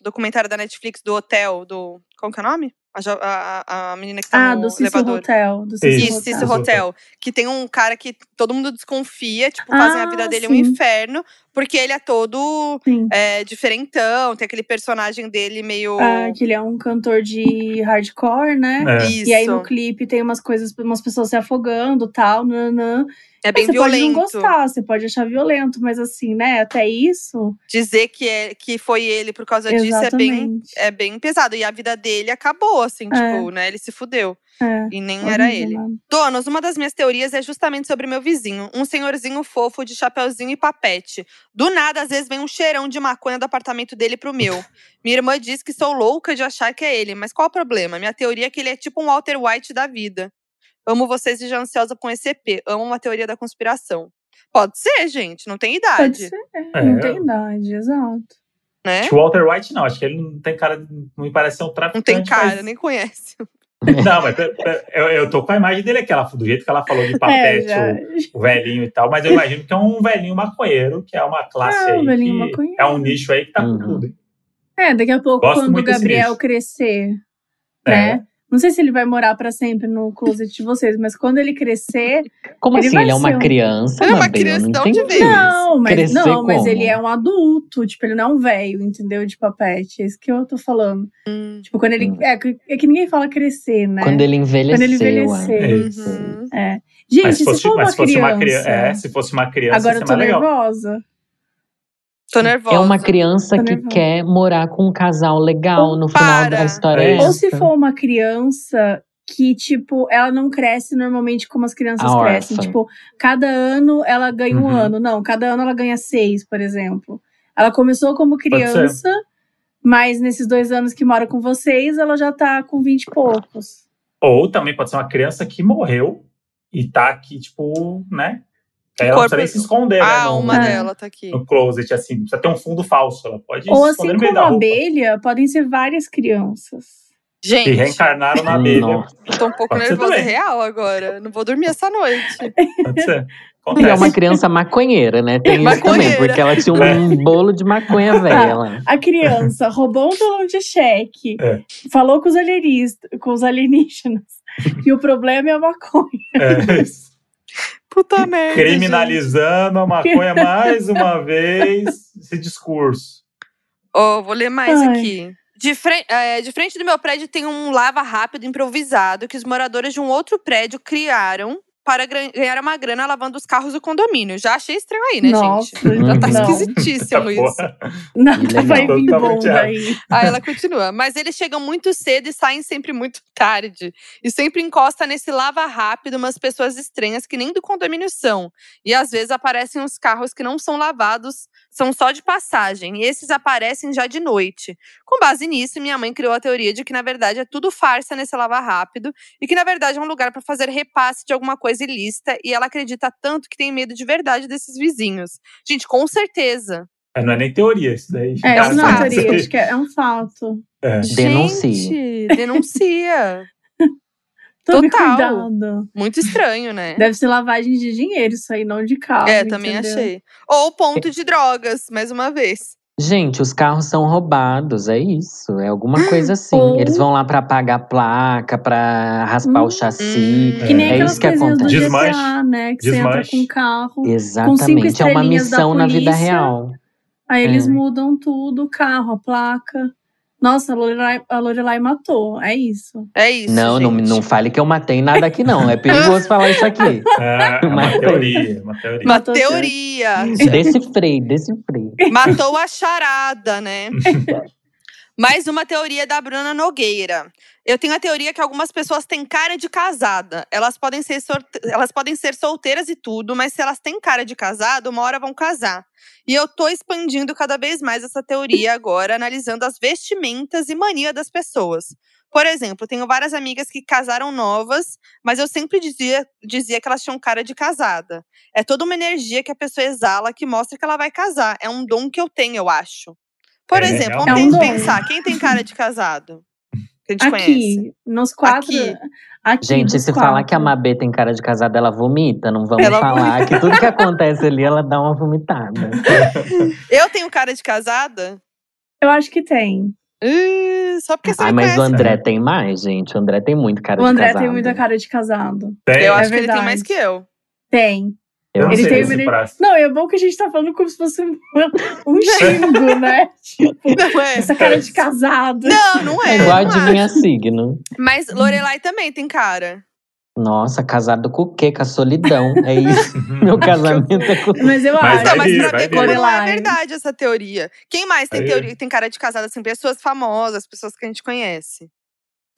documentário da Netflix do hotel, do. Como que é o nome? A, a, a- menina que tá Ah, no do Cícero elevador. Hotel. Do Cícero Isso, Hotel. Cícero Hotel. Hotel. Que tem um cara que todo mundo desconfia, tipo, fazem a Ah, vida dele um sim. inferno, porque ele é todo é, diferentão, tem aquele personagem dele meio. Ah, que ele é um cantor de hardcore, né? É. Isso. E aí no clipe tem umas coisas, umas pessoas se afogando tal, nanã. é bem você pode não violento. gostar, você pode achar violento, mas assim, né? Até isso. Dizer que, é, que foi ele por causa disso é bem, Exatamente. é bem pesado. E a vida dele acabou, assim, É. tipo, né? Ele se fudeu. É, E nem era horrível, ele. Donos, uma das minhas teorias é justamente sobre meu vizinho. Um senhorzinho fofo de chapeuzinho e papete. Do nada, às vezes, vem um cheirão de maconha do apartamento dele pro meu. Minha irmã diz que sou louca de achar que é ele, mas qual o problema? Minha teoria é que ele é tipo um Walter White da vida. Amo vocês e já ansiosa com esse EP. Amo uma teoria da conspiração. Pode ser, gente, não tem Pode idade, ser, É, não tem idade, exato. né? Acho que o Walter White não, acho que ele não tem cara, de- não me parece ser um Não traficante. tem cara, mas- nem conhece. Não, mas eu, eu tô com a imagem dele aquela, do jeito que ela falou de É, papete, já. o, o velhinho e tal, mas eu imagino que é um velhinho maconheiro, que é uma classe É, um aí, velhinho que maconheiro. é um nicho aí que tá Uhum. com tudo. hein? É, daqui a pouco, Gosto quando o Gabriel crescer, É. né? Não sei se ele vai morar pra sempre no closet de vocês, mas quando ele crescer. Como Ele assim? vai Ele é uma um- criança, Ele é uma criança, não de veio? Não, mas, Crescer não, mas como? ele é um adulto. Tipo, ele não é um velho, entendeu? De papete. É isso que eu tô falando. Hum, Tipo, quando ele. Hum. É, que- é que ninguém fala crescer, né? Quando ele envelheceu. Quando ele envelhecer. É isso. uhum. É. Gente, Mas se fosse, for uma mas se fosse criança. uma criança. É, se fosse uma criança, Agora eu ser tô mais legal. Tô nervosa. É uma criança que quer morar com um casal legal Ou no final para. da história. É é Ou se for uma criança que, tipo, ela não cresce normalmente como as crianças A crescem. órfã. Tipo, cada ano ela ganha um Uhum. ano. Não, cada ano ela ganha seis, por exemplo. Ela começou como criança, mas nesses dois anos que mora com vocês, ela já tá com vinte e poucos. Ou também pode ser uma criança que morreu e tá aqui, tipo, né? Aí ela não precisa nem se esconder, né? Ah, no, uma É. dela tá aqui. no closet, assim. Não precisa ter um fundo falso. Ela pode Ou se assim esconder no meio como da a roupa. abelha, podem ser várias crianças. Gente, reencarnaram na abelha. Nossa. tô um pouco Pode nervosa real agora. Não vou dormir essa noite. Pode ser. E é Acontece. uma criança maconheira, né? Tem isso também, porque ela tinha É. um bolo de maconha velha lá. A criança roubou um talão de cheque, É. falou com os, alienistas, com os alienígenas. E o problema é a maconha. É isso. Puta merda. gente. Criminalizando a maconha mais uma vez, esse discurso. Ó, vou ler mais Ai. aqui. De, fre- é, de frente do meu prédio tem um lava rápido improvisado que os moradores de um outro prédio criaram para ganhar uma grana lavando os carros do condomínio. Já achei estranho aí, né, Nossa, gente? Já tá não. esquisitíssimo isso. Nada vai vir bom daí. Aí ela continua. Mas eles chegam muito cedo e saem sempre muito tarde. E sempre encosta nesse lava rápido umas pessoas estranhas que nem do condomínio são. E às vezes aparecem uns carros que não são lavados, são só de passagem. E esses aparecem já de noite. Com base nisso, minha mãe criou a teoria de que, na verdade, é tudo farsa nesse lava rápido. E que, na verdade, é um lugar para fazer repasse de alguma coisa ilícita. E ela acredita tanto que tem medo de verdade desses vizinhos. Gente, com certeza. É, Não é nem teoria isso daí. É, isso não é teoria, acho que é, é um fato. É. Denuncie. Gente, denuncia. Tome Total. cuidado. Muito estranho, né? Deve ser lavagem de dinheiro isso aí, não de carro. É, também entendeu? achei. Ou ponto de drogas, mais uma vez. Gente, os carros são roubados, é isso. É alguma coisa assim. Ou- Eles vão lá pra pagar a placa, pra raspar Hum. o chassi. Que nem É aquelas isso que do acontece. Desmanche. GTA, né? Que você entra com o carro. Exatamente. É uma estrelinhas da missão na vida polícia. real. Aí É. eles mudam tudo, o carro, a placa. Nossa, a Lorelai, a Lorelai matou. É isso. É isso. não, não, gente. não fale que eu matei nada aqui, não. É perigoso falar isso aqui. É, é uma teoria, uma teoria. Uma Matou teoria. Decifrei, decifrei. Matou a charada, né? Mais uma teoria da Bruna Nogueira. Eu tenho a teoria que algumas pessoas têm cara de casada. Elas podem ser, elas podem ser solteiras e tudo, mas se elas têm cara de casado, uma hora vão casar. E eu tô expandindo cada vez mais essa teoria agora, analisando as vestimentas e mania das pessoas. Por exemplo, tenho várias amigas que casaram novas, mas eu sempre dizia, dizia que elas tinham cara de casada. É toda uma energia que a pessoa exala que mostra que ela vai casar. É um dom que eu tenho, eu acho. Por É, exemplo, é um vamos pensar, quem tem cara de casado? Que a gente conhece. Aqui, nos quatro. Aqui. Aqui, Gente, se falar que a quatro. Mabê tem cara de casada, ela vomita. Não vamos Ela falar que tudo que acontece ali, ela dá uma vomitada. Eu tenho cara de casada? Eu acho que tem. Ih, só porque você Ai, mas o conhece. André tem mais, gente. O André tem muito cara o de André casada. tem muita cara de casado. Tem, Eu É acho que ele tem mais que eu. Tem. Eu não Ele sei tem esse prazo. Não, é bom que a gente tá falando como se fosse um, um xingo, né? Tipo, Não é? essa cara de casado. Não, não é. É igual adivinha signo. Mas Lorelai também tem cara. Nossa, casado com o quê? Com a solidão. É isso. Meu casamento é com. Mas eu Mas acho. Então, mas pra ver como não é Lorelai. verdade essa teoria. Quem mais tem Vai teoria tem cara de casada assim? Pessoas famosas, pessoas que a gente conhece.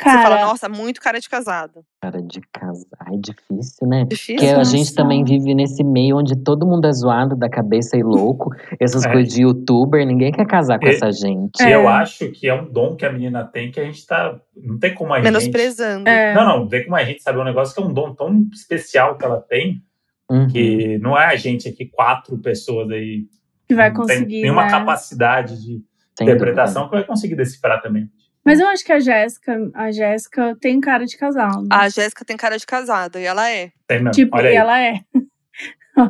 Você fala, Cara, nossa, muito cara de casado. Cara de casar, é difícil, né? Difícil. Porque a Nossa. gente também vive nesse meio onde todo mundo é zoado da cabeça e louco. Essas É. coisas de youtuber, ninguém quer casar com E- essa gente. E É. eu acho que é um dom que a menina tem que a gente tá. Não tem como a gente. Menosprezando. é, Não, não, não tem como a gente saber um negócio que é um dom tão especial que ela tem, Uhum. que não é a gente aqui, quatro pessoas aí. que vai não tem conseguir. nenhuma né? capacidade de Sem interpretação que vai conseguir decifrar também. Mas eu acho que a Jéssica, a Jéssica tem cara de casal. né? A Jéssica tem cara de casada e ela é. Tem mesmo. tipo, Olha aí. e ela é.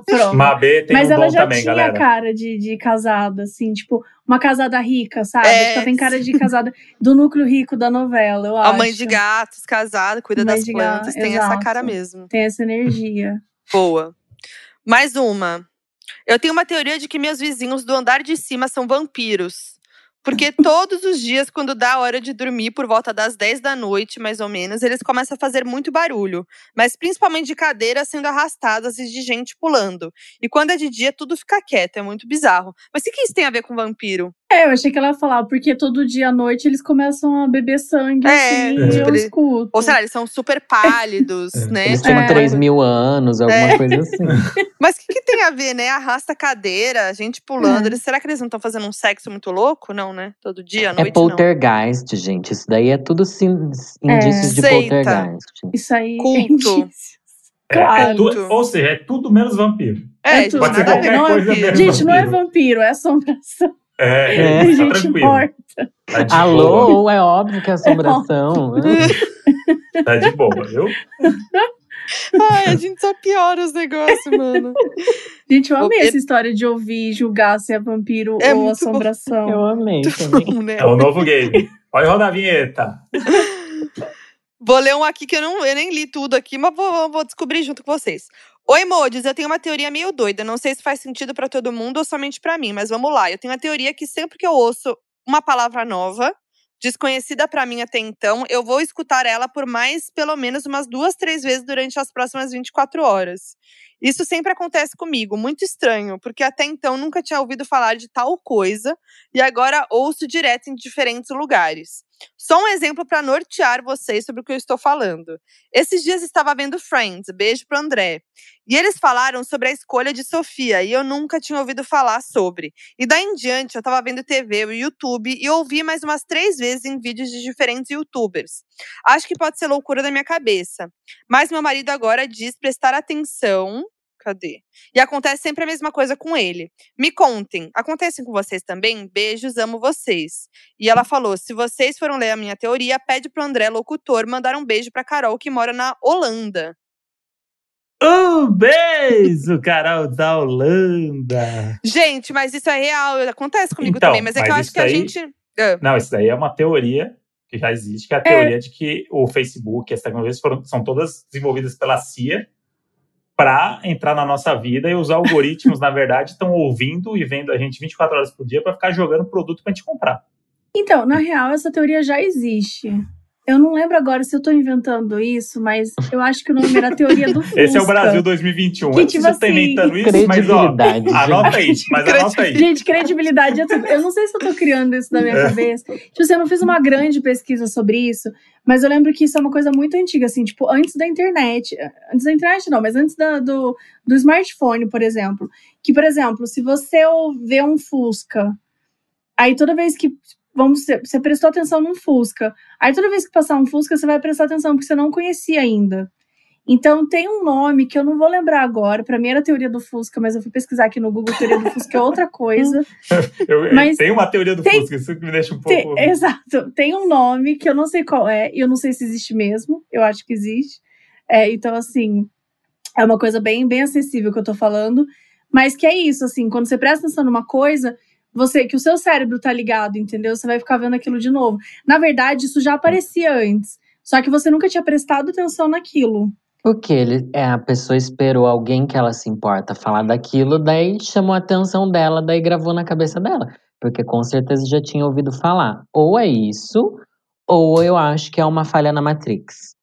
Pronto. Mabê tem Mas um ela dom já também, tinha galera. cara de, de casada, assim, tipo, uma casada rica, sabe? É. Ela tem cara de casada do núcleo rico da novela, eu acho. A mãe de gatos, casada, cuida Mãe das plantas, gato, tem essa exato. cara mesmo. Tem essa energia. Boa. Mais uma. Eu tenho uma teoria de que meus vizinhos do andar de cima são vampiros. Porque todos os dias, quando dá a hora de dormir, por volta das 10 da noite, mais ou menos, eles começam a fazer muito barulho. Mas principalmente de cadeiras sendo arrastadas e de gente pulando. E quando é de dia, tudo fica quieto. É muito bizarro. Mas o que, isso tem a ver com vampiro? É, eu achei que ela ia falar, porque todo dia à noite eles começam a beber sangue, É, assim, é. eu escuto. Ou será, eles são super pálidos, É. né? Eles tinham É. 3 mil anos, alguma É. coisa assim. Mas o que, que tem a ver, né? Arrasta É. cadeira, gente pulando. Eles, será que eles não estão fazendo um sexo muito louco? Não, né? Todo dia, à É noite, não. poltergeist, gente. Isso daí é tudo sim- indícios de Seita. poltergeist. Isso aí. Culto. É, é Claro. tu- ou seja, é tudo menos vampiro. É, É tudo. Pode ser nada a ver qualquer com coisa vampiro. mesmo. Gente, não é vampiro. vampiro, é assombração. É, É. Tem tá gente tranquilo. Tá de Alô, boa. é óbvio que é assombração. Tá de boa, viu? Ai, a gente só piora os negócios, mano. Gente, eu amei Eu- essa história de ouvir e julgar se é vampiro É ou muito bom. assombração. Eu amei também. Né? É o novo game. Pode rodar a vinheta. Vou ler um aqui que eu, não, eu nem li tudo aqui, mas vou, vou descobrir junto com vocês. Oi, Modes, eu tenho uma teoria meio doida. Não sei se faz sentido pra todo mundo ou somente pra mim, mas vamos lá. Eu tenho uma teoria que sempre que eu ouço uma palavra nova, desconhecida pra mim até então, eu vou escutar ela por mais, pelo menos, umas duas, três vezes durante as próximas 24 horas. Isso sempre acontece comigo, muito estranho, porque até então nunca tinha ouvido falar de tal coisa e agora ouço direto em diferentes lugares. Só um exemplo para nortear vocês sobre o que eu estou falando. Esses dias estava vendo Friends, beijo pro André. E eles falaram sobre a escolha de Sofia, e eu nunca tinha ouvido falar sobre. E daí em diante, eu estava vendo TV, o YouTube, e ouvi mais umas três vezes em vídeos de diferentes youtubers. Acho que pode ser loucura da minha cabeça. Mas meu marido agora diz prestar atenção. Cadê? E acontece sempre a mesma coisa com ele. Me contem, acontece com vocês também? Beijos, amo vocês. E ela falou: se vocês foram ler a minha teoria, pede pro André, locutor, mandar um beijo pra Carol, que mora na Holanda. Um beijo, Carol da Holanda. Gente, mas isso é real, acontece comigo Então, também. Mas é que eu mas acho que a aí- gente. Ah, Não, isso daí é uma teoria que já existe, que é a teoria de que o Facebook, as tecnologias foram, são todas desenvolvidas pela CIA para entrar na nossa vida e os algoritmos, na verdade, estão ouvindo e vendo a gente 24 horas por dia para ficar jogando produto para a gente comprar. Então, na real, essa teoria já existe. Eu não lembro agora se eu tô inventando isso, mas eu acho que o nome era teoria do Fusca. Esse é o Brasil 2021. Que, Eu tipo não estou assim, inventando isso, mas ó, Credibilidade. anota aí, mas anota aí. Gente, credibilidade. Eu não sei se eu tô criando isso na minha É. cabeça. Tipo assim, eu não fiz uma grande pesquisa sobre isso, mas eu lembro que isso é uma coisa muito antiga, assim, tipo, antes da internet. Antes da internet, não, mas antes da- do, do smartphone, por exemplo. Que, por exemplo, se você vê um Fusca, aí toda vez que. Vamos você prestou atenção num Fusca. Aí toda vez que passar um Fusca, você vai prestar atenção, porque você não conhecia ainda. Então tem um nome que eu não vou lembrar agora. Pra mim era teoria do Fusca, mas eu fui pesquisar aqui no Google. Teoria do Fusca é outra coisa. Eu, Mas tenho uma teoria do tem- Fusca, isso que me deixa um Tem- pouco. exato. Tem um nome que eu não sei qual é, e eu não sei se existe mesmo. Eu acho que existe. É, então, assim, é uma coisa bem, bem acessível que eu tô falando. Mas que é isso, assim, quando você presta atenção numa coisa, você que o seu cérebro tá ligado, entendeu? Você vai ficar vendo aquilo de novo. Na verdade, isso já aparecia antes. Só que você nunca tinha prestado atenção naquilo. Porque ele, é, a pessoa esperou alguém que ela se importa falar daquilo, daí chamou a atenção dela, daí gravou na cabeça dela. Porque com certeza já tinha ouvido falar. Ou é isso, ou eu acho que é uma falha na Matrix.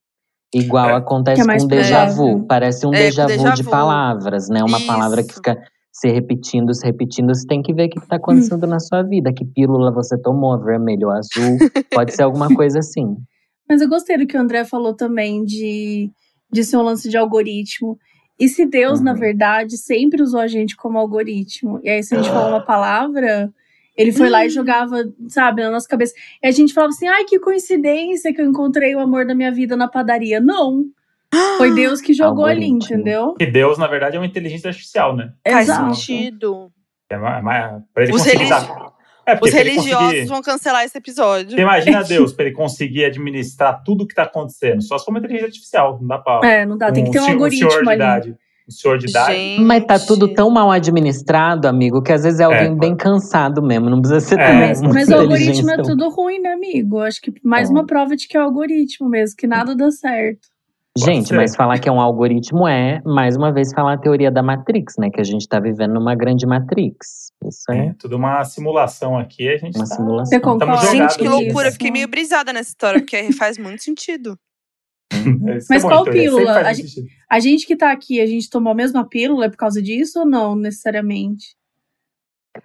Igual É. acontece é com déjà vu. Parece um É, déjà vu de palavras, né? Uma palavra que Isso. fica se repetindo, se repetindo. Você tem que ver o que está acontecendo na sua vida. Que pílula você tomou, vermelho ou azul. Pode ser alguma coisa assim. Mas eu gostei do que o André falou também de, de ser um lance de algoritmo. E se Deus, Uhum. na verdade, sempre usou a gente como algoritmo? E aí, se a gente falar uma palavra, ele foi lá e jogava, sabe, na nossa cabeça. E a gente falava assim: ai, que coincidência que eu encontrei o amor da minha vida na padaria. Não. Foi Deus que jogou ali, entendeu? Que Deus, na verdade, é uma inteligência artificial, né? Faz Exato. sentido. É mais, mais, pra ele Os conseguir religi- É, Os religiosos conseguir- vão cancelar esse episódio. Você imagina Deus pra ele conseguir administrar tudo que tá acontecendo. Só se for uma inteligência artificial. Não dá pra. É, não dá, tem que ter um senhor- algoritmo senhor de ali. idade. Um senhor de idade. Gente. Mas tá tudo tão mal administrado, amigo, que às vezes é alguém É, bem cansado mesmo. Não precisa ser É, tão Mas, mas o algoritmo é tudo ruim, né, amigo? Acho que mais É. uma prova de que é algoritmo mesmo, que nada dá certo. Pode Gente, ser. mas falar que é um algoritmo é, mais uma vez, falar a teoria da Matrix, né? Que a gente tá vivendo numa grande Matrix. Isso é É tudo uma simulação aqui. A gente uma tá- simulação. Você concorda? Gente, que loucura. Eu fiquei meio brisada nessa história, porque faz muito sentido. É, isso Mas é qual pílula? A sentido. A gente que tá aqui, a gente tomou a mesma pílula é por causa disso ou não, necessariamente?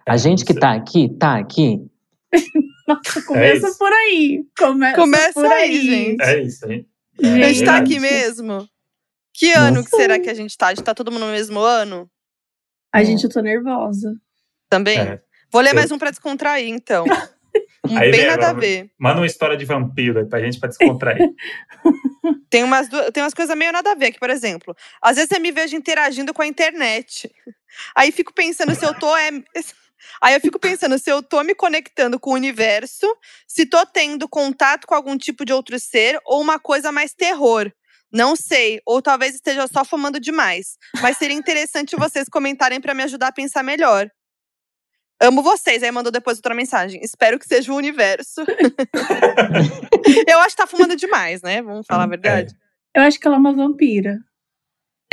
A gente que tá aqui, tá aqui. Nossa, começa isso. por aí. Começa, Começa por aí, aí, gente. É isso, hein? Gente. A gente tá aqui mesmo? Que ano Não que será que a gente tá? A gente tá todo mundo no mesmo ano? A gente, eu tô nervosa. Também? É. Vou ler mais um pra descontrair, então. Um Aí bem vem nada a ver. Manda uma história de vampiro aí pra gente pra descontrair. Tem umas, du- tem umas coisas meio nada a ver aqui, por exemplo. Às vezes eu me vejo interagindo com a internet. Aí fico pensando se eu tô. É... Aí eu fico pensando se eu tô me conectando com o universo, se tô tendo contato com algum tipo de outro ser ou uma coisa mais terror. Não sei, ou talvez esteja só fumando demais. Mas seria interessante vocês comentarem pra me ajudar a pensar melhor. Amo vocês. Aí mandou depois outra mensagem. Espero que seja o universo. eu acho que tá fumando demais, né? Vamos falar a verdade. Eu acho que ela é uma vampira.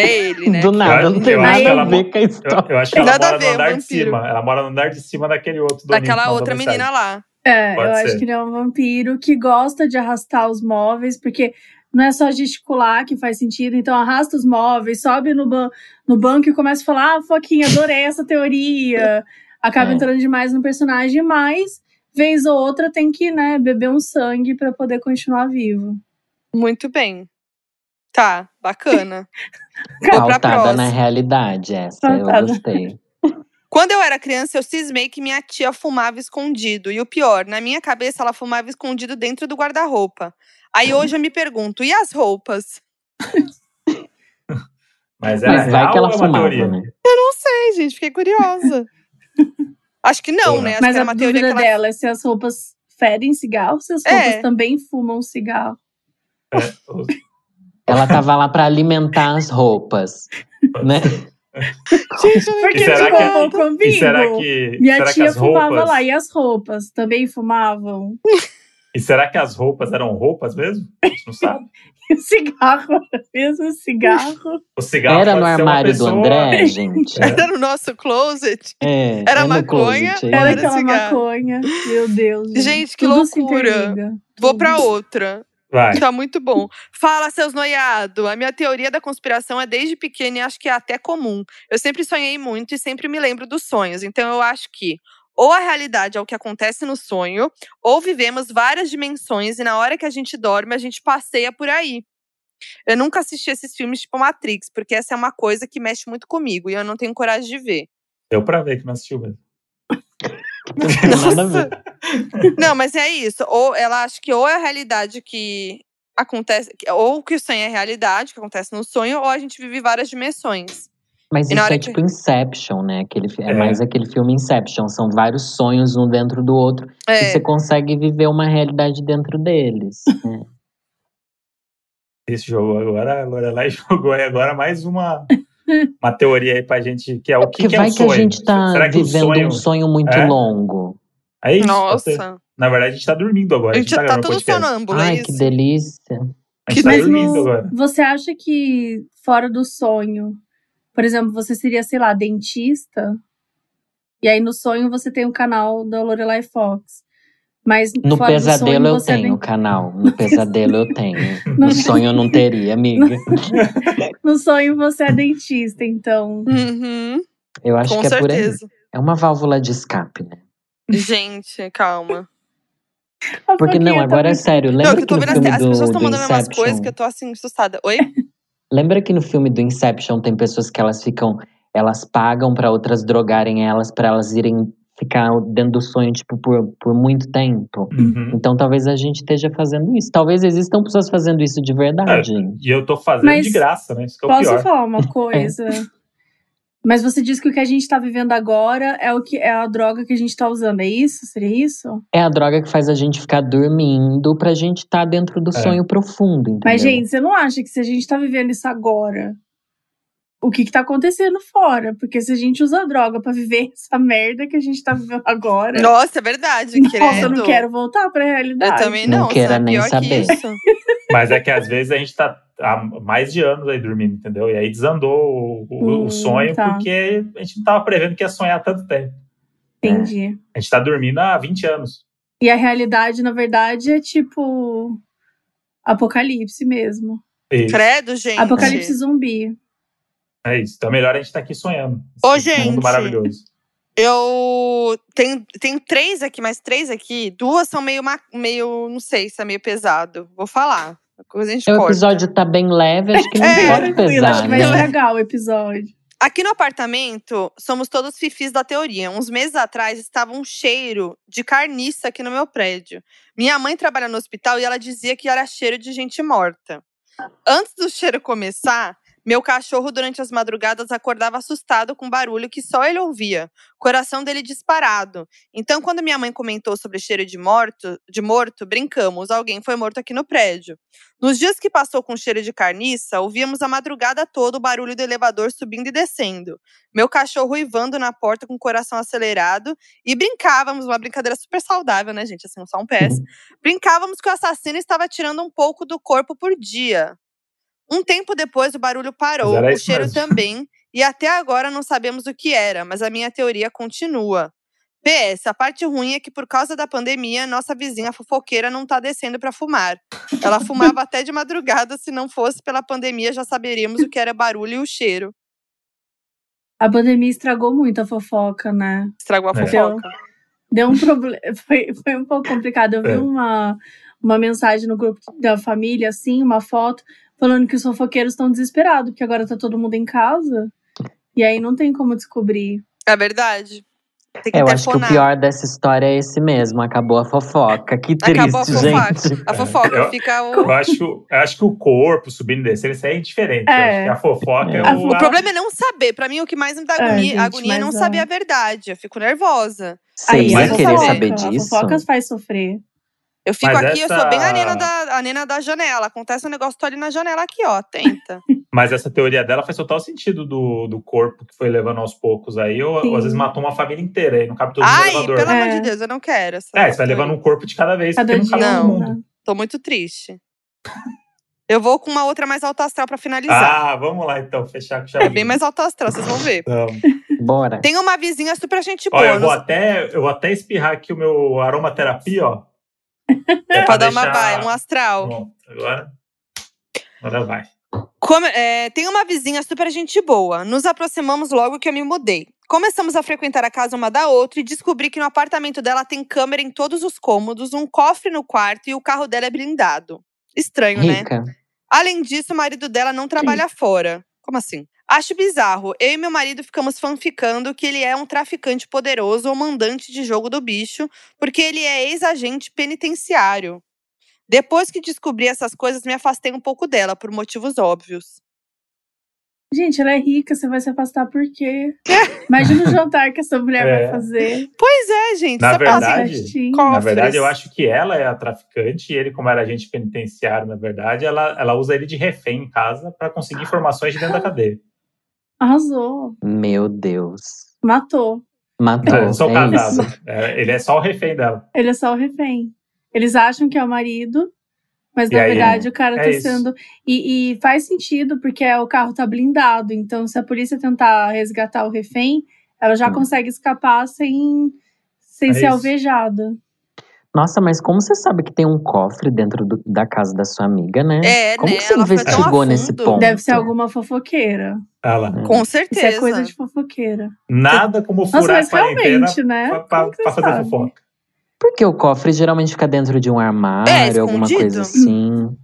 É ele, né? Do nada, Eu- não tem eu nada acho a ela ver com a Eu, história. eu acho que ela mora ver, no andar de cima. Ela mora no andar de cima daquele outro Daquela outra menina lá. É, Pode eu acho ser. que ele é um vampiro que gosta de arrastar os móveis, porque não é só gesticular que faz sentido, então arrasta os móveis, sobe no, ban no banco e começa a falar: Ah, Foquinha, adorei essa teoria. Acaba É. entrando demais no personagem, mas vez ou outra tem que, né, beber um sangue pra poder continuar vivo. Muito bem. Tá, bacana. Pautada na realidade, essa. Eu gostei. Quando eu era criança, eu cismei que minha tia fumava escondido. E o pior, na minha cabeça, ela fumava escondido dentro do guarda-roupa. Aí hoje eu me pergunto, e as roupas? Mas ela Mas é vai real que ela ou é uma fumava, teoria? né? Não sei, gente, fiquei curiosa. Acho que não, né? Acho mas que a era uma teoria dúvida que ela dela é se as roupas fedem cigarro, se as É. roupas também fumam cigarro. É, Ela tava lá pra alimentar as roupas, né? Gente, Porque E será ficou que-. E será que, Minha será que tia as fumava roupas, lá. E as roupas? Também fumavam? E será que as roupas eram roupas mesmo? A gente não sabe. E o cigarro era mesmo cigarro? O cigarro Era no armário do André, gente. Era no nosso closet. É, Era é no maconha, closet, ou é. Era era aquela cigarro? maconha. Meu Deus. Gente, que Tudo loucura. Vou pra outra. Vai. Tá muito bom. Fala, seus noiados. A minha teoria da conspiração é desde pequena e acho que é até comum. Eu sempre sonhei muito e sempre me lembro dos sonhos. Então eu acho que ou a realidade é o que acontece no sonho, ou vivemos várias dimensões e na hora que a gente dorme, a gente passeia por aí. Eu nunca assisti esses filmes tipo Matrix, porque essa é uma coisa que mexe muito comigo e eu não tenho coragem de ver. Deu pra ver que não assistiu mesmo. Não tem nada a ver. Não, mas é isso. Ou ela acha que ou é a realidade que acontece, ou que o sonho é realidade, que acontece no sonho, ou a gente vive várias dimensões. Mas E isso é que- tipo Inception, né? Aquele, é, É. mais aquele filme Inception. São vários sonhos um dentro do outro. E É, você consegue viver uma realidade dentro deles. né? Esse jogo agora, a Lorelai jogou aí agora mais uma, uma teoria aí pra gente, que é o que, Porque que é um que sonho. a gente tá Será que vivendo sonho... um sonho muito É? longo. É isso, nossa. Na verdade, a gente tá dormindo agora. A gente tá tá gravando todo podcast. sonâmbulo, é Ai, isso? que delícia. A gente tá Mas dormindo no- agora. você acha que fora do sonho, por exemplo, você seria, sei lá, dentista? E aí no sonho você tem o canal da Lorelai Fox. Mas No fora do pesadelo sonho, eu tenho canal. No pesadelo eu tenho. No- No sonho eu não teria, amiga. No sonho você é dentista, então. Uhum, Eu acho com que é por aí. certeza. É uma válvula de escape, né? Gente, calma. Porque não, tá agora é sério. Não, Lembra que eu que tô no vendo as, filme as do, pessoas estão do mandando umas coisas Inception… que eu tô assim, assustada. Oi? Lembra que no filme do Inception tem pessoas que elas ficam, elas pagam pra outras drogarem elas pra elas irem ficar dentro do sonho tipo por, por muito tempo. Uhum. Então talvez a gente esteja fazendo isso. Talvez existam pessoas fazendo isso de verdade. E eu tô fazendo Mas de graça, né? Isso que é o Posso pior. falar uma coisa? Mas você disse que o que a gente tá vivendo agora é o que é a droga que a gente tá usando, é isso? Seria isso? É a droga que faz a gente ficar dormindo pra gente estar dentro do É. sonho profundo, entendeu? Mas, gente, você não acha que se a gente tá vivendo isso agora, o que que tá acontecendo fora? Porque se a gente usa droga pra viver essa merda que a gente tá vivendo agora. Nossa, é verdade. Nossa, eu credo. não quero voltar pra Eu realidade. também Não não. sabe? nem Pior saber. que isso. Mas é que às vezes a gente tá há mais de anos aí dormindo, entendeu? E aí desandou o, o- o Hum, sonho tá. porque a gente não tava prevendo que ia sonhar tanto tempo. Entendi. A gente tá dormindo há 20 anos. E a realidade, na verdade, é tipo. Apocalipse mesmo. Isso, Credo, gente. Apocalipse zumbi. É isso. Então é melhor a gente estar aqui sonhando. Ô, Esse gente. Mundo maravilhoso. Eu tenho, tenho três aqui, mas três aqui. Duas são meio, meio, não sei se é meio pesado. Vou falar. Coisa a gente O corta. episódio tá bem leve, acho que não É, pode Tranquilo, acho pesar, que vai né? estragar o episódio. Aqui no apartamento, somos todos fifis da teoria. Uns meses atrás estava um cheiro de carniça aqui no meu prédio. Minha mãe trabalha no hospital e ela dizia que era cheiro de gente morta. Antes do cheiro começar, meu cachorro, durante as madrugadas, acordava assustado com barulho que só ele ouvia, coração dele disparado. Então, quando minha mãe comentou sobre cheiro de morto, de morto, brincamos, alguém foi morto aqui no prédio. Nos dias que passou com cheiro de carniça, ouvíamos a madrugada toda o barulho do elevador subindo e descendo. Meu cachorro uivando na porta com o coração acelerado e brincávamos, uma brincadeira super saudável, né, gente? Assim, só um PS. Brincávamos que o assassino estava tirando um pouco do corpo por dia. Um tempo depois, o barulho parou, o cheiro mesmo. também, e até agora não sabemos o que era, mas a minha teoria continua. PS, a parte ruim é que por causa da pandemia, nossa vizinha fofoqueira não tá descendo pra fumar. Ela fumava até de madrugada, se não fosse pela pandemia, já saberíamos o que era barulho e o cheiro. A pandemia estragou muito a fofoca, né? Estragou a É. fofoca. Deu um problema. Foi, foi um pouco complicado. Eu vi É. uma, uma mensagem no grupo da família, assim, uma foto, falando que os fofoqueiros estão desesperados, porque agora tá todo mundo em casa. E aí não tem como descobrir. É verdade. Tem que É, Eu acho que o pior dessa história é esse mesmo. Acabou a fofoca. Que triste, Acabou a fofoca. gente. A fofoca Eu- fica o. Eu acho, eu acho que o corpo subindo e descendo, isso aí é diferente. Eu É. acho que a fofoca é, É. o. O problema é não saber. Pra mim, o que mais me dá É, agonia, gente, agonia é não mas, saber ó. a verdade. Eu fico nervosa. Vocês Aí, a querer fofoca, saber A disso? fofoca faz sofrer. Eu fico Mas aqui, eu sou bem a essa- nena, da, a nena da janela. Acontece um negócio, tô ali na janela aqui, ó. Tenta. Mas essa teoria dela faz total sentido do, do corpo que foi levando aos poucos aí. Ou, ou às vezes matou uma família inteira aí, não cabe todo mundo Ai, elevador. pelo amor É. de Deus, eu não quero essa. É, você vai levando um corpo de cada vez, Cada porque não dia cabe todo Não. mundo. Tô muito triste. Eu vou com uma outra mais alta astral pra finalizar. Ah, vamos lá então, fechar com chave. é bem mais alta astral, vocês vão ver. Então, Bora. Tem uma vizinha super gente boa. Olha, eu vou, nos- até, eu vou até espirrar aqui o meu aromaterapia, ó. É pra dar uma vai, um astral. Pronto, agora. Agora vai. Come- é, tem uma vizinha super gente boa. Nos aproximamos logo que eu me mudei. Começamos a frequentar a casa uma da outra e descobri que no apartamento dela tem câmera em todos os cômodos, um cofre no quarto e o carro dela é blindado. Estranho, né? Rica. Além disso, o marido dela não trabalha fora. Como assim? Acho bizarro. Eu e meu marido ficamos fanficando que ele é um traficante poderoso ou mandante de jogo do bicho, porque ele é ex-agente penitenciário. Depois que descobri essas coisas, me afastei um pouco dela, por motivos óbvios. Gente, ela é rica, você vai se afastar por quê? Imagina o jantar que essa mulher É. vai fazer. Pois é, gente. Na verdade, Na verdade, eu acho que ela é a traficante e ele, como era agente penitenciário, na verdade, ela, ela usa ele de refém em casa para conseguir informações de dentro da cadeia. Arrasou. Meu Deus. Matou. Matou. Eu sou é casado. isso. É, ele é só o refém dela. Ele é só o refém. Eles acham que é o marido, mas E na aí, verdade o cara é tá isso. sendo. E, e faz sentido, porque o carro tá blindado. Então, se a polícia tentar resgatar o refém, ela já Hum. consegue escapar sem, sem É ser isso. alvejada. Nossa, mas como você sabe que tem um cofre dentro do- da casa da sua amiga, né? É, como né? que você Ela investigou nesse ponto? Deve ser alguma fofoqueira. Olha lá. Hum. Com Isso certeza. é coisa de fofoqueira. Nada como Nossa, furar mas a quarentena realmente, né? pra, pra- fazer sabe? fofoca. Porque o cofre geralmente fica dentro de um armário, alguma escondido. coisa assim.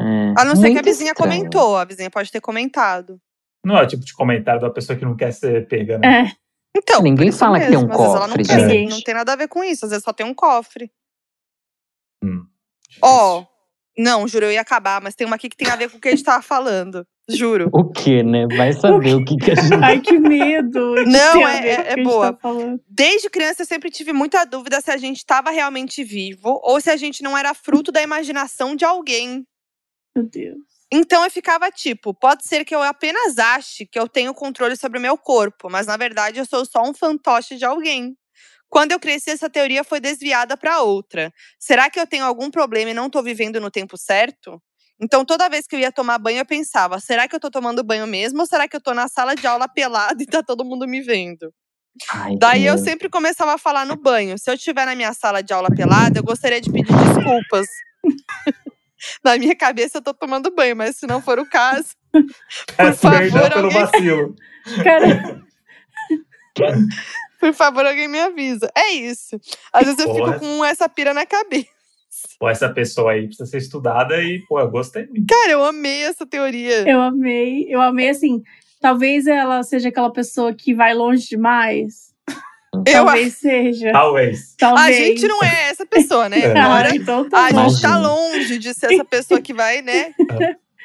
É, A não ser que a vizinha estranho. comentou. A vizinha pode ter comentado. Não é o tipo de comentário da pessoa que não quer ser pega, né? É, Então, Ninguém fala que tem um mesmo, ela não cofre, quer, gente. Não tem nada a ver com isso. Às vezes só tem um cofre. Hum, Ó, não, juro, eu ia acabar, mas tem uma aqui que tem a ver com o que a gente tava falando. Juro. O que, né? Vai saber o que, que a gente. ai, que medo. que Não, tem é- é- é boa. tá. Desde criança eu sempre tive muita dúvida se a gente estava realmente vivo ou se a gente não era fruto da imaginação de alguém. Meu Deus. Então eu ficava tipo, pode ser que eu apenas ache que eu tenho controle sobre o meu corpo, mas na verdade eu sou só um fantoche de alguém. Quando eu cresci, essa teoria foi desviada para outra. Será que eu tenho algum problema e não tô vivendo no tempo certo? Então, toda vez que eu ia tomar banho, eu pensava: será que eu tô tomando banho mesmo? Ou será que eu tô na sala de aula pelada e tá todo mundo me vendo? Ai, Daí eu sempre começava a falar no banho. Se eu estiver na minha sala de aula pelada, eu gostaria de pedir desculpas. na minha cabeça eu tô tomando banho, mas se não for o caso, Peço favor, pelo alguém- vacilo. Cara, por favor, alguém me avisa. É isso. Às vezes eu Porra. fico com essa pira na cabeça. Pô, essa pessoa aí precisa ser estudada e, pô, eu gostei muito. Cara, eu amei essa teoria. eu amei. Eu amei, assim. Talvez ela seja aquela pessoa que vai longe demais. Eu, Talvez seja. Talvez. a Talvez. gente não é essa pessoa, né? É. Agora, então tá a gente tá longe de ser essa pessoa que vai, né?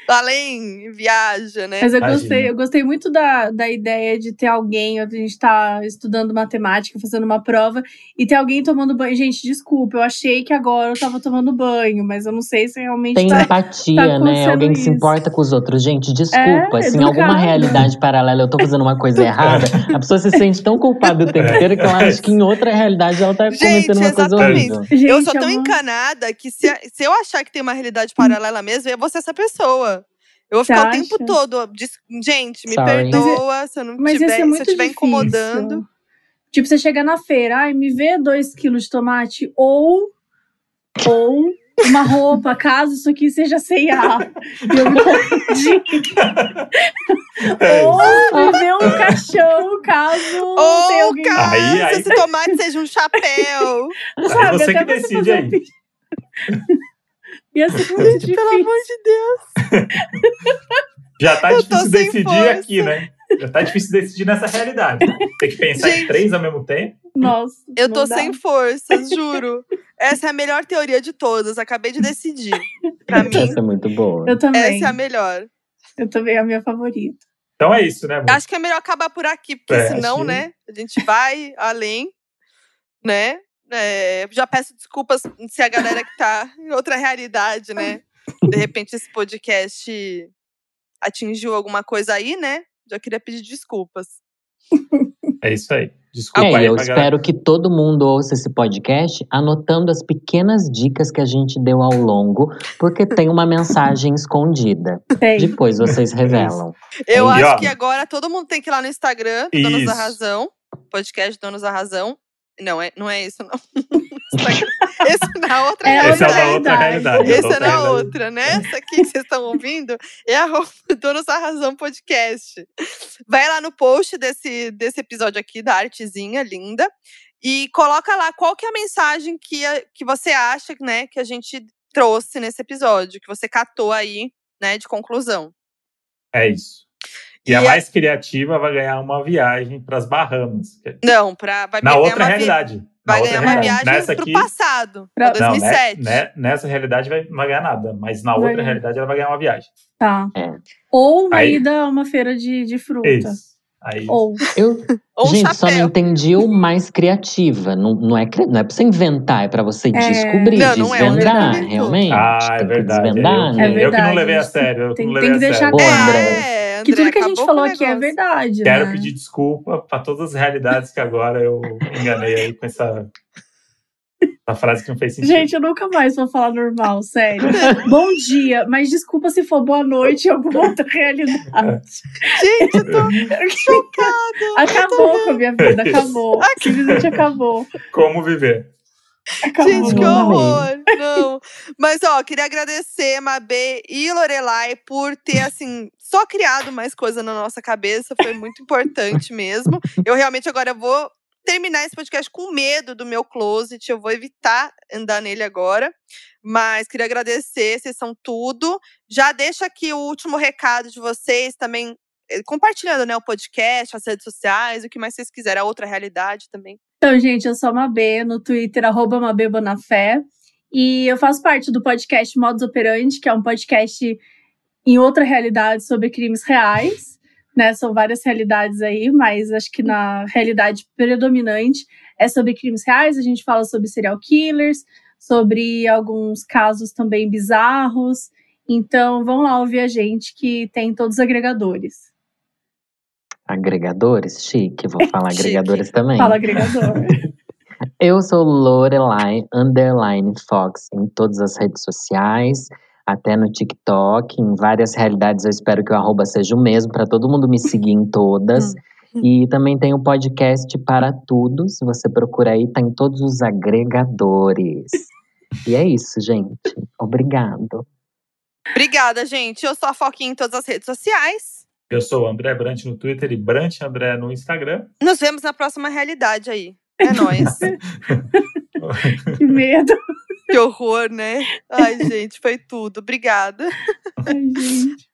Além, viaja, né? Mas eu Imagina. gostei, eu gostei muito da, da ideia de ter alguém, a gente tá estudando matemática, fazendo uma prova, e ter alguém tomando banho. Gente, desculpa, eu achei que agora eu tava tomando banho, mas eu não sei se realmente Tem tá. empatia, tá né? Alguém que se importa com os outros. Gente, desculpa. É, se em alguma realidade paralela eu tô fazendo uma coisa errada, a pessoa se sente tão culpada o tempo inteiro que ela acha que em outra realidade ela tá Gente, cometendo uma coisa exatamente. horrível. Gente, eu sou tão é uma- encanada que se, se eu achar que tem uma realidade paralela mesmo, eu vou ser essa pessoa. Eu vou Você ficar o acha? tempo todo. dis- Gente, me Sorry. perdoa se eu não Mas ia tiver, ser se eu estiver difícil. incomodando. Tipo, você chega na feira, ai, me vê dois quilos de tomate ou, ou uma roupa, caso isso aqui seja C&A. E eu me confundi. É ou me vê um caixão, caso tenha Ou, alguém... caso Aí- aí- esse tomate seja um chapéu. Sabe, você até que você decide aí. Ia ser muito difícil. Pelo amor de Deus. Já tá Eu difícil decidir força. aqui, né? Já tá difícil decidir nessa realidade. Tem que pensar em Gente. três ao mesmo tempo. Nossa. Eu tô dá. sem forças, juro. Essa é a melhor teoria de todas. Acabei de decidir. Pra mim, Essa é muito boa. Eu também. essa é a melhor. Eu também é a minha favorita. Então é isso, né, amor? Acho que é melhor acabar por aqui, porque É, senão, né, a gente vai além, né? É, já peço desculpas se a galera que tá em outra realidade, né? De repente esse podcast atingiu alguma coisa aí, né? Já queria pedir desculpas. É isso aí. Desculpa É, aí eu galera. espero que todo mundo ouça esse podcast anotando as pequenas dicas que a gente deu ao longo, porque tem uma mensagem escondida. Tem. Depois vocês revelam. Eu E, acho ó, que agora todo mundo tem que ir lá no Instagram, do Donos da Isso. Razão, podcast Donos da Razão. Não, é, não é isso, não. Esse é na outra É Esse é outra da outra realidade. realidade. Esse é na realidade. outra, né? Essa aqui que vocês estão ouvindo é a Donos da Razão Podcast. Vai lá no post desse, desse episódio aqui, da artezinha linda, e coloca lá qual que é a mensagem que, a- que você acha né, que a gente trouxe nesse episódio, que você catou aí, né, de conclusão. É isso. E, E a a- mais criativa vai ganhar uma viagem para as Bahamas. é- Não, pra, vai Na ganhar outra uma vi- realidade. Vai ganhar uma realidade. viagem Nessa pro aqui, passado, Pra- pra Não, né, 2007. né, nessa realidade vai, não vai ganhar nada. Mas na outra Vai. realidade ela vai ganhar uma viagem. Tá. É. Ou uma Aí- ida a uma feira de, de fruta. Isso. Aí, Ou. Eu, Ou um gente, só não entendi o mais criativa. Não, não, é, não é pra você inventar, é pra você descobrir, Não, não é, desvendar, inventou. realmente. Ah, é verdade. desvendar, eu, né? eu que verdade, não levei a sério. Tem- não tem levei que a deixar claro. André. É, Que tudo que a gente falou aqui é verdade, Quero né? pedir desculpa para todas as realidades que agora eu enganei aí com essa, essa frase que não fez sentido. Gente, eu nunca mais vou falar normal, sério. Bom dia, mas desculpa se for boa noite em alguma outra realidade. Gente, eu tô chocada. Acabou com a minha vida, acabou. Simplesmente acabou. Como viver? Acabou. Gente, que Não, horror! Não. Mas, ó, queria agradecer Mabê e Lorelai por ter, assim, só criado mais coisa na nossa cabeça. Foi muito importante mesmo. Eu realmente agora vou terminar esse podcast com medo do meu closet. Eu vou evitar andar nele agora. Mas queria agradecer, vocês são tudo. Já deixa aqui o último recado de vocês também, eh, compartilhando né, o podcast, as redes sociais, o que mais vocês quiserem, a outra realidade também. Então, gente, eu sou a Mabê, no Twitter, arroba Mabê Bonafé. E eu faço parte do podcast Modus Operandi, que é um podcast em outra realidade sobre crimes reais. Né? São várias realidades aí, mas acho que na realidade predominante é sobre crimes reais. A gente fala sobre serial killers, sobre alguns casos também bizarros. Então, vão lá ouvir a gente que tem todos os agregadores. Agregadores? Chique, vou falar agregadores também. Fala agregador. Eu sou Lorelai Underline Fox em todas as redes sociais, até no TikTok, em várias realidades. Eu espero que o arroba seja o mesmo para todo mundo me seguir em todas. E também tem o podcast Para Tudo. Se você procura aí, tá em todos os agregadores. E é isso, gente. Obrigado. Obrigada, gente. Eu sou a Foquinha em todas as redes sociais. Eu sou o André Brant no Twitter e Brant André no Instagram. Nos vemos na próxima realidade aí. É nóis. que medo. Que horror, né? Ai, gente, foi tudo. Obrigada. Ai, gente.